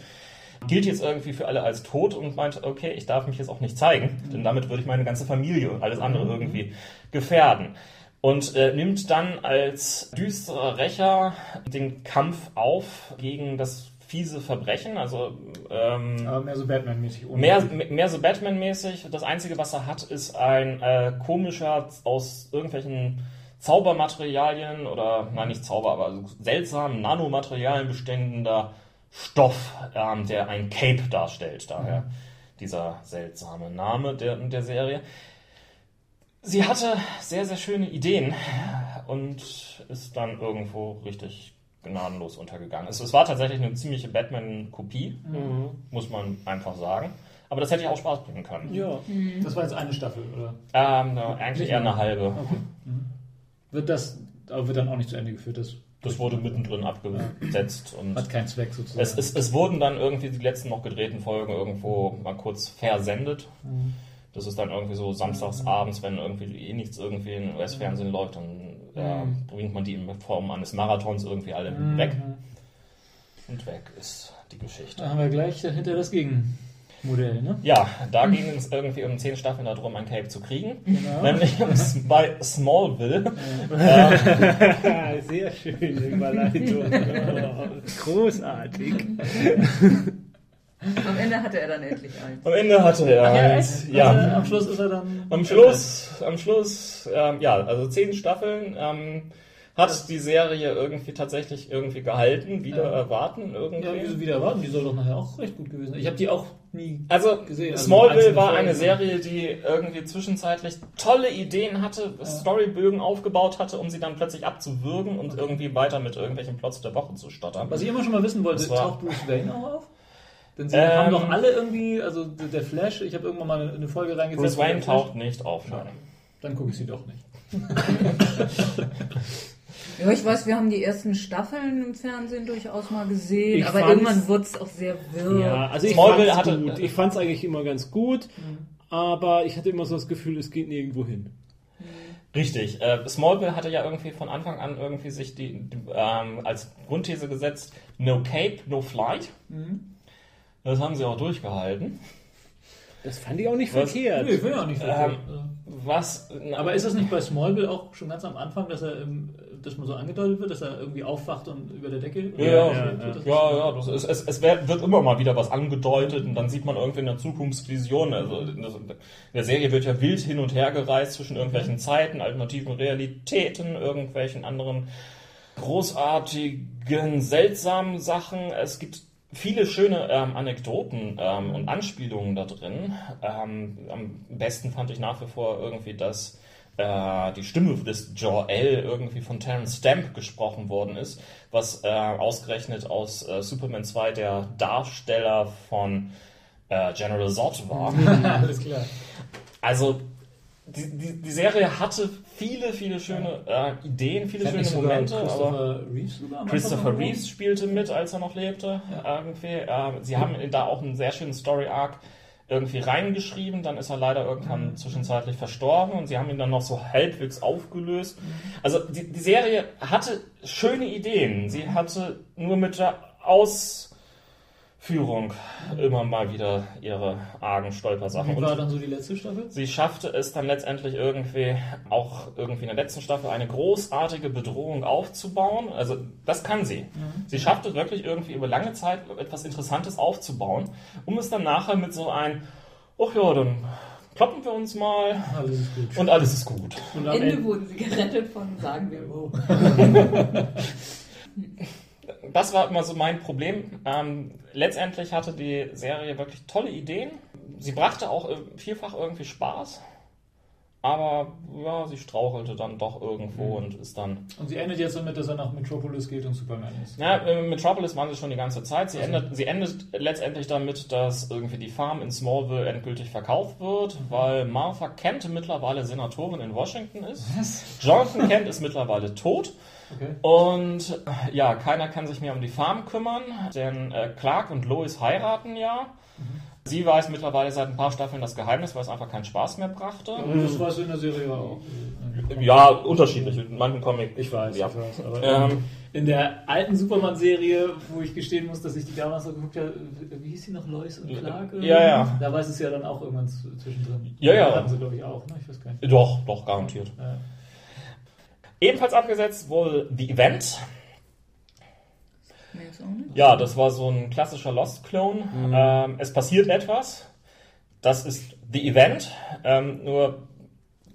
Gilt jetzt irgendwie für alle als tot und meint, okay, ich darf mich jetzt auch nicht zeigen, denn damit würde ich meine ganze Familie und alles andere irgendwie gefährden. Und äh, nimmt dann als düsterer Rächer den Kampf auf gegen das fiese Verbrechen, also ähm, Aber mehr so Batman-mäßig. Mehr, mehr so Batman-mäßig. Das Einzige, was er hat, ist ein äh, komischer, aus irgendwelchen Zaubermaterialien oder, nein, nicht Zauber, aber so seltsamen Nanomaterialien bestehender Stoff, ähm, der ein Cape darstellt. Daher dieser seltsame Name der, der Serie. Sie hatte sehr, sehr schöne Ideen und ist dann irgendwo richtig gnadenlos untergegangen. Es, es war tatsächlich eine ziemliche Batman-Kopie, muss man einfach sagen. Aber das hätte ja auch Spaß bringen können. Ja. Das war jetzt eine Staffel, oder? Ähm, na, eigentlich eher eine halbe. Okay. Mhm. Wird das, aber wird dann auch nicht zu Ende geführt. Das Das wurde mittendrin abgesetzt und hat keinen Zweck sozusagen. es, es, es wurden dann irgendwie die letzten noch gedrehten Folgen irgendwo mal kurz versendet. Das ist dann irgendwie so samstags abends, wenn irgendwie eh nichts irgendwie im US-Fernsehen läuft, dann äh, bringt man die in Form eines Marathons irgendwie alle weg. Und weg ist die Geschichte. da haben wir gleich dahinter das Gegenmodell, ne? Ja, da ging es irgendwie um zehn Staffeln darum, ein Cape zu kriegen. Genau. Nämlich um S- bei Smallville. Sehr schöne Überleitung. Großartig. Am Ende hatte er dann endlich eins. Am Ende hatte er Ja, halt, echt? ja. Also, am Schluss ist er dann. Am Schluss, am Schluss, ähm, ja, also zehn Staffeln ähm, hat die Serie irgendwie tatsächlich irgendwie gehalten, wieder Ja. erwarten Ja, irgendwie. wieso wieder erwarten? Die soll doch nachher auch recht gut gewesen sein. Ich habe die auch nie. Also gesehen, also Smallville war Folgen. eine Serie, die irgendwie zwischenzeitlich tolle Ideen hatte, Storybögen aufgebaut hatte, um sie dann plötzlich abzuwürgen und irgendwie weiter mit irgendwelchen Plots der Woche zu stottern. Was ich immer schon mal wissen wollte, taucht Bruce Wayne auch auf? Denn sie Ähm, haben doch alle irgendwie, also der Flash, ich habe irgendwann mal eine Folge reingesetzt. Bruce Wayne taucht nicht auf. Schade. Dann gucke ich sie doch nicht. Ja, ich weiß, wir haben die ersten Staffeln im Fernsehen durchaus mal gesehen, Ich aber irgendwann wurde es auch sehr wirr. Ja, also ich Smallville fand's hatte- gut. Ich fand es eigentlich immer ganz gut, aber ich hatte immer so das Gefühl, es geht nirgendwo hin. Richtig. Äh, Smallville hatte ja irgendwie von Anfang an irgendwie sich die, die ähm, als Grundthese gesetzt, no cape, no flight. Das haben sie auch durchgehalten. Das fand ich auch nicht Was? verkehrt. Nee, ich will ja auch nicht verkehrt. Was? Aber ist das nicht bei Smallville auch schon ganz am Anfang, dass er, ähm, dass man so angedeutet wird, dass er irgendwie aufwacht und über der Decke? Ja, ja, ja, ja. Das ja, ja das ist, es, es wird wird immer mal wieder was angedeutet und dann sieht man irgendwie eine Zukunftsvision. Also in der- in der Serie wird ja wild hin und her gereist zwischen irgendwelchen Zeiten, alternativen Realitäten, irgendwelchen anderen großartigen, seltsamen Sachen. Es gibt viele schöne ähm, Anekdoten ähm, und Anspielungen da drin. Ähm, am besten fand ich nach wie vor irgendwie, dass äh, die Stimme des Jor-El irgendwie von Terence Stamp gesprochen worden ist, was äh, ausgerechnet aus äh, Superman 2 der Darsteller von äh, General Zod war. Alles klar. Also die, die, die Serie hatte viele, viele schöne äh, Ideen, viele schöne Momente. aber Christopher Reeves sogar Christopher Reeves spielte mit, als er noch lebte. Irgendwie. Ähm, sie haben da auch einen sehr schönen Story-Arc irgendwie reingeschrieben, dann ist er leider irgendwann zwischenzeitlich verstorben und sie haben ihn dann noch so halbwegs aufgelöst. Also die, die Serie hatte schöne Ideen, sie hatte nur mit der Ausführung immer mal wieder ihre argen Stolpersachen. Wie war Und dann so die letzte Staffel? sie schaffte es dann letztendlich irgendwie auch irgendwie in der letzten Staffel eine großartige Bedrohung aufzubauen. Also das kann sie. Sie schaffte wirklich irgendwie über lange Zeit etwas Interessantes aufzubauen, um es dann nachher mit so ein, ach ja, dann kloppen wir uns mal Alles ist gut. und alles ist gut. Und Am am Ende Ende, wurden sie gerettet von, sagen wir wo. Das war immer so mein Problem. Ähm, letztendlich hatte die Serie wirklich tolle Ideen. Sie brachte auch äh, vielfach irgendwie Spaß. Aber ja, sie strauchelte dann doch irgendwo und ist dann und sie endet jetzt damit, dass er nach Metropolis geht und Superman ist. Ja, äh, Metropolis waren sie schon die ganze Zeit. Sie, endet, sie endet letztendlich damit, dass irgendwie die Farm in Smallville endgültig verkauft wird, weil Martha Kent mittlerweile Senatorin in Washington ist. Jonathan Kent ist mittlerweile tot. Okay. Und äh, ja, keiner kann sich mehr um die Farm kümmern, denn äh, Clark und Lois heiraten ja. Sie weiß mittlerweile seit ein paar Staffeln das Geheimnis, weil es einfach keinen Spaß mehr brachte. Aber das weißt du in der Serie auch. Ja, unterschiedlich. In manchen Comic. Ich weiß, Ja. ich weiß. Aber Ähm, in der alten Superman-Serie, wo ich gestehen muss, dass ich die damals so geguckt habe, wie hieß sie noch, Lois und Clark? oder? Ja, ja. Da weiß es ja dann auch irgendwann zwischendrin. Ja, ja. Hatten sie, glaube ich, auch. Ne? Ich weiß gar nicht. Doch, doch, garantiert. Ja. Ebenfalls abgesetzt wurde The Event. Ja, das war so ein klassischer Lost-Clone. Ähm, es passiert etwas. Das ist The Event. Ähm, nur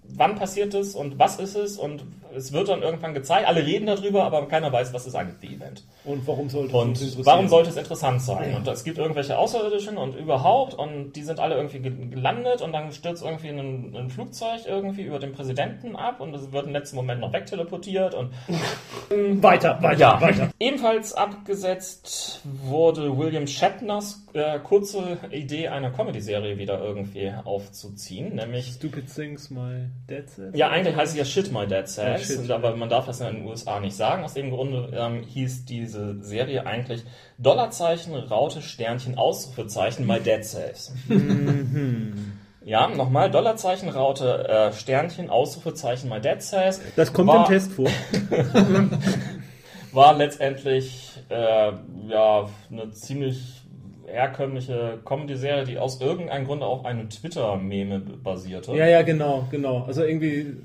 wann passiert es und was ist es und es wird dann irgendwann gezeigt. Alle reden darüber, aber keiner weiß, was ist eigentlich The Event. Und warum sollte es interessieren? warum sollte es interessant sein? Ja. Und es gibt irgendwelche Außerirdischen und überhaupt und die sind alle irgendwie ge- gelandet und dann stürzt irgendwie ein, ein Flugzeug irgendwie über den Präsidenten ab und es wird im letzten Moment noch wegteleportiert und Weiter, weiter, ja, weiter. Ebenfalls abgesetzt wurde William Shatners äh, kurze Idee, eine Comedy-Serie wieder irgendwie aufzuziehen, nämlich Stupid Things My Dad Said. ja, eigentlich heißt sie ja Shit My Dad Says, Ja, shit. und aber man darf das in den USA nicht sagen. Aus dem Grunde ähm, hieß diese Serie eigentlich Dollarzeichen, Raute, Sternchen, Ausrufezeichen My Dad Says. Ja, nochmal, Dollarzeichen, Raute, äh, Sternchen, Ausrufezeichen, My Dad Says. Das kommt War- im Test vor. war letztendlich äh, ja eine ziemlich herkömmliche Comedy-Serie, die aus irgendeinem Grund auf einem Twitter-Meme basierte. Ja, ja, genau, genau. Also irgendwie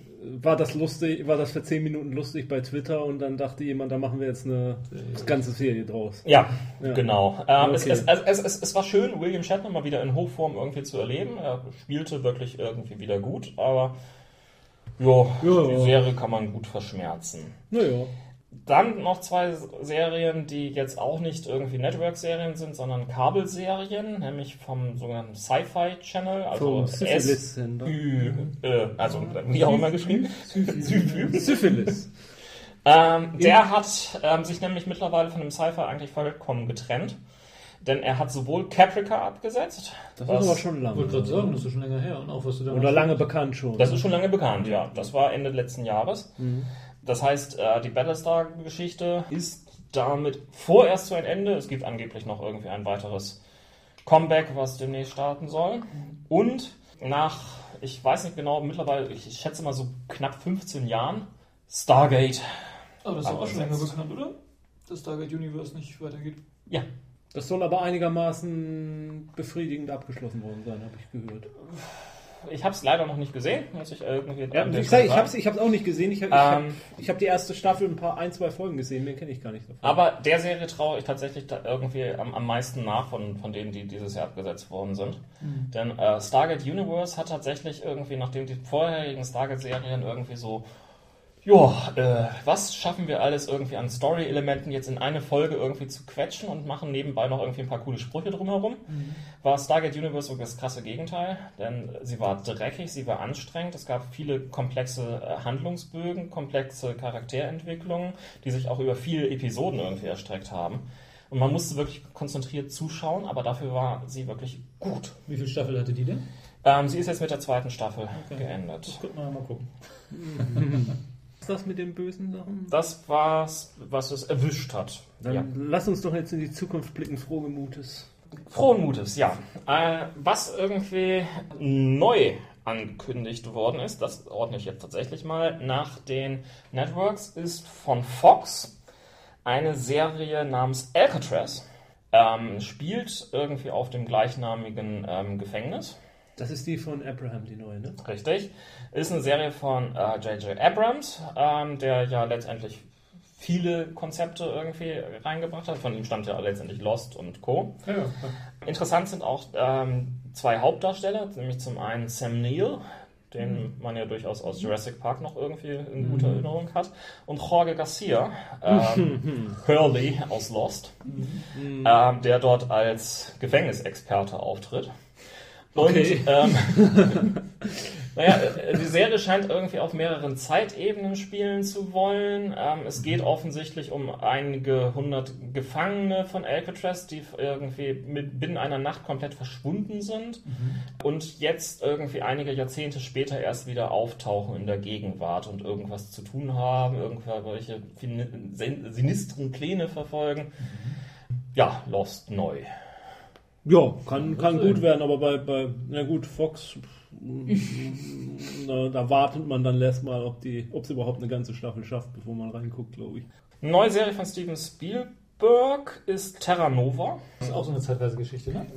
war das lustig, war das für 10 Minuten lustig bei Twitter und dann dachte jemand, da machen wir jetzt eine ganze Serie draus. Ja, Ja. genau. Ähm, es, Okay. es, es, es, es war schön, William Shatner mal wieder in Hochform irgendwie zu erleben. Er spielte wirklich irgendwie wieder gut, aber jo, Ja. die Serie kann man gut verschmerzen. Naja. Dann noch zwei Serien, die jetzt auch nicht irgendwie Network-Serien sind, sondern Kabelserien, nämlich vom sogenannten Sci-Fi Channel, also Vom S Syphilis-Sender. Ü, äh, also wie auch immer geschrieben. Syphilis. Ähm, der hat ähm, sich nämlich mittlerweile von dem Sci-Fi eigentlich vollkommen getrennt, denn er hat sowohl Caprica abgesetzt, Das was- ist aber schon Ich lange. wollte gerade sagen, das ist schon länger her. Und auch was du da Oder lange bekannt schon. das ist schon lange bekannt, ja, das war Ende letzten Jahres. Das heißt, äh, die Battlestar-Geschichte ist damit vorerst zu ein Ende. Es gibt angeblich noch irgendwie ein weiteres Comeback, was demnächst starten soll. Und nach, ich weiß nicht genau, mittlerweile, ich schätze mal so knapp 15 Jahren, Stargate. Aber das ist auch schon länger bekannt, oder? Dass Stargate Universe nicht weitergeht. Ja, Das soll aber einigermaßen befriedigend abgeschlossen worden sein, habe ich gehört. Ich habe es leider noch nicht gesehen, muss ich irgendwie Ja, ich sag, ich habe es ich hab's auch nicht gesehen. Ich habe hab, Ähm, ich hab die erste Staffel ein paar, ein, zwei Folgen gesehen. Mehr kenne ich gar nicht davon. Aber der Serie traue ich tatsächlich da irgendwie am, am meisten nach von, von denen, die dieses Jahr abgesetzt worden sind. Denn äh, Stargate Universe hat tatsächlich irgendwie, nachdem die vorherigen Stargate-Serien irgendwie so, ja, äh, was schaffen wir alles irgendwie an Story-Elementen jetzt in eine Folge irgendwie zu quetschen und machen nebenbei noch irgendwie ein paar coole Sprüche drumherum, war Stargate Universe wirklich das krasse Gegenteil, denn sie war dreckig, sie war anstrengend, es gab viele komplexe äh, Handlungsbögen, komplexe Charakterentwicklungen, die sich auch über viele Episoden irgendwie erstreckt haben. Und man musste wirklich konzentriert zuschauen, aber dafür war sie wirklich gut. Wie viele Staffel hatte die denn? Ähm, sie ist jetzt mit der zweiten Staffel Okay. geendet. Das könnte man mal gucken. Das mit den bösen Sachen? Das war's, was es erwischt hat. Dann Ja. lass uns doch jetzt in die Zukunft blicken, frohgemutes. Frohen Mutes, ja. Äh, was irgendwie neu angekündigt worden ist, das ordne ich jetzt tatsächlich mal nach den Networks, ist von Fox eine Serie namens Alcatraz. Ähm, spielt irgendwie auf dem gleichnamigen ähm, Gefängnis. Das ist die von Abraham, die neue, ne? Richtig. Ist eine Serie von J.J. Äh, Abrams, ähm, der ja letztendlich viele Konzepte irgendwie reingebracht hat. Von ihm stammt ja letztendlich Lost und Co. Ja, ja. Interessant sind auch ähm, zwei Hauptdarsteller, nämlich zum einen Sam Neill, den mhm. man ja durchaus aus Jurassic Park noch irgendwie in guter mhm. Erinnerung hat, und Jorge Garcia, ähm, Hurley aus Lost, mhm. ähm, der dort als Gefängnisexperte auftritt. Und okay. ähm, naja, die Serie scheint irgendwie auf mehreren Zeitebenen spielen zu wollen. Ähm, es geht offensichtlich um einige hundert Gefangene von Alcatraz, die irgendwie mit, binnen einer Nacht komplett verschwunden sind mhm. und jetzt irgendwie einige Jahrzehnte später erst wieder auftauchen in der Gegenwart und irgendwas zu tun haben, irgendwelche sinistren Pläne verfolgen. Mhm. Ja, Lost neu. Ja, kann, kann gut werden, aber bei, bei na gut, Fox, da, da, wartet man dann erstmal, ob die, ob es überhaupt eine ganze Staffel schafft, bevor man reinguckt, glaube ich. Neue Serie von Steven Spielberg Pittsburgh ist Terra Nova. Das ist auch so eine zeitweise Geschichte, ne?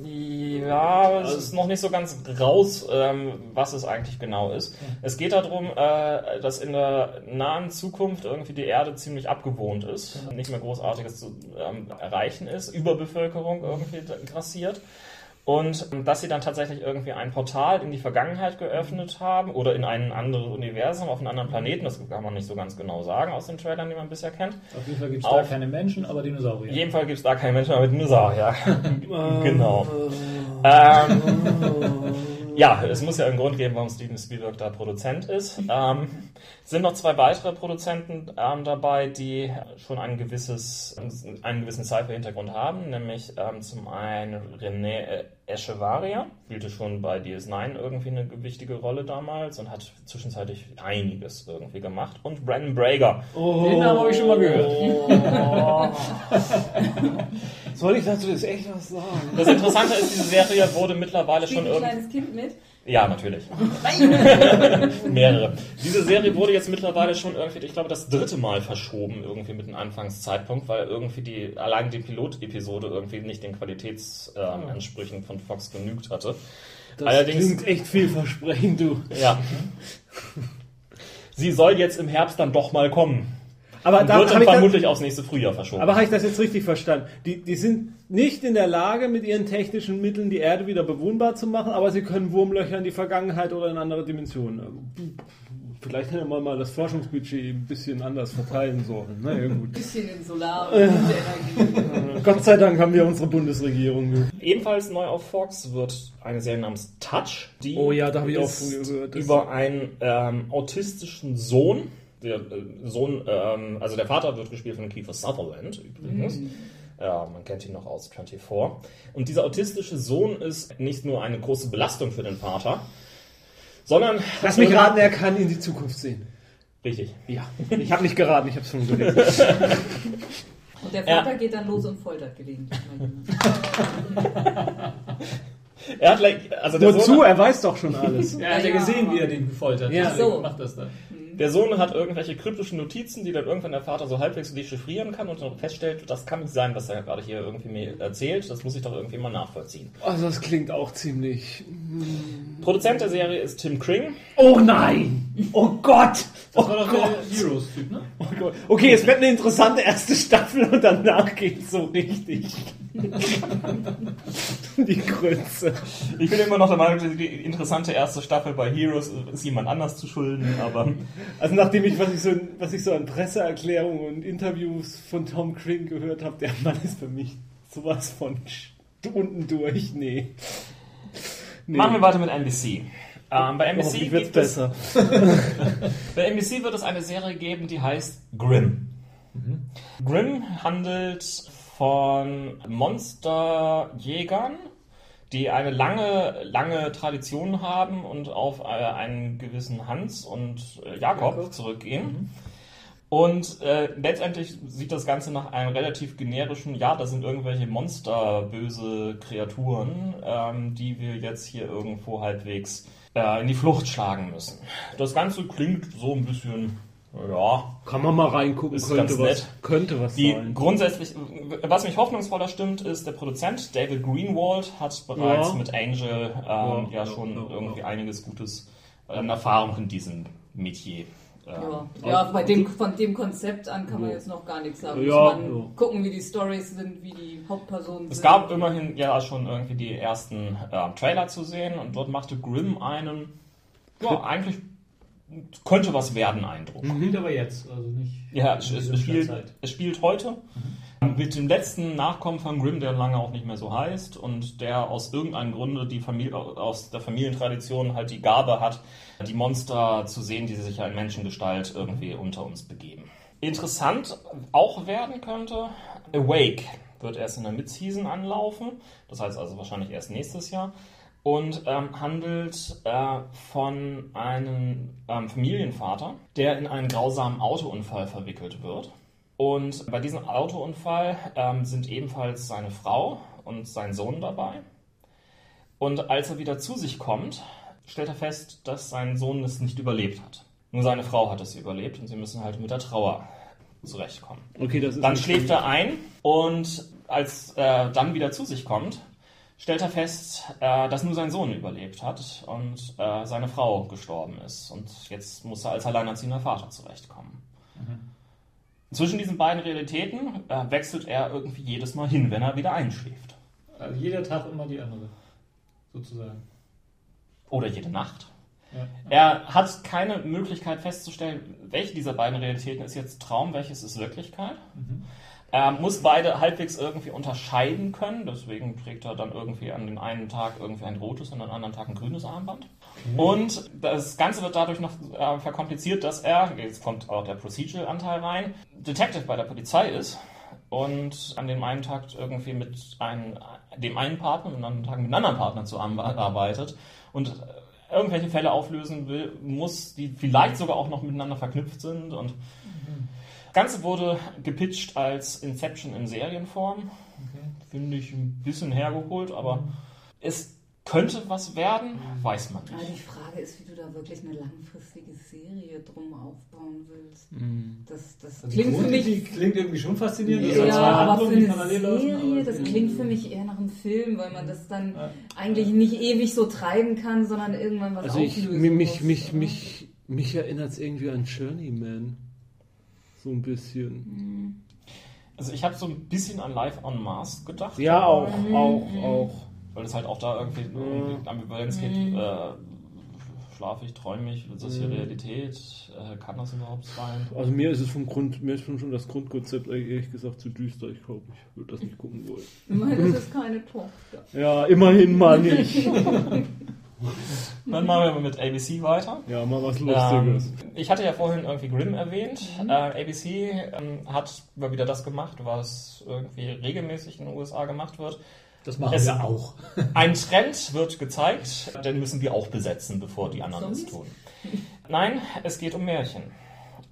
Ja, es ist noch nicht so ganz raus, ähm, was es eigentlich genau ist. Es geht darum, äh, dass in der nahen Zukunft irgendwie die Erde ziemlich abgewohnt ist, nicht mehr Großartiges zu ähm, erreichen ist, Überbevölkerung irgendwie grassiert. Und ähm, dass sie dann tatsächlich irgendwie ein Portal in die Vergangenheit geöffnet haben oder in ein anderes Universum, auf einen anderen Planeten, das kann man nicht so ganz genau sagen aus den Trailern, die man bisher kennt. Auf jeden Fall gibt es da keine Menschen, aber Dinosaurier. Auf jeden Fall gibt es da keine Menschen, aber Dinosaurier. genau. ähm, ja, es muss ja einen Grund geben, warum Steven Spielberg da Produzent ist. Ähm, sind noch zwei weitere Produzenten ähm, dabei, die schon ein gewisses, einen gewissen Cypher-Hintergrund haben, nämlich ähm, zum einen René Echevarria, spielte schon bei DS9 irgendwie eine wichtige Rolle damals und hat zwischenzeitlich einiges irgendwie gemacht. Und Brandon Brager. Oh, Den Namen habe ich schon mal gehört. Oh. Soll ich dazu jetzt echt was sagen? Das Interessante ist, diese Serie wurde mittlerweile Spielt schon irgendwie. ein kleines Kind mit? Ja, natürlich. Mehrere. Diese Serie wurde jetzt mittlerweile schon irgendwie, ich glaube, das dritte Mal verschoben, irgendwie mit dem Anfangszeitpunkt, weil irgendwie die, allein die Pilotepisode irgendwie nicht den Qualitätsansprüchen ähm, von Fox genügt hatte. Das Allerdings, klingt echt vielversprechend, du. Ja. Sie soll jetzt im Herbst dann doch mal kommen. Aber da wird dann vermutlich das, aufs nächste Frühjahr verschoben. Aber habe ich das jetzt richtig verstanden? Die, die sind nicht in der Lage, mit ihren technischen Mitteln die Erde wieder bewohnbar zu machen, aber sie können Wurmlöcher in die Vergangenheit oder in andere Dimensionen. Vielleicht hätte man mal das Forschungsbudget ein bisschen anders verteilen sollen. Naja, gut. Ein bisschen in Solar- und Energie. Gott sei Dank haben wir unsere Bundesregierung. Ebenfalls neu auf Fox wird eine Serie namens Touch. Die oh ja, da habe ich auch gehört. Über einen ähm, autistischen Sohn der äh, Sohn, ähm, also der Vater wird gespielt von Kiefer Sutherland übrigens. Mhm. Ja, man kennt ihn noch aus 24. Und dieser autistische Sohn ist nicht nur eine große Belastung für den Vater, sondern. Lass mich raten, er kann in die Zukunft sehen. Richtig. Ja. Ich habe nicht geraten, ich habe es schon gelesen. Und der Vater ja. geht dann los und foltert gelegentlich. er hat, also Wozu? Sohn, er weiß doch schon alles. er hat ja, ja gesehen, wie er den gefoltert hat. Ja, so. macht das dann. Der Sohn hat irgendwelche kryptischen Notizen, die dann irgendwann der Vater so halbwegs dechiffrieren kann und dann feststellt, das kann nicht sein, was er gerade hier irgendwie mir erzählt. Das muss ich doch irgendwie mal nachvollziehen. Also das klingt auch ziemlich. Produzent der Serie ist Tim Kring. Oh nein! Oh Gott! Das oh war doch Gott. der Heroes-Typ, ne? Oh Gott. Okay, es wird eine interessante erste Staffel und danach geht's so richtig. die Grütze. Ich bin immer noch der Meinung, die interessante erste Staffel bei Heroes ist jemand anders zu schulden, aber. Also nachdem ich, was ich so, was ich so an Presseerklärungen und Interviews von Tom Kring gehört habe, der Mann ist für mich sowas von unten durch. Nee. nee. Machen wir weiter mit NBC. Ähm, bei NBC oh, gibt es, bei NBC wird es eine Serie geben, die heißt Grimm. Mhm. Grimm handelt von Monsterjägern, die eine lange, lange Tradition haben und auf äh, einen gewissen Hans und äh, Jakob, Jakob. zurückgehen. Mhm. Und äh, letztendlich sieht das Ganze nach einem relativ generischen, ja, das sind irgendwelche monsterböse Kreaturen, ähm, die wir jetzt hier irgendwo halbwegs äh, in die Flucht schlagen müssen. Das Ganze klingt so ein bisschen, ja, Kann man mal reingucken, Ist könnte ganz was, nett. könnte was die sein. grundsätzlich, was mich hoffnungsvoller stimmt, ist der Produzent David Greenwald hat bereits Ja. mit Angel ähm, Ja, ja, ja, schon ja, irgendwie ja. einiges Gutes an Erfahrung in diesem Metier. Ähm, Ja, ja bei dem, von dem Konzept an kann man jetzt noch gar nichts sagen. Ja, Muss man ja. gucken, wie die Stories sind, wie die Hauptpersonen Es sind. gab immerhin ja schon irgendwie die ersten äh, Trailer zu sehen und dort machte Grimm einen, ja, eigentlich könnte was werden Eindruck. Spielt aber jetzt, also nicht. Ja, es, in es, spielt, Zeit. es spielt heute. Mit dem letzten Nachkommen von Grimm, der lange auch nicht mehr so heißt und der aus irgendeinem Grunde die Familie, aus der Familientradition halt die Gabe hat, die Monster zu sehen, die sich ja in Menschengestalt irgendwie unter uns begeben. Interessant auch werden könnte, Awake wird erst in der Mid-Season anlaufen, das heißt also wahrscheinlich erst nächstes Jahr und ähm, handelt äh, von einem ähm, Familienvater, der in einen grausamen Autounfall verwickelt wird. Und bei diesem Autounfall ähm, sind ebenfalls seine Frau und sein Sohn dabei. Und als er wieder zu sich kommt, stellt er fest, dass sein Sohn es nicht überlebt hat. Nur seine Frau hat es überlebt und sie müssen halt mit der Trauer zurechtkommen. Okay, das ist Dann schläft er ein und als er dann wieder zu sich kommt, stellt er fest, äh, dass nur sein Sohn überlebt hat und äh, seine Frau gestorben ist. Und jetzt muss er als alleinerziehender Vater zurechtkommen. Zwischen diesen beiden Realitäten äh, wechselt er irgendwie jedes Mal hin, wenn er wieder einschläft. Also jeder Tag immer die andere, sozusagen. Oder jede Nacht. Ja. Er hat keine Möglichkeit festzustellen, welche dieser beiden Realitäten ist jetzt Traum, welches ist Wirklichkeit. Er muss beide halbwegs irgendwie unterscheiden können, deswegen trägt er dann irgendwie an den einen Tag irgendwie ein rotes und an den anderen Tag ein grünes Armband. Und das Ganze wird dadurch noch äh, verkompliziert, dass er, jetzt kommt auch der Procedural-Anteil rein, Detective bei der Polizei ist und an dem einen Tag irgendwie mit einem, dem einen Partner und an dem anderen Tag mit einem anderen Partner zusammenarbeitet und äh, irgendwelche Fälle auflösen will, muss, die vielleicht sogar auch noch miteinander verknüpft sind und Ganze wurde gepitcht als Inception in Serienform. Finde ich ein bisschen hergeholt, aber es könnte was werden, weiß man Aber nicht. die Frage ist, wie du da wirklich eine langfristige Serie drum aufbauen willst. Das, das Also die klingt für mich. Klingt irgendwie schon faszinierend. Ja, zwei aber für eine parallel laufen, Serie, aber das klingt für mich eher nach einem Film, weil man das dann Ja. eigentlich nicht ewig so treiben kann, sondern irgendwann was Also ich, auflösen mich, mich, muss, mich, mich, mich erinnert es irgendwie an Journeyman. So ein bisschen. Also ich habe so ein bisschen an Live on Mars gedacht. Ja, auch, auch, auch. Weil es halt auch da irgendwie um Ambivalenz geht. Äh, schlafe ich, träume ich, ist das hier Realität? Äh, kann das überhaupt sein? Also mir ist es vom Grund, mir ist schon das Grundkonzept ehrlich gesagt zu düster. Ich glaube, ich würde das nicht gucken wollen. Immerhin ist es keine Tochter. Ja, immerhin mal nicht. Dann machen wir mit ABC weiter. Ja, mal was Ähm, Lustiges. ich hatte ja vorhin irgendwie Grimm erwähnt. Äh, ABC ähm, hat mal wieder das gemacht, was irgendwie regelmäßig in den USA gemacht wird. Das machen Es- wir auch. Ein Trend wird gezeigt, den müssen wir auch besetzen, bevor die anderen es Zombies? tun. Nein, es geht um Märchen.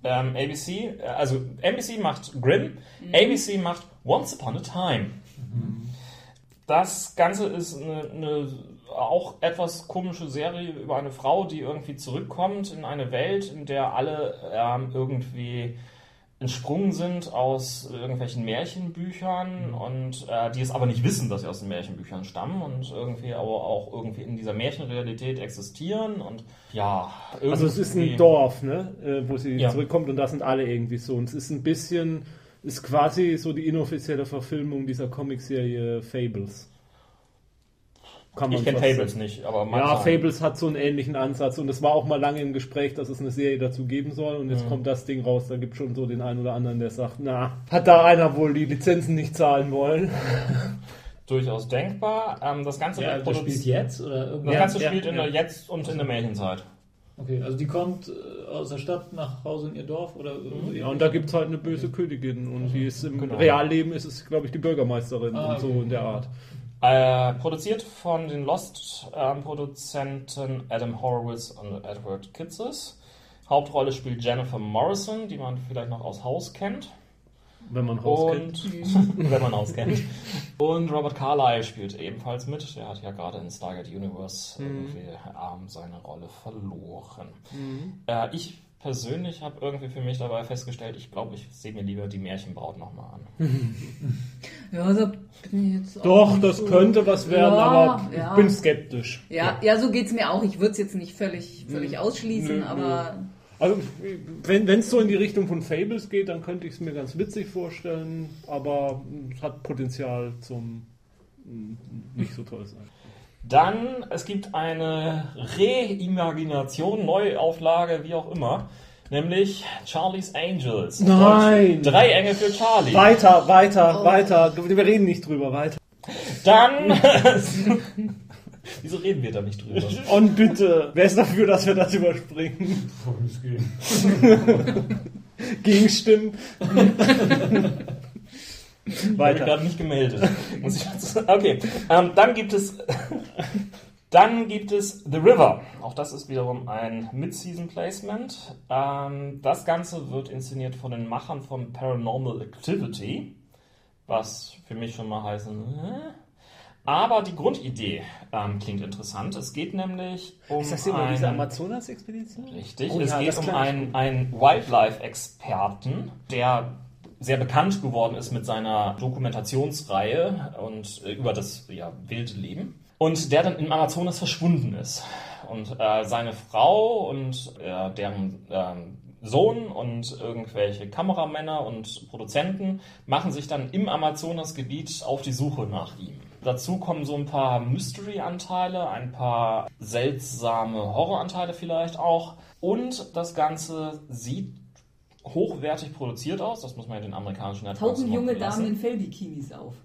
Ähm, ABC, äh, also NBC macht Grimm, ABC macht Once Upon a Time. Das Ganze ist eine, eine auch etwas komische Serie über eine Frau, die irgendwie zurückkommt in eine Welt, in der alle ähm, irgendwie entsprungen sind aus irgendwelchen Märchenbüchern und äh, die es aber nicht wissen, dass sie aus den Märchenbüchern stammen und irgendwie aber auch irgendwie in dieser Märchenrealität existieren und ja, Also es ist ein Dorf, ne, äh, wo sie Ja. zurückkommt und da sind alle irgendwie so. Und es ist ein bisschen, ist quasi so die inoffizielle Verfilmung dieser Comicserie Fables. Kann Ich kenne Fables sagen. nicht, aber Ja, sein. Fables hat so einen ähnlichen Ansatz und es war auch mal lange im Gespräch, dass es eine Serie dazu geben soll und jetzt kommt das Ding raus, da gibt schon so den einen oder anderen, der sagt, na, hat da einer wohl die Lizenzen nicht zahlen wollen. durchaus denkbar. Ähm, das Ganze, Ja, wird das spielt jetzt oder das irgendwas? Ja, Ganze ja, spielt in ja. der Jetzt- und in der Märchenzeit. Okay, also die kommt äh, aus der Stadt nach Hause in ihr Dorf oder Ja, und da gibt es halt eine böse Königin und die ist im Genau. Realleben ist es, glaube ich, die Bürgermeisterin Ah, und so okay. in der Art. Äh, produziert von den Lost-Produzenten Adam Horowitz und Edward Kitsis. Hauptrolle spielt Jennifer Morrison, die man vielleicht noch aus Haus kennt. Wenn man Haus Und kennt. wenn man Haus kennt. Und Robert Carlyle spielt ebenfalls mit. Der hat ja gerade in Stargate Universe irgendwie ähm, seine Rolle verloren. Äh, ich persönlich habe irgendwie für mich dabei festgestellt, ich glaube, ich sehe mir lieber die Märchenbraut nochmal an. Ja, so bin ich jetzt auch Doch, das so- könnte was werden, Ja, aber ja. ich bin skeptisch. Ja, ja, so geht's mir auch. Ich würde es jetzt nicht völlig, völlig ausschließen, Nö, nö. aber Also, wenn es so in die Richtung von Fables geht, dann könnte ich es mir ganz witzig vorstellen, aber es hat Potenzial zum mm, nicht so toll sein. Dann, es gibt eine Reimagination, Neuauflage, wie auch immer, nämlich Charlie's Angels. Nein! Drei Engel für Charlie. Weiter, weiter, weiter. Wir reden nicht drüber, weiter. Dann. Wieso reden wir da nicht drüber? Und bitte, wer ist dafür, dass wir das überspringen? Gegenstimmen. Ich habe weiter. gerade nicht gemeldet. Muss ich okay, ähm, dann gibt es. Dann gibt es The River. Auch das ist wiederum ein Mid-Season-Placement. Ähm, das Ganze wird inszeniert von den Machern von Paranormal Activity. Was für mich schon mal heißt. Äh? Aber die Grundidee ähm, klingt interessant. Es geht nämlich um. Ist das immer diese einen- Amazonas-Expedition? Richtig. Oh es ja, geht um einen Wildlife-Experten, der sehr bekannt geworden ist mit seiner Dokumentationsreihe und äh, über das ja, wilde Leben. Und der dann im Amazonas verschwunden ist. Und äh, seine Frau und äh, deren ähm, Sohn und irgendwelche Kameramänner und Produzenten machen sich dann im Amazonasgebiet auf die Suche nach ihm. Dazu kommen so ein paar Mystery-Anteile, ein paar seltsame Horroranteile vielleicht auch. Und das Ganze sieht hochwertig produziert aus. Das muss man ja den amerikanischen tauchen immer junge. Damen in Fellbikinis auf.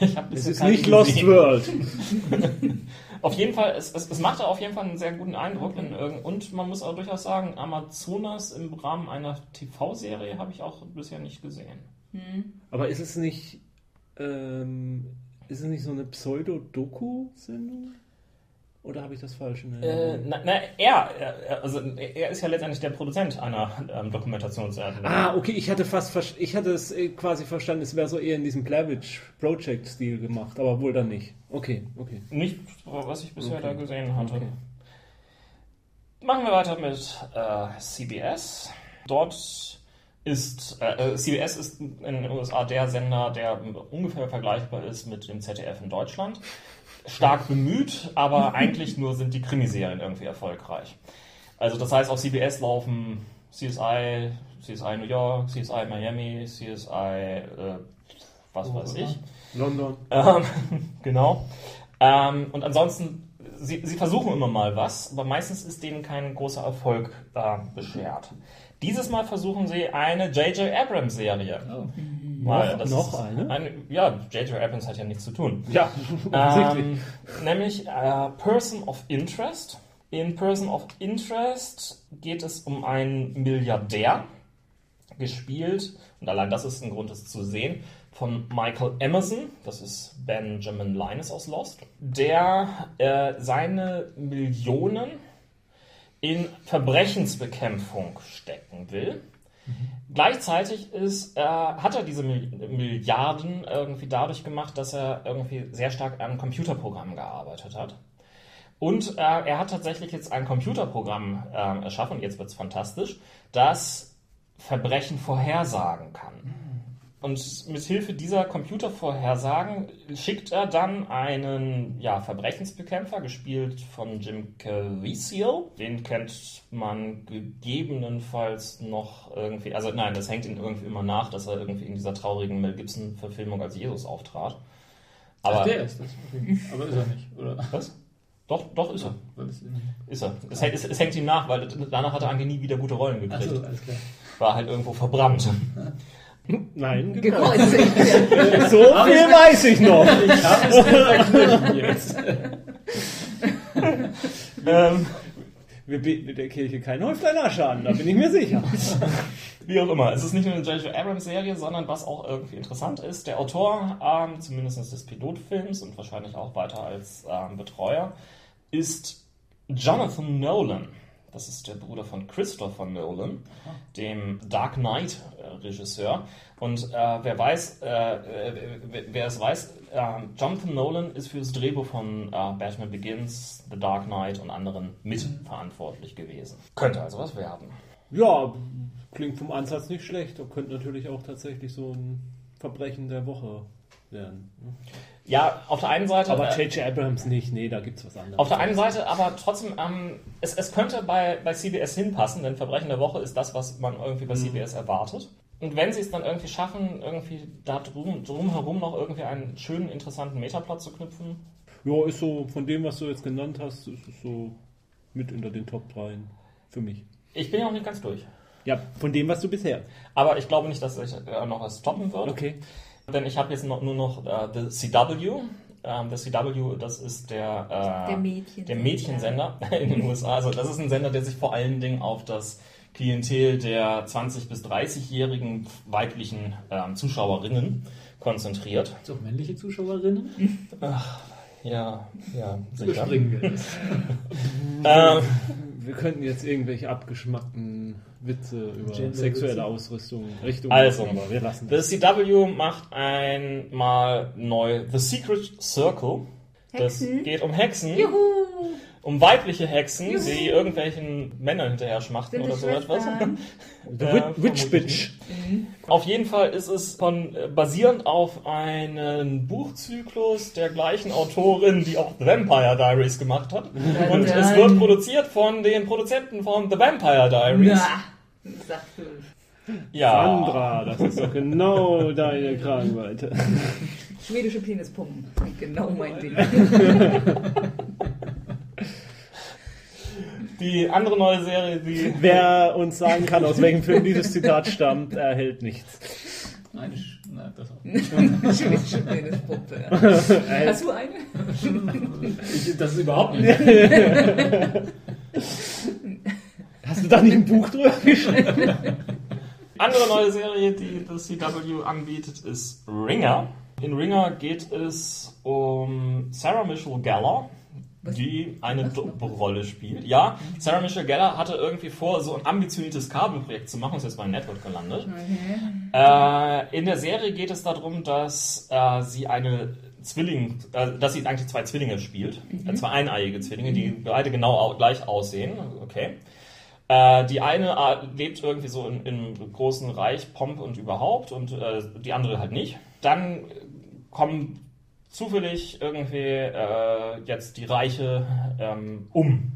Ich hab Es ist nicht Lost gesehen. World. Auf jeden Fall, es, es, es machte auf jeden Fall einen sehr guten Eindruck. In, und man muss auch durchaus sagen, Amazonas im Rahmen einer TV-Serie habe ich auch bisher nicht gesehen. Aber ist es nicht, ähm, ist es nicht so eine Pseudo-Doku-Sendung? Oder habe ich das falsch in Äh, na, na, er, er, also er ist ja letztendlich der Produzent einer ähm, Dokumentationsserie. Ah, okay, ich hatte fast, ich hatte es äh, quasi verstanden, es wäre so eher in diesem Blavich Project-Stil gemacht, aber wohl dann nicht. Okay, okay. Nicht, was ich bisher Okay. da gesehen hatte. Okay. Machen wir weiter mit äh, CBS. Dort ist äh, äh, CBS ist in den USA der Sender, der ungefähr vergleichbar ist mit dem ZDF in Deutschland. Stark bemüht, aber eigentlich nur sind die Krimiserien irgendwie erfolgreich. Also das heißt, auf CBS laufen CSI, CSI New York, CSI Miami, CSI äh, was weiß ich. London. Ähm, genau. Ähm, und ansonsten, sie, sie versuchen immer mal was, aber meistens ist denen kein großer Erfolg äh, beschert. Dieses Mal versuchen sie eine J.J. Abrams-Serie. Mal, Noch- noch eine? Ja, J.J. Abrams hat ja nichts zu tun. Ja. Ähm, nämlich äh, Person of Interest. In Person of Interest geht es um einen Milliardär, gespielt, und allein das ist ein Grund, es zu sehen, von Michael Emerson, das ist Benjamin Linus aus Lost, der äh, seine Millionen in Verbrechensbekämpfung stecken will. Gleichzeitig ist, äh, hat er diese Mil- Milliarden irgendwie dadurch gemacht, dass er irgendwie sehr stark an Computerprogrammen gearbeitet hat. Und äh, er hat tatsächlich jetzt ein Computerprogramm äh, erschaffen, jetzt wird es fantastisch, das Verbrechen vorhersagen kann. Und mit Hilfe dieser Computervorhersagen schickt er dann einen ja, Verbrechensbekämpfer, gespielt von Jim Caviezel. Den kennt man gegebenenfalls noch irgendwie. Also nein, das hängt ihm irgendwie immer nach, dass er irgendwie in dieser traurigen Mel Gibson-Verfilmung als Jesus auftrat. Aber Ach, der ist das. Okay. Aber ist er nicht, oder? was? Doch, doch ist er. Ist er. Es, hängt- es, es hängt ihm nach, weil danach hat er eigentlich nie wieder gute Rollen gekriegt. Achso, alles klar. War halt irgendwo verbrannt. Nein, genau. Gekreuzigt. So viel weiß ich noch. Ich habe es verknüpft jetzt. ähm, Wir beten in der Kirche kein Häuflein Asche an, da bin ich mir sicher. Wie auch immer, es ist nicht nur eine J.J. Abrams-Serie, sondern was auch irgendwie interessant ist, der Autor, ähm, zumindest des Pilotfilms und wahrscheinlich auch weiter als ähm, Betreuer, ist Jonathan Nolan, Das ist der Bruder von Christopher Nolan, dem Dark Knight äh, Regisseur. Und äh, wer weiß, äh, äh, wer es weiß, äh, Jonathan Nolan ist für das Drehbuch von äh, Batman Begins, The Dark Knight und anderen mitverantwortlich gewesen. Könnte also was werden. Ja, klingt vom Ansatz nicht schlecht. Und könnte natürlich auch tatsächlich so ein Verbrechen der Woche werden. ne? Ja, auf der einen Seite. Aber äh, J.J. Abrams nicht, nee, da gibt's was anderes. Auf der einen Seite, aber trotzdem, ähm, es, es könnte bei, bei CBS hinpassen, denn Verbrechen der Woche ist das, was man irgendwie bei CBS erwartet. Und wenn sie es dann irgendwie schaffen, irgendwie da drum, drumherum noch irgendwie einen schönen, interessanten Metaplot zu knüpfen, Ja, ist so, von dem, was du jetzt genannt hast, ist es so mit unter den Top 3 für mich. ich bin ja auch nicht ganz durch. Ja, von dem, was du bisher. Aber ich glaube nicht, dass sich äh, noch was stoppen wird. Okay. Denn ich habe jetzt noch, nur noch äh, The CW. Ähm, The CW, das ist der, äh, Der Mädchensender. der Mädchensender in den USA. Also das ist ein Sender, der sich vor allen Dingen auf das Klientel der 20- bis 30-jährigen weiblichen ähm, Zuschauerinnen konzentriert. Auch männliche Zuschauerinnen? Ja, ja, sicher. Überspringen wir das. Ähm, Wir könnten jetzt irgendwelche abgeschmackten Witze über Gender- sexuelle Witze. Ausrüstung, Richtung, Also, aber wir lassen The das. CW macht einmal neu The Secret Circle. Das Hexen. geht um Hexen. Juhu! Um weibliche Hexen, Juhu. die irgendwelchen Männern hinterher schmachten oder so etwas. Äh, Witch, Bitch. Auf jeden Fall ist es von, äh, basierend auf einem Buchzyklus der gleichen Autorin, die auch The Vampire Diaries gemacht hat. Und es wird produziert von den Produzenten von The Vampire Diaries. Na. Ja. Sandra, das ist doch genau deine Kragenweite. Schwedische Penispumpen. Genau mein Ding. Die andere neue Serie, die Wer uns sagen kann, aus welchem Film dieses Zitat stammt, erhält nichts. Nein, ich- nein, das auch nicht. Penispumpe. Ja. Hast du eine? Ich, das ist überhaupt nicht. Hast du da nicht ein Buch drüber geschrieben? andere neue Serie, die das CW anbietet, ist Ringer. In Ringer geht es um Sarah Michelle Gellar, die eine? Doppelrolle spielt. Ja, Sarah Michelle Gellar hatte irgendwie vor, so ein ambitioniertes Kabelprojekt zu machen, ist jetzt bei Network gelandet. Äh, in der Serie geht es darum, dass äh, sie eine Zwilling, äh, dass sie eigentlich zwei Zwillinge spielt, äh, zwei eineiige Zwillinge, die beide genau au gleich aussehen. Okay. Äh, die eine äh, lebt irgendwie so in, in großen Reich, Pomp und überhaupt und die andere halt nicht. Dann kommen zufällig irgendwie äh, jetzt die Reiche ähm, um.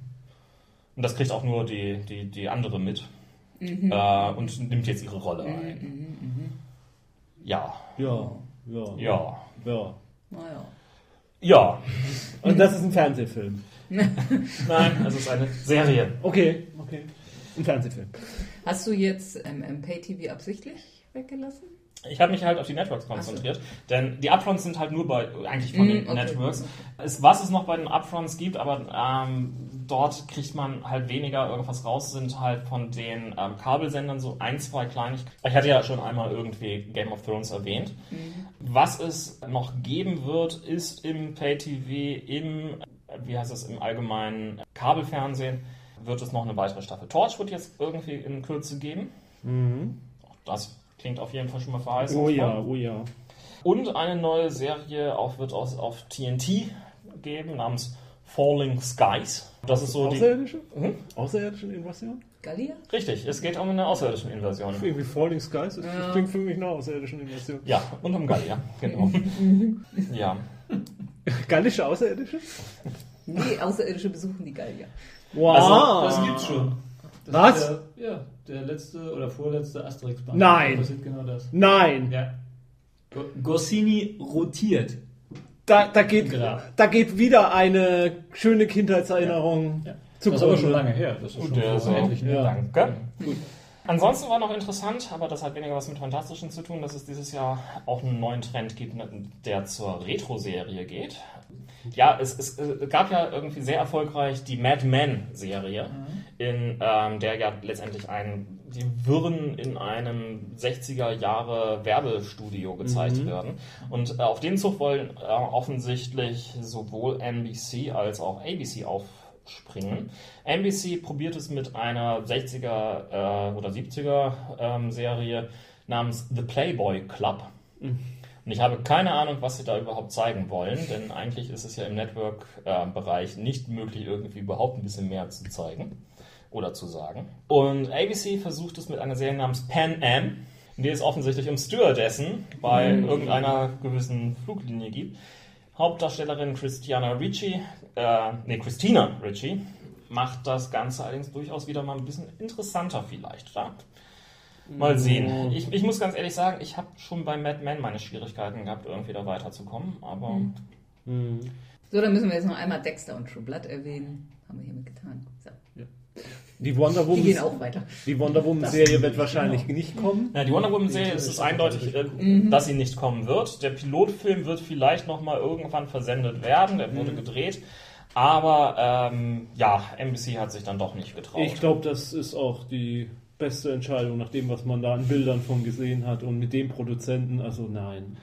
Und das kriegt auch nur die, die, die andere mit. Äh, und nimmt jetzt ihre Rolle ein. Ja, Ja, ja, ja, ja. Naja. ja. Und das ist ein Fernsehfilm. Nein, es ist eine Serie. Okay, okay. Ein Fernsehfilm. Hast du jetzt ähm, Pay-TV absichtlich weggelassen? Ich habe mich halt auf die Networks konzentriert, denn die Upfronts sind halt nur bei, eigentlich von Mm, den okay. Networks. Es, was es noch bei den Upfronts gibt, aber ähm, dort kriegt man halt weniger irgendwas raus, sind halt von den ähm, Kabelsendern so ein, zwei Kleinigkeiten. Ich hatte ja schon einmal irgendwie Game of Thrones erwähnt. Was es noch geben wird, ist im Pay-TV, im, wie heißt es, im allgemeinen Kabelfernsehen, wird es noch eine weitere Staffel. Torch wird jetzt irgendwie in Kürze geben. Auch Das klingt auf jeden Fall schon mal verheißungsvoll. Oh ja, oh ja. Und eine neue Serie auch wird aus, auf TNT geben, namens Falling Skies. Das ist so die. Außerirdische? Hm? Außerirdische Invasion? Gallia? Richtig, es geht um eine außerirdische Invasion. Irgendwie Falling Skies, das Ja. klingt für mich nach außerirdischen Invasion. Ja, und um Gallier, genau. ja. Gallische Außerirdische? Nee, Außerirdische besuchen die Gallier. Wow. Also, Das gibt's schon. Das Was? Ist der, ja, der letzte oder vorletzte Asterix-Band. Nein. Da passiert genau das. Nein, Ja. Go- Goscinny rotiert. da, da, geht, da geht wieder eine schöne Kindheitserinnerung Ja. zu Das ist aber schon lange her. Das ist Gut, schon der ist etlichen ja. Jahren. Danke. Ansonsten war noch interessant, aber das hat weniger was mit Fantastischen zu tun, dass es dieses Jahr auch einen neuen Trend gibt, der zur Retro-Serie geht. Ja, es, es äh, gab ja irgendwie sehr erfolgreich die Mad Men-Serie, in ähm, der ja letztendlich ein, die Wirren in einem 60er Jahre Werbestudio gezeigt werden. Und äh, auf den Zug wollen äh, offensichtlich sowohl NBC als auch ABC auf springen. NBC probiert es mit einer 60er äh, oder 70er ähm, Serie namens The Playboy Club. Und ich habe keine Ahnung, was sie da überhaupt zeigen wollen, denn eigentlich ist es ja im Network-Bereich nicht möglich, irgendwie überhaupt ein bisschen mehr zu zeigen oder zu sagen. Und ABC versucht es mit einer Serie namens Pan Am, in der es offensichtlich um Stewardessen bei irgendeiner gewissen Fluglinie geht. Hauptdarstellerin Christiana Ricci, äh, nee, Christina Ricci, macht das Ganze allerdings durchaus wieder mal ein bisschen interessanter vielleicht. Ja? Mal sehen. Ich, ich muss ganz ehrlich sagen, ich habe schon bei Mad Men meine Schwierigkeiten gehabt, irgendwie da weiterzukommen, aber So, dann müssen wir jetzt noch einmal Dexter und True Blood erwähnen. Haben wir hiermit getan. So. Die Wonder Die Woman, gehen auch weiter. die Wonder Woman Serie wird wahrscheinlich nicht kommen. Ja, die Wonder Woman-Serie ist es eindeutig, äh, dass sie nicht kommen wird. Der Pilotfilm wird vielleicht nochmal irgendwann versendet werden, der wurde gedreht. Aber ähm, ja, NBC hat sich dann doch nicht getraut. Ich glaube, das ist auch die beste Entscheidung, nach dem, was man da an Bildern von gesehen hat und mit dem Produzenten. Also nein.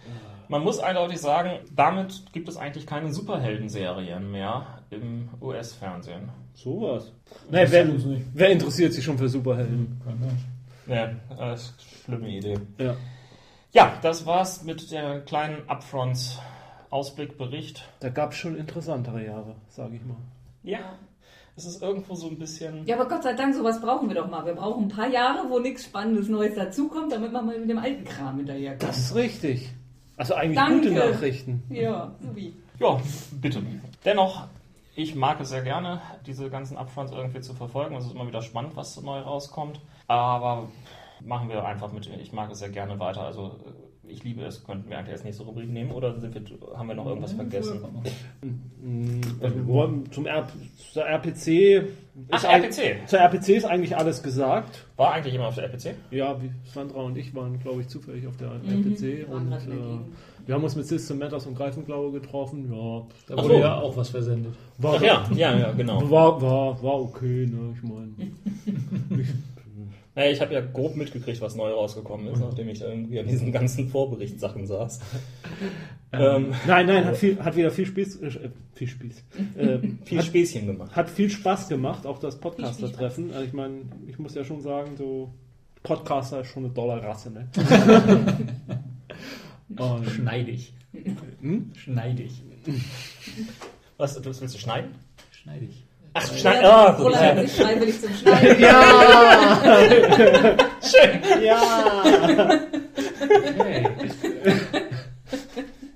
Man muss eindeutig sagen, damit gibt es eigentlich keine Superhelden-Serien mehr im US-Fernsehen. Sowas. Nee, wer, wer interessiert sich schon für Superhelden? Ja, das ist eine schlimme Idee. Ja. Ja, das war's mit der kleinen Upfront-Ausblickbericht. Da gab es schon interessantere Jahre, sage ich mal. Ja, es ist irgendwo so ein bisschen. Ja, aber Gott sei Dank, sowas brauchen wir doch mal. Wir brauchen ein paar Jahre, wo nichts Spannendes Neues dazukommt, damit man mal mit dem alten Kram hinterherkommt. Das ist richtig. Also eigentlich Danke. gute Nachrichten. Ja, so wie. Ja, bitte. Dennoch, ich mag es sehr gerne, diese ganzen Upfronts irgendwie zu verfolgen. Es ist immer wieder spannend, was neu rauskommt. Aber machen wir einfach mit. Ich mag es sehr gerne weiter. Also ich liebe es. Könnten wir eigentlich als nächste Rubrik nehmen oder sind wir, haben wir noch irgendwas vergessen? Also, wir wollen zum R zur RPC. Ach, RPC. Zur RPC ist eigentlich alles gesagt. War eigentlich jemand auf der RPC? Ja, wie Sandra und ich waren, glaube ich, zufällig auf der Mhm, RPC. Und wir haben uns mit System Matters und Greifenklaue getroffen. Ja, Da wurde so. ja auch was versendet. war, Ach ja, ja, ja, genau. war, war, war okay, ne? Ich meine. Naja, ich habe ja grob mitgekriegt, was neu rausgekommen ist, nachdem ich irgendwie an diesen ganzen Vorberichtssachen saß. ähm, Nein, nein, hat, viel, hat wieder viel Spieß, äh, viel Spieß. Äh, viel hat, Späßchen gemacht. hat viel Spaß gemacht, auch das Podcaster-Treffen. Also ich meine, ich muss ja schon sagen, so Podcaster ist schon eine dolle Rasse, ne? Und, Schneidig. hm? Schneidig. Was, du willst du schneiden? Schneidig. Ach, schneiden. Ah, gut. Roland hat sich freiwillig zum Schneiden. Ja! Hey.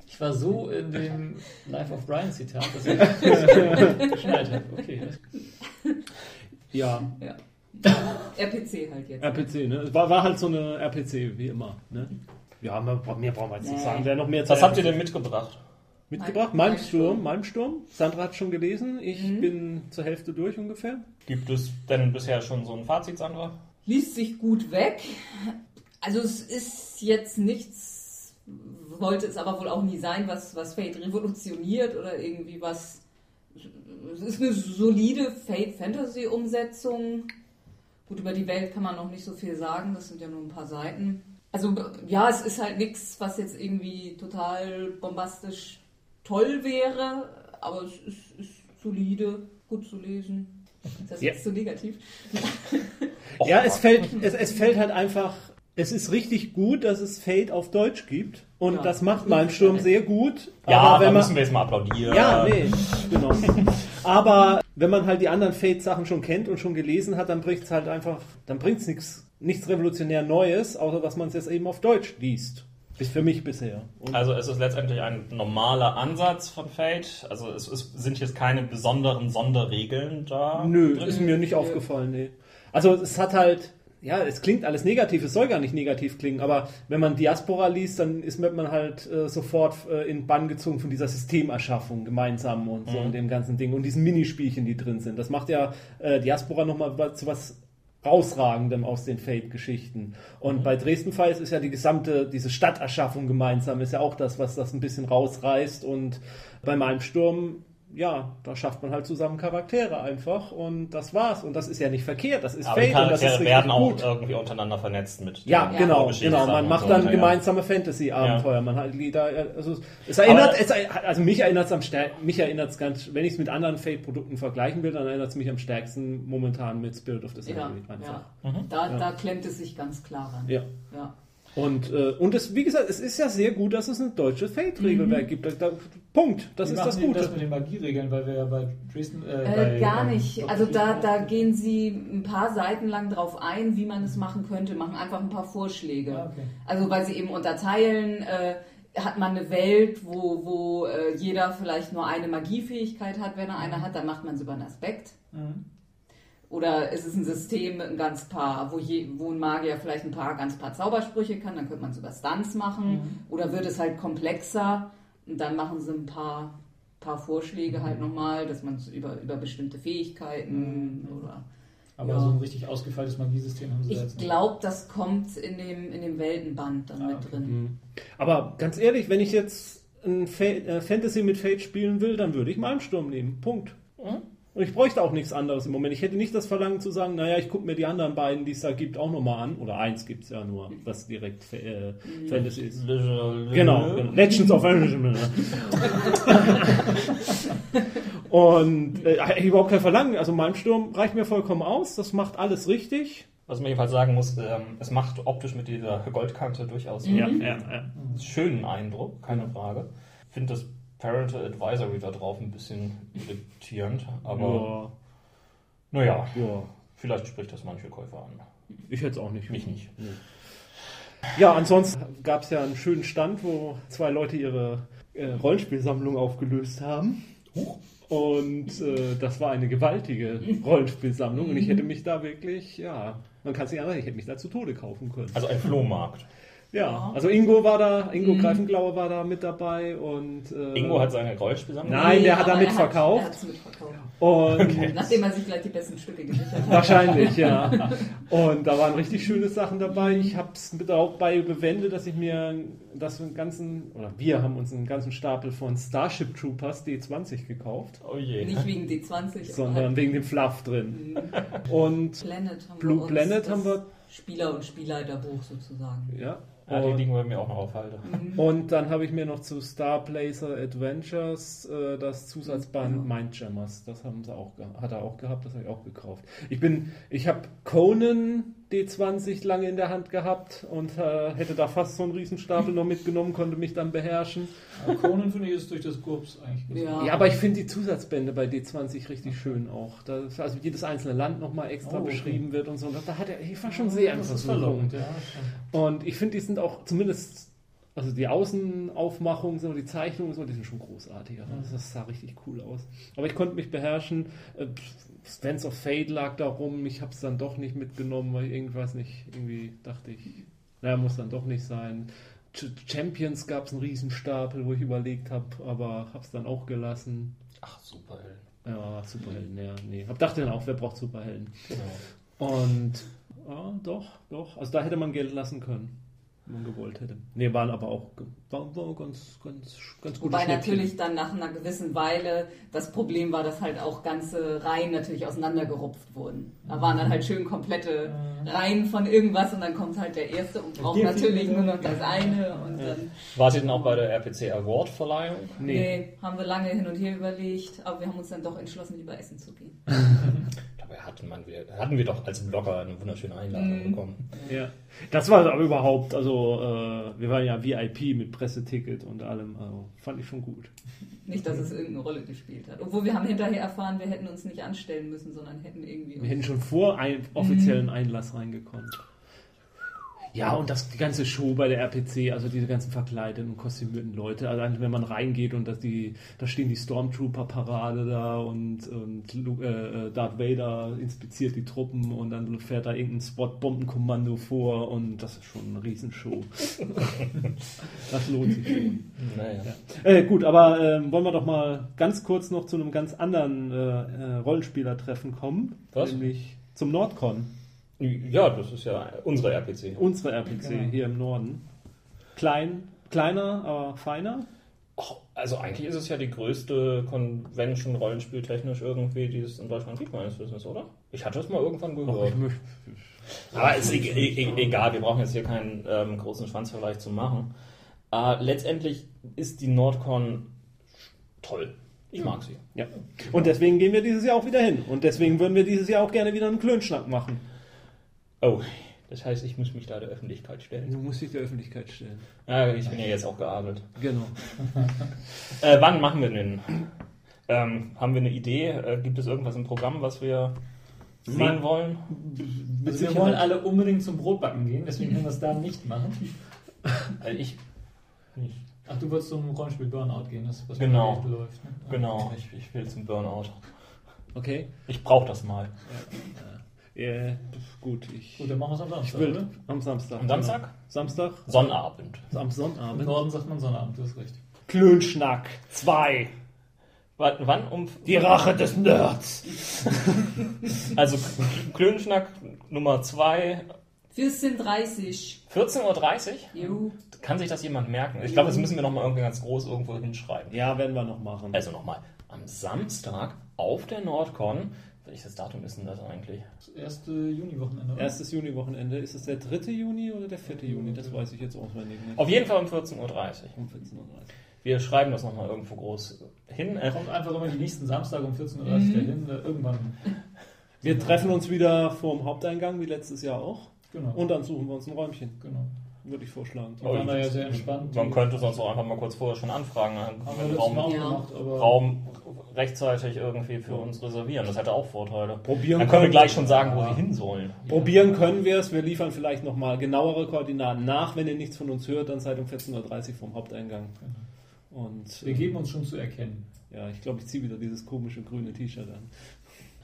Ich war so in dem Life of Brian Zitat, dass ich geschnallt habe. Okay. Ja, Ja. RPC halt jetzt. RPC, ne? Es war, war halt so eine RPC, wie immer, ne? Ja, mehr, mehr brauchen wir jetzt nicht Nee. sagen. Wer noch mehr Was habt ihr denn mitgebracht? mitgebracht? Mein- Malmsturm, Malmsturm. Sandra hat schon gelesen. Ich Mhm. bin zur Hälfte durch ungefähr. Gibt es denn bisher schon so ein Fazit, Sandra? liest sich gut weg. Also es ist jetzt nichts, wollte es aber wohl auch nie sein, was, was Fate revolutioniert oder irgendwie was. Es ist eine solide Fate-Fantasy-Umsetzung. Gut, über die Welt kann man noch nicht so viel sagen, das sind ja nur ein paar Seiten. Also ja, es ist halt nichts, was jetzt irgendwie total bombastisch toll wäre, aber es ist, ist solide, gut zu lesen. Ist das Ja. jetzt so negativ? Och, Ja, es fällt, es, es fällt halt einfach. Es ist richtig gut, dass es Fate auf Deutsch gibt. Und Ja. das macht Malmsturm sehr gut. Ja, aber da wenn müssen man, wir jetzt mal applaudieren. ja, nee, genau. Aber wenn man halt die anderen Fate-Sachen schon kennt und schon gelesen hat, dann bringt es halt einfach, dann bringt es nichts, nichts revolutionär Neues, außer dass man es jetzt eben auf Deutsch liest. Ist für mich bisher. Und Also es ist letztendlich ein normaler Ansatz von Fate. Also es ist, sind jetzt keine besonderen Sonderregeln da. Nö, drin. ist mir nicht aufgefallen, nee. Also es hat halt, ja, es klingt alles negativ, es soll gar nicht negativ klingen, aber wenn man Diaspora liest, dann ist man halt äh, sofort äh, in Bann gezogen von dieser Systemerschaffung gemeinsam und so Mhm. und dem ganzen Ding und diesen Minispielchen, die drin sind. Das macht ja äh, Diaspora nochmal zu was rausragendem aus den Fate-Geschichten. Und bei Dresden Files ist ja die gesamte, diese Stadterschaffung gemeinsam, ist ja auch das, was das ein bisschen rausreißt und bei meinem Sturm ja, da schafft man halt zusammen Charaktere einfach und das war's. Und das ist ja nicht verkehrt, das ist Aber die Fate und das ist werden auch gut. irgendwie untereinander vernetzt mit Ja, den genau, genau. Man macht so dann weiter, ja. gemeinsame Fantasy-Abenteuer. Man hat da, also es erinnert, es, also mich erinnert es am stärksten, mich erinnert es ganz, wenn ich es mit anderen Fate-Produkten vergleichen will, dann erinnert es mich am stärksten momentan mit Spirit of the Ja, Century einfach. ja. Da, da klemmt es sich ganz klar ran. Ja. Ja. Und, äh, und es, wie gesagt, es ist ja sehr gut, dass es ein deutsches Fate-Regelwerk gibt. Da, da, Punkt. Das Wie ist das Gute. das mit den Magieregeln, weil wir ja bei Dresden. Äh, Äh, bei, gar ähm, nicht. Also da, da gehen sie ein paar Seiten lang drauf ein, wie man es machen könnte, machen einfach ein paar Vorschläge. Ah, okay. Also weil sie eben unterteilen, äh, hat man eine Welt, wo, wo äh, jeder vielleicht nur eine Magiefähigkeit hat, wenn er eine hat, dann macht man es über einen Aspekt. Mhm. Oder ist es ein System mit ein ganz paar, wo, je, wo ein Magier vielleicht ein paar ganz paar Zaubersprüche kann, dann könnte man es über Stunts machen. Oder wird es halt komplexer und dann machen sie ein paar, paar Vorschläge halt nochmal, dass man es über, über bestimmte Fähigkeiten oder. Aber Ja. so ein richtig ausgefeiltes Magiesystem haben sie Ich jetzt nicht. glaube, das kommt in dem, in dem Weltenband dann Ah, mit okay. drin. Aber ganz ehrlich, wenn ich jetzt ein Fa äh, Fantasy mit Fate spielen will, dann würde ich Malmsturm nehmen. Punkt. Und ich bräuchte auch nichts anderes im Moment. Ich hätte nicht das Verlangen zu sagen, naja, ich gucke mir die anderen beiden, die es da gibt, auch nochmal an. Oder eins gibt es ja nur, was direkt äh, Fantasy ist. Genau, genau. Legends of Original. Und äh, ich überhaupt kein Verlangen. Also Malmsturm reicht mir vollkommen aus. Das macht alles richtig. Was man jedenfalls sagen muss, ähm, es macht optisch mit dieser Goldkante durchaus Ja, einen ja, ja. schönen Eindruck, keine Frage. Ich finde das Parental Advisory da drauf ein bisschen irritierend, aber naja, Ja, ja. vielleicht spricht das manche Käufer an. Ich hätte es auch nicht. Mich nicht. Ja, ansonsten gab es ja einen schönen Stand, wo zwei Leute ihre äh, Rollenspielsammlung aufgelöst haben. Und äh, das war eine gewaltige Rollenspielsammlung. Und ich hätte mich da wirklich, ja, man kann es nicht anders, ich hätte mich da zu Tode kaufen können. Also ein Flohmarkt. Ja, also Ingo war da, Ingo Greifenglauer war da mit dabei und äh, Ingo hat seine Rollenspielsammlung. Nein, der hat da er mitverkauft. Er hat's mitverkauft. und Nachdem er sich gleich die besten Stücke gesichert hat. Wahrscheinlich, ja. Und da waren richtig schöne Sachen dabei. Ich habe es dabei bewendet, dass ich mir das einen ganzen, oder wir haben uns einen ganzen Stapel von Starship Troopers D20 gekauft, Oh je. Nicht wegen D20, sondern halt wegen dem Fluff drin. Und Planet haben Blue wir uns Planet das haben wir- Spieler- und Spielleiterbuch sozusagen. ja. Ja, die Und, liegen bei mir auch noch auf Halde. und dann habe ich mir noch zu Star Blazer Adventures äh, das Zusatzband Mindjammers. Das haben sie auch, hat er auch gehabt, das habe ich auch gekauft. Ich bin, ich habe Conan D20 lange in der Hand gehabt und äh, hätte da fast so einen Riesenstapel noch mitgenommen, konnte mich dann beherrschen. Aber Conan finde ich ist durch das GURPS eigentlich Ja. Ja, aber ich finde die Zusatzbände bei D20 richtig schön auch. Da, also jedes einzelne Land nochmal extra Oh, okay. beschrieben wird und so. Da hat er, ich war schon sehr das ist verlockend, ja. Und ich finde, die sind auch zumindest, also die Außenaufmachungen, so die Zeichnungen, so, die sind schon großartig. Also das, das sah richtig cool aus. Aber ich konnte mich beherrschen. Äh, Stance of Fate lag da rum. Ich habe es dann doch nicht mitgenommen, weil irgendwas nicht, irgendwie dachte ich, naja, muss dann doch nicht sein. Ch Champions gab es einen Riesenstapel, wo ich überlegt habe, aber habe es dann auch gelassen. Ach, Superhelden. Ja, Superhelden, ja, nee. Hab dachte dann auch, wer braucht Superhelden? Genau. Und ja, doch, doch. Also da hätte man Geld lassen können, man gewollt hätte. Nee, waren aber auch war, war ganz, ganz, ganz gute Wobei natürlich dann nach einer gewissen Weile das Problem war, dass halt auch ganze Reihen natürlich auseinandergerupft wurden. Da waren dann halt schön komplette Reihen von irgendwas und dann kommt halt der erste und braucht Hier natürlich nur noch das eine und dann Wart ihr denn auch bei der RPC Award Verleihung? Nee. nee. haben wir lange hin und her überlegt, aber wir haben uns dann doch entschlossen, lieber essen zu gehen. Dabei hatten, man, wir, hatten wir doch als Blogger eine wunderschöne Einladung Mhm. bekommen. Ja. Das war aber überhaupt, also äh, wir waren ja VIP mit Presseticket und allem, also fand ich schon gut. Nicht, dass es irgendeine Rolle gespielt hat. Obwohl wir haben hinterher erfahren, wir hätten uns nicht anstellen müssen, sondern hätten irgendwie Wir hätten schon vor ein, offiziellen Einlass reingekonnt. Ja, und das, die ganze Show bei der RPC, also diese ganzen verkleideten und kostümierten Leute, also wenn man reingeht und dass die, da stehen die Stormtrooper-Parade da und, und äh, äh, Darth Vader inspiziert die Truppen und dann fährt da irgendein Spot-Bombenkommando vor und das ist schon eine Riesenshow. das lohnt sich schon. Naja. Äh, gut, aber ähm, wollen wir doch mal ganz kurz noch zu einem ganz anderen äh, äh, Rollenspielertreffen kommen. Was? Nämlich zum Nordcon. Ja, das ist ja unsere RPC. Unsere RPC Genau. hier im Norden. Klein, kleiner, aber feiner. Och, Also eigentlich ist es ja die größte Convention rollenspieltechnisch irgendwie, die es in Deutschland gibt, meines Wissens, oder? Ich hatte es mal irgendwann gehört. Aber ist e e egal, wir brauchen jetzt hier keinen ähm, großen Schwanzvergleich zu machen. Äh, letztendlich ist die Nordcon toll. Ich mag sie. Ja. Und deswegen gehen wir dieses Jahr auch wieder hin. Und deswegen würden wir dieses Jahr auch gerne wieder einen Klönschnack machen. Oh, das heißt, ich muss mich da der Öffentlichkeit stellen. Du musst dich der Öffentlichkeit stellen. Ja, ich bin ja jetzt auch geadelt. Genau. Äh, wann machen wir denn? Ähm, haben wir eine Idee? Äh, gibt es irgendwas im Programm, was wir sehen Man- wollen? Also wir wollen alle unbedingt zum Brotbacken gehen, deswegen können wir es da nicht machen. Also ich, ich Ach, du wolltest zum Rollenspiel Burnout gehen, das was Genau. nicht läuft. Ne? genau, ich, ich will zum Burnout. Okay. Ich brauche das mal. Ja, gut, ich, Gut, dann machen wir es am Samstag, ich will oder? am Samstag. Am Samstag? Genau. Samstag? Sonnabend. Am Im Sonnabend. Norden sagt man Sonnabend, du hast recht. Klönschnack 2. Wann, wann um Die Rache des Nerds. also Klönschnack Nummer 2, 14.30 14.30 Uhr? Juhu. Kann sich das jemand merken? Ich glaube, das müssen wir nochmal irgendwie ganz groß irgendwo hinschreiben. Ja, werden wir noch machen. Also nochmal, am Samstag auf der Nordcon, welches Datum ist denn das eigentlich? Das erste Juni-Wochenende. oder? Erstes Juni-Wochenende. Ist es der 3. Juni oder der 4. Juni? Das weiß ich jetzt auswendig nicht. Auf jeden Fall um 14.30 Uhr. Um 14.30 Uhr. Wir schreiben das nochmal irgendwo groß hin. Kommt einfach immer die nächsten Samstag um 14.30 Uhr Mhm. dahin. äh, Irgendwann. Wir treffen uns wieder vor dem Haupteingang, wie letztes Jahr auch. Genau. Und dann suchen wir uns ein Räumchen, genau. Würde ich vorschlagen. Die waren da ja sehr entspannt. man könnte sonst auch einfach mal kurz vorher schon anfragen. Dann Haben wir den Raum, Ja. gemacht, Raum rechtzeitig irgendwie für uns reservieren. Das hätte auch Vorteile. Probieren Dann können wir können- gleich schon sagen, wo wir hin sollen. Probieren können wir es. Wir liefern vielleicht nochmal genauere Koordinaten nach. Wenn ihr nichts von uns hört, dann seid um 14.30 Uhr vom Haupteingang. Und wir geben uns schon zu erkennen. ja, ich glaube, ich ziehe wieder dieses komische grüne T-Shirt an.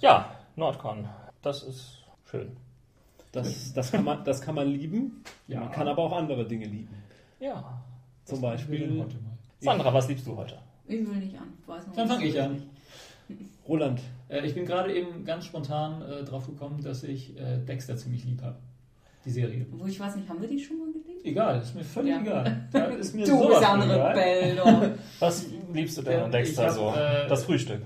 Ja, Nordcon. Das ist schön. Das, das, kann man, das kann man lieben. Ja. Man kann aber auch andere Dinge lieben. Ja. Zum Beispiel heute mal? Sandra, was liebst du heute? Ich will nicht an. Dann fange ich an. Roland. Äh, ich bin gerade eben ganz spontan äh, drauf gekommen, dass ich äh, Dexter ziemlich lieb habe. Die Serie. Wo ich weiß nicht, haben wir die schon mal gelesen? Egal, ist mir völlig Ja. egal. Ist mir Du bist andere. Bälle. Was liebst du denn an Dexter hab, so? äh, das Frühstück.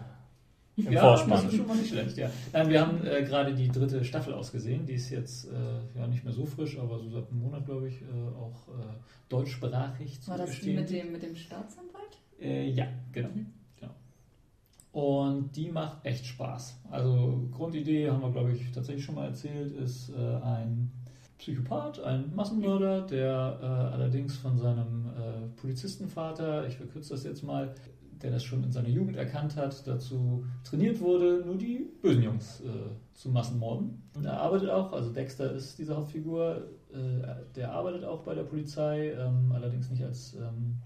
Im Ja, Vorspann. das ist schon mal nicht schlecht, ja. Nein, wir haben äh, gerade die dritte Staffel ausgesehen. Die ist jetzt äh, ja nicht mehr so frisch, aber so seit einem Monat, glaube ich, äh, auch äh, deutschsprachig zu War das die mit dem, mit dem Staatsanwalt? Äh, ja, genau. Mhm. genau. Und die macht echt Spaß. Also Grundidee, haben wir, glaube ich, tatsächlich schon mal erzählt, ist äh, ein Psychopath, ein Massenmörder, der äh, allerdings von seinem äh, Polizistenvater, ich verkürze das jetzt mal, der das schon in seiner Jugend erkannt hat, dazu trainiert wurde, nur die bösen Jungs äh, zu Massenmorden. Und er arbeitet auch, also Dexter ist diese Hauptfigur, äh, der arbeitet auch bei der Polizei, ähm, allerdings nicht als ähm,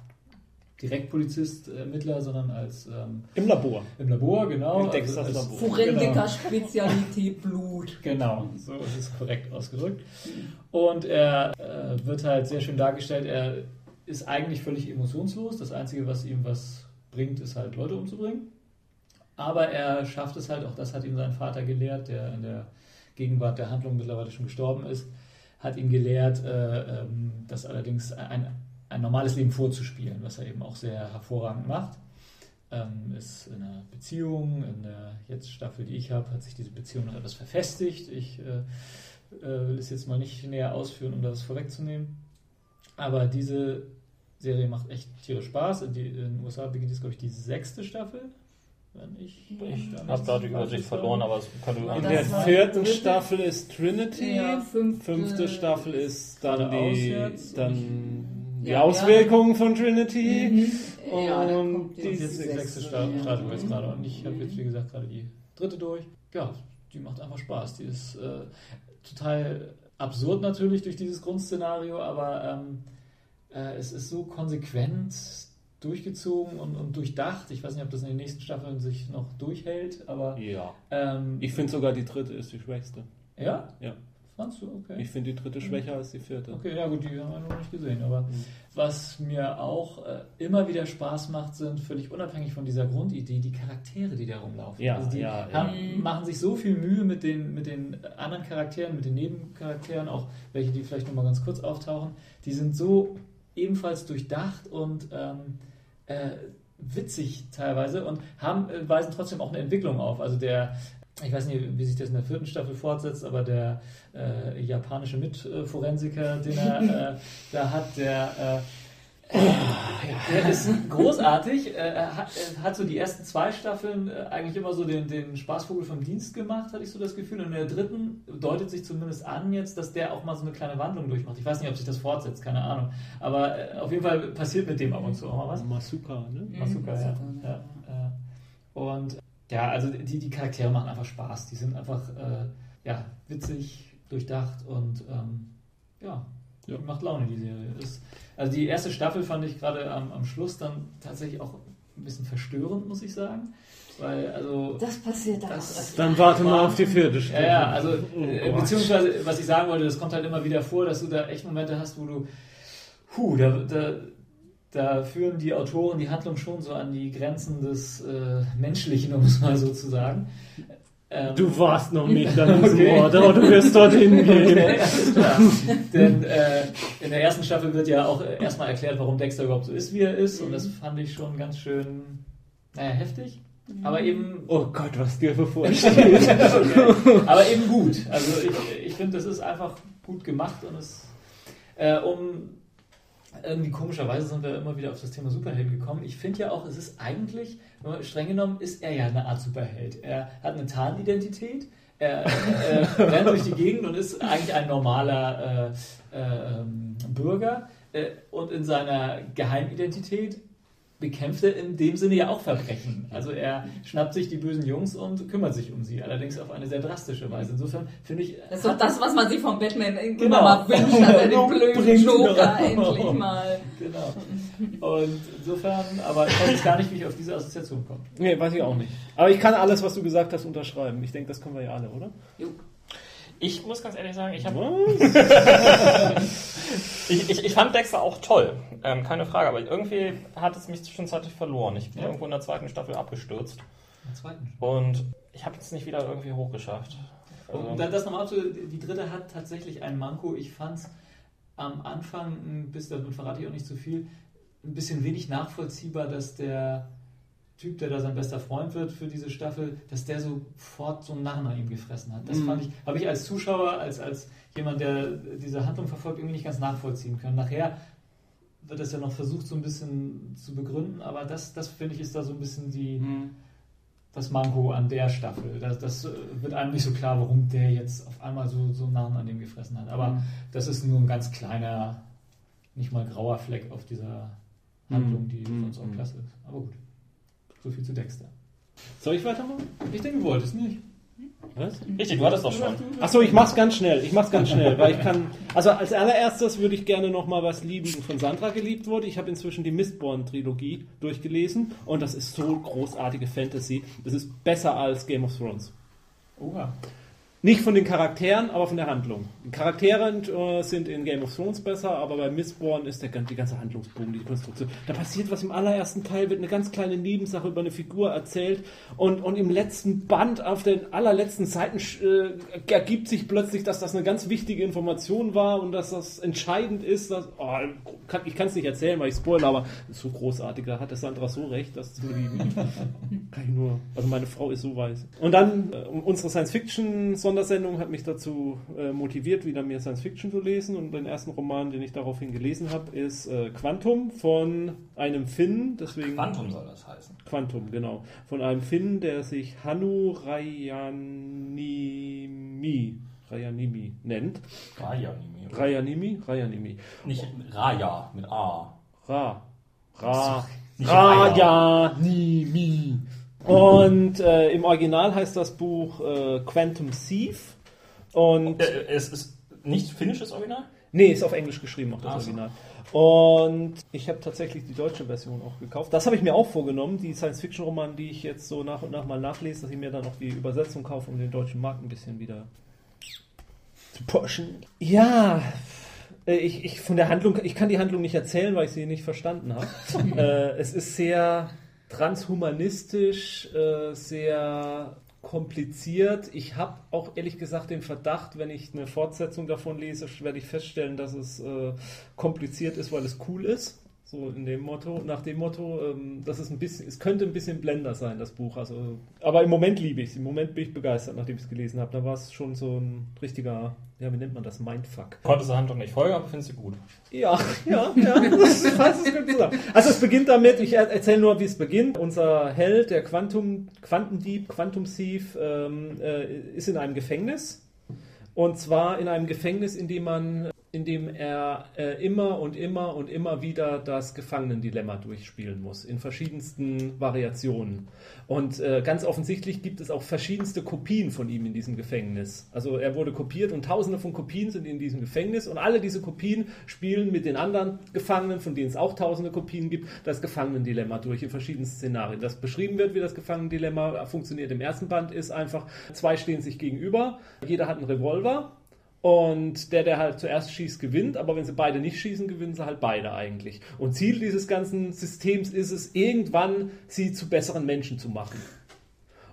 Direktpolizist, äh, Ermittler, sondern als ähm, Im Labor. im Labor, genau. In Dexters als, Labor. Forensiker, Spezialität Blut. Genau, so ist es korrekt ausgedrückt. Und er äh, wird halt sehr schön dargestellt, er ist eigentlich völlig emotionslos. Das Einzige, was ihm was bringt, ist halt Leute umzubringen. Aber er schafft es halt, auch das hat ihm sein Vater gelehrt, der in der Gegenwart der Handlung mittlerweile schon gestorben ist, hat ihn gelehrt, äh, ähm, das allerdings ein, ein normales Leben vorzuspielen, was er eben auch sehr hervorragend macht. Ähm, ist in einer Beziehung, in der jetzt Staffel, die ich habe, hat sich diese Beziehung noch etwas verfestigt. Ich äh, äh, will es jetzt mal nicht näher ausführen, um das vorwegzunehmen. Aber diese Serie macht echt tierisch Spaß. In, die, in den USA beginnt jetzt, glaube ich, die sechste Staffel. Wenn ich Ich habe nichts da die Übersicht verloren, aber es könnte Ja, In der vierten dritte- Staffel ist Trinity. Ja, fünfte, Fünfte Staffel ist dann die, jetzt. dann die Ja, Auswirkungen von Trinity. Mhm. Ja, Und kommt die sechste, Staffel ja. starten wir jetzt Mhm. gerade. Und ich habe jetzt, wie gesagt, gerade die dritte durch. Ja, die macht einfach Spaß. Die ist äh, total absurd natürlich durch dieses Grundszenario, aber ähm, äh, es ist so konsequent durchgezogen und, und durchdacht. Ich weiß nicht, ob das in den nächsten Staffeln sich noch durchhält, aber Ja. ähm, Ich finde sogar die dritte ist die schwächste. ja? Ja. Fandst du? Okay. Ich finde die dritte schwächer als die vierte. Okay, ja gut, die haben wir noch nicht gesehen. Aber Mhm. was mir auch äh, immer wieder Spaß macht, sind völlig unabhängig von dieser Grundidee die Charaktere, die da rumlaufen. Ja, also die ja, ja. haben, Mhm. machen sich so viel Mühe mit den, mit den anderen Charakteren, mit den Nebencharakteren, auch welche, die vielleicht nochmal ganz kurz auftauchen. Die sind so ebenfalls durchdacht und ähm, äh, witzig teilweise und haben, äh, weisen trotzdem auch eine Entwicklung auf. Also der, ich weiß nicht, wie sich das in der vierten Staffel fortsetzt, aber der äh, japanische Mitforensiker, den er äh, da hat, der, äh, der ist großartig. Äh, Er hat, er hat so die ersten zwei Staffeln äh, eigentlich immer so den, den Spaßvogel vom Dienst gemacht, hatte ich so das Gefühl. Und in der dritten deutet sich zumindest an jetzt, dass der auch mal so eine kleine Wandlung durchmacht. Ich weiß nicht, ob sich das fortsetzt, keine Ahnung. Aber äh, auf jeden Fall passiert mit dem ab und zu auch mal was. Masuka, ne? Mhm, Masuka, ja. Ja. ja. Und ja, also die, die Charaktere machen einfach Spaß. Die sind einfach äh, ja, witzig, durchdacht und ähm, ja, Ja. macht Laune, die Serie. Ist, also die erste Staffel fand ich gerade am, am Schluss dann tatsächlich auch ein bisschen verstörend, muss ich sagen. Weil, also. Das passiert dann Das-. Dann warte mal auf die vierte Ja, Staffel. ja, also Oh äh, beziehungsweise, was ich sagen wollte, das kommt halt immer wieder vor, dass du da echt Momente hast, wo du, puh, da, da, da führen die Autoren die Handlung schon so an die Grenzen des äh, Menschlichen, um es mal so zu sagen. Ähm, Du warst noch nicht an diesem Okay. Ort, aber du wirst dorthin gehen. Okay, alles klar. Denn äh, in der ersten Staffel wird ja auch äh, erstmal erklärt, warum Dexter überhaupt so ist, wie er ist. Und das fand ich schon ganz schön, naja, heftig. Aber eben Oh Gott, was dir bevorsteht. okay. Aber eben gut. Also ich, ich finde, das ist einfach gut gemacht und es äh, um irgendwie komischerweise sind wir immer wieder auf das Thema Superhelden gekommen. Ich finde ja auch, es ist eigentlich, streng genommen, ist er ja eine Art Superheld. Er hat eine Tarnidentität, er äh, rennt durch die Gegend und ist eigentlich ein normaler äh, äh, ähm, Bürger. Äh, und in seiner Geheimidentität bekämpft er in dem Sinne ja auch Verbrechen. Also er schnappt sich die bösen Jungs und kümmert sich um sie, allerdings auf eine sehr drastische Weise. Insofern finde ich, Das ist doch das, was man sich von Batman immer Genau. mal wünscht, dass er den blöden Joker endlich mal. Genau. Und insofern, aber ich weiß jetzt gar nicht, wie ich auf diese Assoziation komme. Nee, weiß ich auch nicht. Aber ich kann alles, was du gesagt hast, unterschreiben. Ich denke, das können wir ja alle, oder? Ich muss ganz ehrlich sagen, ich, hab, Was? ich, ich, ich fand Dexter auch toll, ähm, keine Frage, aber irgendwie hat es mich zwischenzeitlich verloren. Ich bin Ja. irgendwo in der zweiten Staffel abgestürzt Den zweiten. und ich habe es nicht wieder irgendwie hochgeschafft. Also, Und dann das nochmal zu, die dritte hat tatsächlich ein Manko. Ich fand es am Anfang, ein bisschen, damit verrate ich auch nicht zu viel, ein bisschen wenig nachvollziehbar, dass der Typ, der da sein bester Freund wird für diese Staffel, dass der sofort so einen Narren an ihm gefressen hat. Das Mhm. fand ich, habe ich als Zuschauer, als, als jemand, der diese Handlung verfolgt, irgendwie nicht ganz nachvollziehen können. Nachher wird das ja noch versucht, so ein bisschen zu begründen, aber das, das finde ich, ist da so ein bisschen die, das Manko an der Staffel. Das, das äh, wird einem nicht so klar, warum der jetzt auf einmal so, so nah an dem gefressen hat. Aber Mhm. das ist nur ein ganz kleiner, nicht mal grauer Fleck auf dieser Handlung, die Mhm. sonst auch klasse ist. Aber gut. So viel zu Dexter. Soll ich weitermachen? Ich denke, du wolltest nicht. Was? richtig, du hattest doch schon. Achso, ich mach's ganz schnell. Ich mach's ganz schnell, weil ich kann. Also als allererstes würde ich gerne noch mal was lieben, von Sandra geliebt wurde. Ich habe inzwischen die Mistborn-Trilogie durchgelesen und das ist so großartige Fantasy. Das ist besser als Game of Thrones. Oha. Nicht von den Charakteren, aber von der Handlung. Charaktere äh, sind in Game of Thrones besser, aber bei Mistborn ist der, die ganze Handlungsbogen, die Konstruktion. Da passiert was im allerersten Teil, wird eine ganz kleine Nebensache über eine Figur erzählt und, und im letzten Band, auf den allerletzten Seiten, äh, ergibt sich plötzlich, dass das eine ganz wichtige Information war und dass das entscheidend ist. Dass, oh, kann, ich kann es nicht erzählen, weil ich spoilere, aber ist so großartig. Da hat der Sandra so recht, das zu lieben. Kann ich nur. Also meine Frau ist so weiß. Und dann äh, unsere Science-Fiction-Sondersendung hat mich dazu äh, motiviert, wieder mehr Science-Fiction zu lesen. Und den ersten Roman, den ich daraufhin gelesen habe, ist äh, Quantum von einem Finn. Deswegen Quantum soll das heißen. Quantum, genau. Von einem Finn, der sich Hanu Rayanimi, Rayanimi nennt. Rayanimi. Rayanimi? Rayanimi. Nicht Raya mit A. Ra. Ra. Rayanimi. Und äh, im Original heißt das Buch äh, Quantum Thief. Und Äh, es ist nicht finnisches Original? nee, ist auf Englisch geschrieben, auch das Ach so. Original. Und ich habe tatsächlich die deutsche Version auch gekauft. Das habe ich mir auch vorgenommen, die Science-Fiction-Romane, die ich jetzt so nach und nach mal nachlese, dass ich mir dann auch die Übersetzung kaufe, um den deutschen Markt ein bisschen wieder zu pushen. Ja, äh, ich, ich von der Handlung, ich kann die Handlung nicht erzählen, weil ich sie nicht verstanden habe. äh, es ist sehr transhumanistisch, äh, sehr kompliziert. Ich habe auch ehrlich gesagt den Verdacht, wenn ich eine Fortsetzung davon lese, werde ich feststellen, dass es äh, kompliziert ist, weil es cool ist. So in dem Motto, nach dem Motto, ähm, das ist ein bisschen, es könnte ein bisschen Blender sein, das Buch. Also, aber im Moment liebe ich es. Im Moment bin ich begeistert, nachdem ich es gelesen habe. Da war es schon so ein richtiger, ja, wie nennt man das? Mindfuck. Konntest du Handlung nicht folgen, aber findest du gut. Ja, ja, ja. Das fasst es gut. Also es beginnt damit, ich er- erzähle nur, wie es beginnt. Unser Held, der Quantum, Quantendieb, Quantum Thief, ähm, äh, ist in einem Gefängnis. Und zwar in einem Gefängnis, in dem man, in dem er äh, immer und immer und immer wieder das Gefangenendilemma durchspielen muss, in verschiedensten Variationen. Und äh, ganz offensichtlich gibt es auch verschiedenste Kopien von ihm in diesem Gefängnis. Also er wurde kopiert und tausende von Kopien sind in diesem Gefängnis und alle diese Kopien spielen mit den anderen Gefangenen, von denen es auch tausende Kopien gibt, das Gefangenendilemma durch in verschiedenen Szenarien. Das beschrieben wird, wie das Gefangenendilemma funktioniert im ersten Band, ist einfach, zwei stehen sich gegenüber, jeder hat einen Revolver und der, der halt zuerst schießt, gewinnt, aber wenn sie beide nicht schießen, gewinnen sie halt beide eigentlich. Und Ziel dieses ganzen Systems ist es, irgendwann sie zu besseren Menschen zu machen.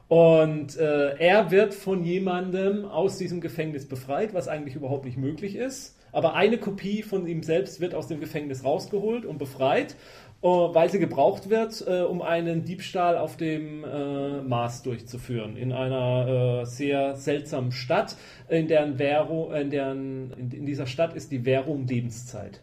Und äh, er wird von jemandem aus diesem Gefängnis befreit, was eigentlich überhaupt nicht möglich ist. Aber eine Kopie von ihm selbst wird aus dem Gefängnis rausgeholt und befreit, weil sie gebraucht wird, äh, um einen Diebstahl auf dem äh, Mars durchzuführen. In einer äh, sehr seltsamen Stadt, in deren Währung, in, deren, in, in dieser Stadt ist die Währung Lebenszeit.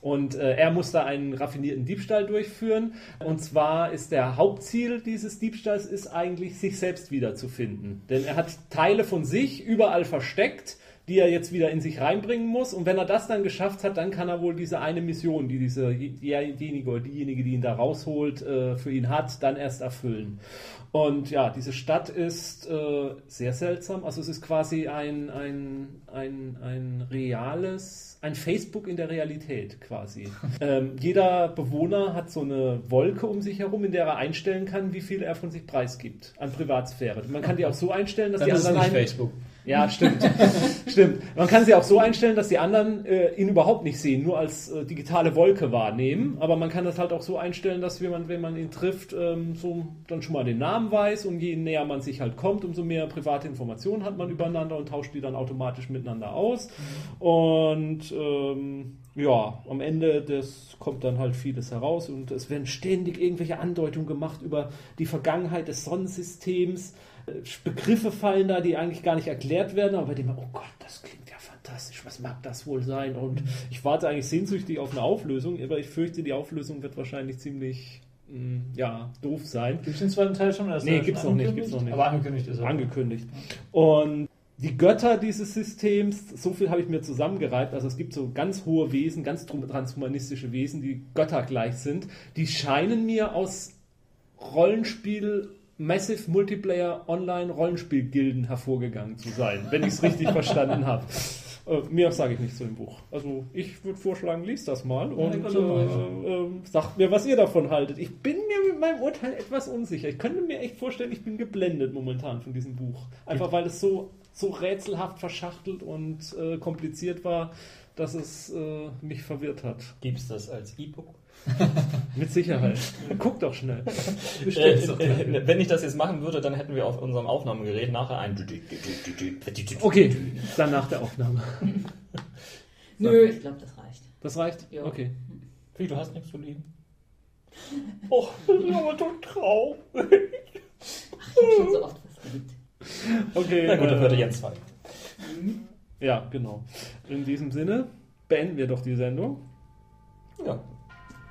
Und äh, er muss da einen raffinierten Diebstahl durchführen. Und zwar ist der Hauptziel dieses Diebstahls ist eigentlich, sich selbst wiederzufinden. Denn er hat Teile von sich überall versteckt, die er jetzt wieder in sich reinbringen muss. Und wenn er das dann geschafft hat, dann kann er wohl diese eine Mission, die diese diejenige oder diejenige, die ihn da rausholt, äh, für ihn hat, dann erst erfüllen. Und ja, diese Stadt ist äh, sehr seltsam. Also es ist quasi ein, ein, ein, ein reales, ein Facebook in der Realität quasi. ähm, jeder Bewohner hat so eine Wolke um sich herum, in der er einstellen kann, wie viel er von sich preisgibt an Privatsphäre. Man kann die auch so einstellen, dass Dann die ist anderen nicht einen- Facebook. Ja, stimmt. stimmt. Man kann sie auch so einstellen, dass die anderen äh, ihn überhaupt nicht sehen, nur als äh, digitale Wolke wahrnehmen. Aber man kann das halt auch so einstellen, dass wenn man, wenn man ihn trifft, ähm, so dann schon mal den Namen weiß und je näher man sich halt kommt, umso mehr private Informationen hat man übereinander und tauscht die dann automatisch miteinander aus. Und ähm, ja, am Ende des kommt dann halt vieles heraus und es werden ständig irgendwelche Andeutungen gemacht über die Vergangenheit des Sonnensystems. Begriffe fallen da, die eigentlich gar nicht erklärt werden, aber bei dem, oh Gott, das klingt ja fantastisch, was mag das wohl sein? Und ich warte eigentlich sehnsüchtig auf eine Auflösung, aber ich fürchte, die Auflösung wird wahrscheinlich ziemlich, mh, ja, doof sein. Gibt es den zweiten Teil schon? Oder Nee, gibt's schon noch nicht, gibt's noch nicht. Aber angekündigt ist er. angekündigt. Und die Götter dieses Systems, so viel habe ich mir zusammengereibt, also es gibt so ganz hohe Wesen, ganz tran- transhumanistische Wesen, die Götter gleich sind, die scheinen mir aus Rollenspiel, Massive Multiplayer Online Rollenspielgilden hervorgegangen zu sein, wenn ich es richtig verstanden habe. Äh, mehr sage ich nicht zu dem Buch. Also ich würde vorschlagen, liest das mal und äh, äh, sagt mir, was ihr davon haltet. Ich bin mir mit meinem Urteil etwas unsicher. Ich könnte mir echt vorstellen, ich bin geblendet momentan von diesem Buch. Einfach weil es so, so rätselhaft verschachtelt und äh, kompliziert war, dass es äh, mich verwirrt hat. Gibt es das als E-Book? Mit Sicherheit. Guck doch schnell. Äh, Bestell's doch gleich. äh, wenn ich das jetzt machen würde, dann hätten wir auf unserem Aufnahmegerät nachher ein. Okay, dann nach der Aufnahme. Nö, ich glaube, das reicht. Das reicht? Ja. Okay. Wie, du hast nichts zu lieben? Oh, das ist aber so traurig. Ich habe schon so oft was geliebt. Okay. Na gut, dann äh, hört ihr Jens zwei. Ja, genau. In diesem Sinne beenden wir doch die Sendung. Ja.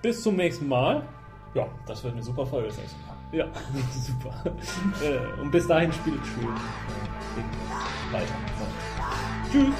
Bis zum nächsten Mal. ja, das wird eine super Folge das nächste Mal. Ja, super. Äh, Und bis dahin spielt schön. Weiter. Tschüss.